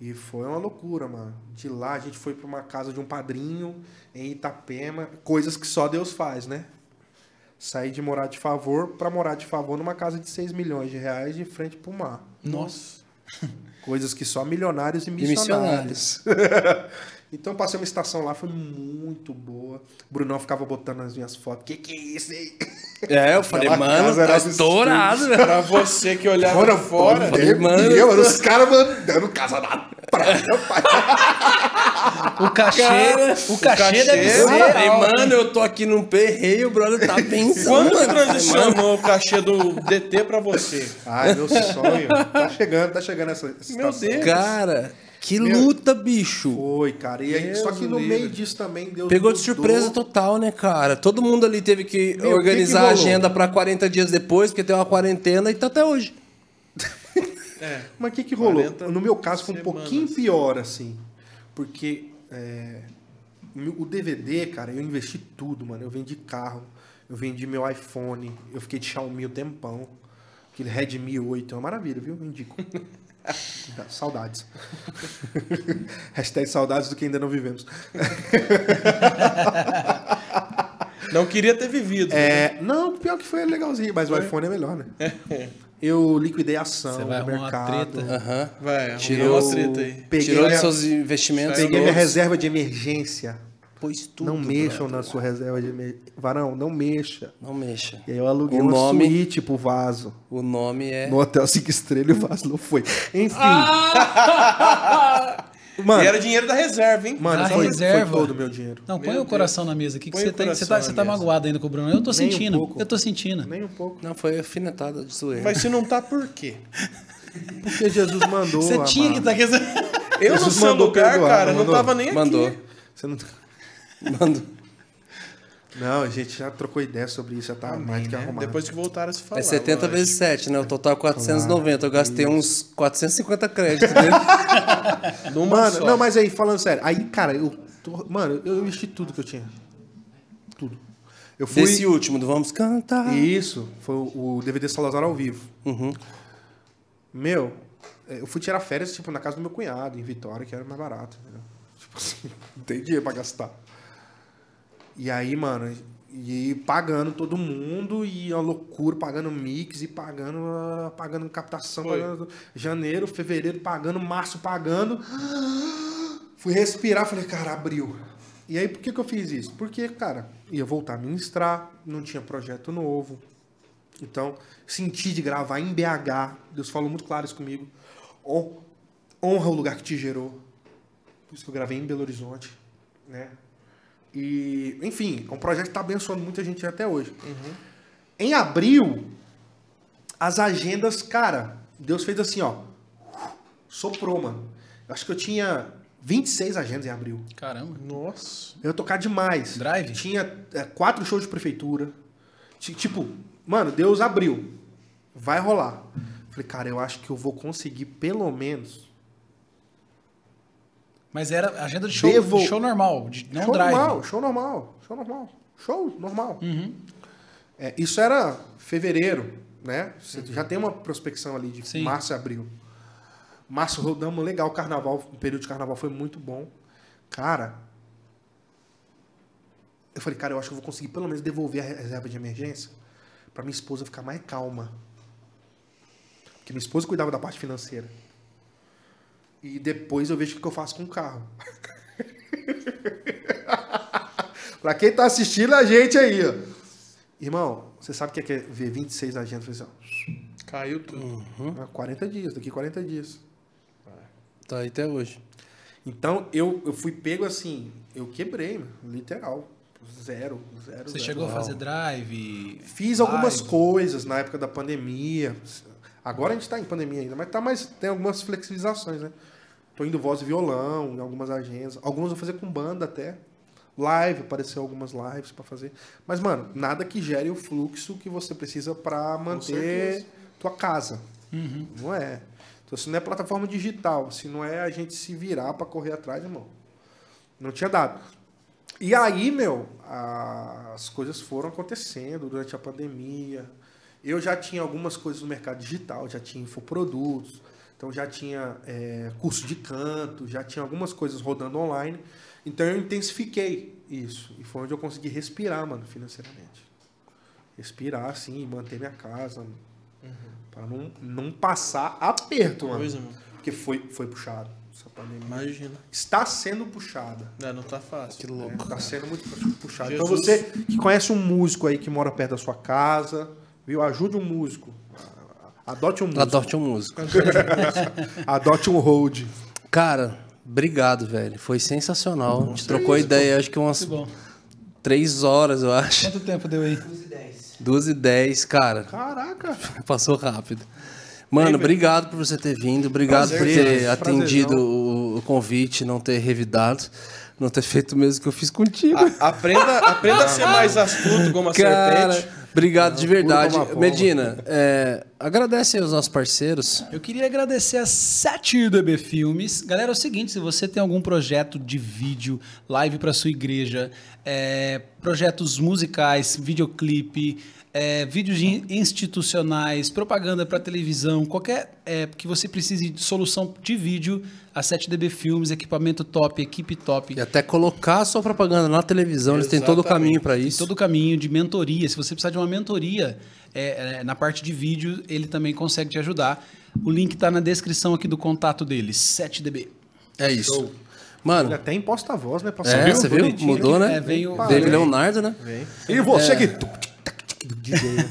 E foi uma loucura, mano. De lá a gente foi pra uma casa de um padrinho em Itapema. Coisas que só Deus faz, né? Saí de morar de favor pra morar de favor numa casa de 6 milhões de reais de frente pro mar. Nossa. Coisas que só milionários e missionários. missionários. então passei uma estação lá, foi muito boa. O Brunão ficava botando as minhas fotos. Que que é isso aí? É, eu falei, Aquela mano, casa era tá estourado, velho. Pra você que olhava Fora, fora. Falei, mano. Eu, mano, os caras mandando casa na praia, pai. O cachê, Cara, o cachê, cachê deve é ser. Falei, mano, eu tô aqui num perreio, o brother tá pensando. Quanto mano. transicionou o cachê do DT pra você? Ai, meu sonho. Tá chegando, tá chegando essa, essa Meu estação. Deus. Cara, que Meu- luta, bicho. Foi, cara. E aí, Deus só que no livre. meio disso também Deus Pegou de surpresa total, né, cara? Todo mundo ali teve que Meu, o que organizar que a agenda pra 40 dias depois, porque tem uma quarentena e tá até hoje. É. Mas o que que rolou? 40 No meu caso foi um semanas. pouquinho pior, assim. Porque é, o DVD, cara, eu investi tudo, mano. Eu vendi carro, eu vendi meu iPhone, eu fiquei de Xiaomi o tempão. Aquele Redmi 8, é uma maravilha, viu? Eu indico. Saudades. Hashtag saudades do que ainda não vivemos. Não queria ter vivido. né? É, não, pior que foi legalzinho, mas o iPhone é melhor, né? Eu liquidei a ação Você vai no uma mercado. treta. Aham. Vai, Tirou- uma treta aí. Peguei Tirou de minha- seus investimentos. Peguei minha reserva de emergência. Pôs tudo. não mexam brother. na sua reserva de emergência. Varão, não mexa. Não mexa. E aí eu aluguei O uma nome- suíte pro vaso. O nome é. No hotel 5 estrelas e o vaso não foi. Enfim. Ah! Mano, E era dinheiro da reserva, hein? mano Da foi, reserva. foi todo o meu dinheiro. Não, põe Meu o coração na mesa aqui, que Põe você o tá, você tá, você tá magoado ainda com o Bruno. Eu tô Nem um sentindo, pouco. eu tô sentindo. Nem um pouco. Não, foi afinetada de zoeira. Mas se não tá, por quê? Porque Jesus mandou. Você tinha que amado. estar aqui. Eu no Jesus seu mandou lugar, perdoar, cara, não não tava nem aqui. Mandou. Você não... Mandou. não, a gente já trocou ideia sobre isso, já tá Amém, mais que né? arrumado. Depois que voltaram a se falar. É 70 lógico. vezes 7, né? O total é 490. Eu gastei uns 450 créditos dele. Numa Mano, só. não, mas aí, falando sério, aí, cara, eu tô- Mano, eu investi tudo que eu tinha. Tudo. Eu fui. Desse último, do Vamos Cantar. Isso, foi o DVD Salazar ao vivo. Uhum. Meu, eh, eu fui tirar férias, tipo, na casa do meu cunhado, em Vitória, que era mais barato. entendeu? Tipo assim, não tem dinheiro pra gastar. E aí, mano, e pagando todo mundo, e a loucura, pagando mix, e pagando, pagando captação, pagando janeiro, fevereiro, pagando, março, pagando. Fui respirar, falei, cara, abriu. E aí, por que, que eu fiz isso? Porque, cara, ia voltar a ministrar, não tinha projeto novo. Então, senti de gravar em BH. Deus falou muito claro isso comigo. Hon- Honra o lugar que te gerou. Por isso que eu gravei em Belo Horizonte, né? E, enfim, é um projeto que está abençoando muita gente até hoje. Em abril, as agendas, cara, Deus fez assim, ó. Soprou, mano. Eu acho que eu tinha 26 agendas em abril. Caramba. Nossa. Eu ia tocar demais. Drive? Tinha é, quatro shows de prefeitura. Ti- Tipo, mano, Deus abriu. Vai rolar. Falei, cara, eu acho que eu vou conseguir pelo menos. Mas era agenda de show, Devo- de show normal, de, não show drive. normal, show normal, show normal. Show normal. Uhum. É, isso era fevereiro, né? Você já tem uma prospecção ali de Sim. março e abril. Março rodamos legal carnaval, o período de carnaval foi muito bom. Cara, eu falei, cara, eu acho que eu vou conseguir pelo menos devolver a reserva de emergência pra minha esposa ficar mais calma. Porque minha esposa cuidava da parte financeira. E depois eu vejo o que eu faço com o carro. pra quem tá assistindo a gente aí, ó. Irmão, você sabe o que é, que é ver 26 agendas? Eu falei assim, Caiu tudo. ah, 40 dias, daqui 40 dias. Tá aí até hoje. Então, eu, eu fui pego assim, eu quebrei, literal. Zero, zero. Você zero. chegou a fazer drive? Fiz algumas coisas na época da pandemia. Agora a gente tá em pandemia ainda, mas tá mais, tem algumas flexibilizações, né? Tô indo voz e violão em algumas agendas. Algumas vou fazer com banda até. Live, apareceu algumas lives pra fazer. Mas, mano, nada que gere o fluxo que você precisa pra manter tua casa. Não é. Então, se não é plataforma digital, se não é a gente se virar pra correr atrás, irmão. Não tinha dado. E aí, meu, as coisas foram acontecendo durante a pandemia. Eu já tinha algumas coisas no mercado digital, já tinha infoprodutos, então já tinha é, curso de canto, já tinha algumas coisas rodando online. Então eu intensifiquei isso. E foi onde eu consegui respirar, mano, financeiramente. Respirar, assim, e manter minha casa. mano. Pra não, não passar aperto, mano. Coisa, mano. Porque foi, foi puxado. Essa pandemia Imagina. está sendo puxada. É, não tá fácil. Que louco. Está sendo muito puxado. Jesus. Então você que conhece um músico aí que mora perto da sua casa, viu? Ajude um músico. Adote um músico. Adote um músico. Adote um hold. Cara, obrigado, velho. Foi sensacional. A gente trocou ideia, acho que umas bom. três horas, eu acho. Quanto tempo deu aí? Duas e dez, cara. Caraca. Passou rápido. Mano, obrigado por você ter vindo, obrigado Prazer, por ter gente. atendido Prazerzão. o, o convite, não ter revidado, não ter feito o mesmo que eu fiz contigo. A- aprenda, aprenda a ser mais astuto como a Cara, serpente. obrigado de verdade. Medina, é, agradece aos nossos parceiros. Eu queria agradecer a 7DB Filmes. Galera, é o seguinte, se você tem algum projeto de vídeo, live para sua igreja, é, projetos musicais, videoclipe, é, vídeos in- institucionais, propaganda para televisão, qualquer é, que você precise de solução de vídeo, a 7DB Filmes, equipamento top, equipe top. E até colocar a sua propaganda na televisão, eles têm todo o Exatamente. caminho para Tem isso. todo o caminho de mentoria. Se você precisar de uma mentoria é, é, na parte de vídeo, ele também consegue te ajudar. O link está na descrição aqui do contato deles, 7DB. É isso. Ele Mano, até imposta a voz, né? Pra é, você viu? Bonitinho. Mudou, né? É, veio- Teve Leonardo, né? Vem. E você que... DJ, né?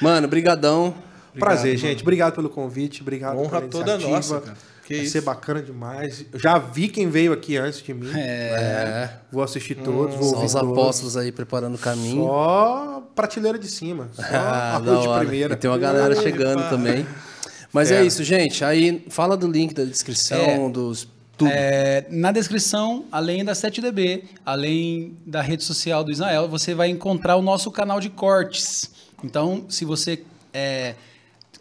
Mano, brigadão. Prazer, gente. Obrigado pelo convite. Obrigado Honra pela toda nossa, cara. Que Vai isso. ser bacana demais. Eu já vi quem veio aqui antes de mim. É, Vou assistir todos, vou só ouvir os todos. apóstolos aí preparando o caminho. Só prateleira de cima. Só Ah, a da rua de hora. primeira. E tem uma galera Ai, chegando também. Mas é. É. isso, gente. Aí fala do link da descrição, dos tudo. É, na descrição, além da 7DB, além da rede social do Israel, você vai encontrar o nosso canal de cortes. Então, se você é,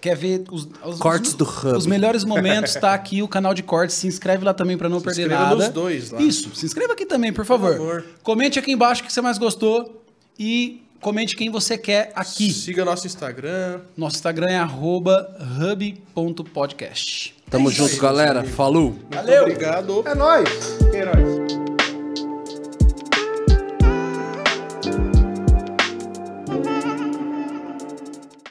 quer ver os, os- Cortes os- do Hub. os melhores momentos, tá aqui o canal de cortes. Se inscreve lá também para não perder inscreva nada. nos dois lá. Isso, se inscreva aqui também, por favor. favor. Comente aqui embaixo o que você mais gostou e comente quem você quer aqui. Siga nosso Instagram. Nosso Instagram é arroba hub.podcast. Tamo junto, galera. Falou. Muito obrigado. É nóis. Queiroz.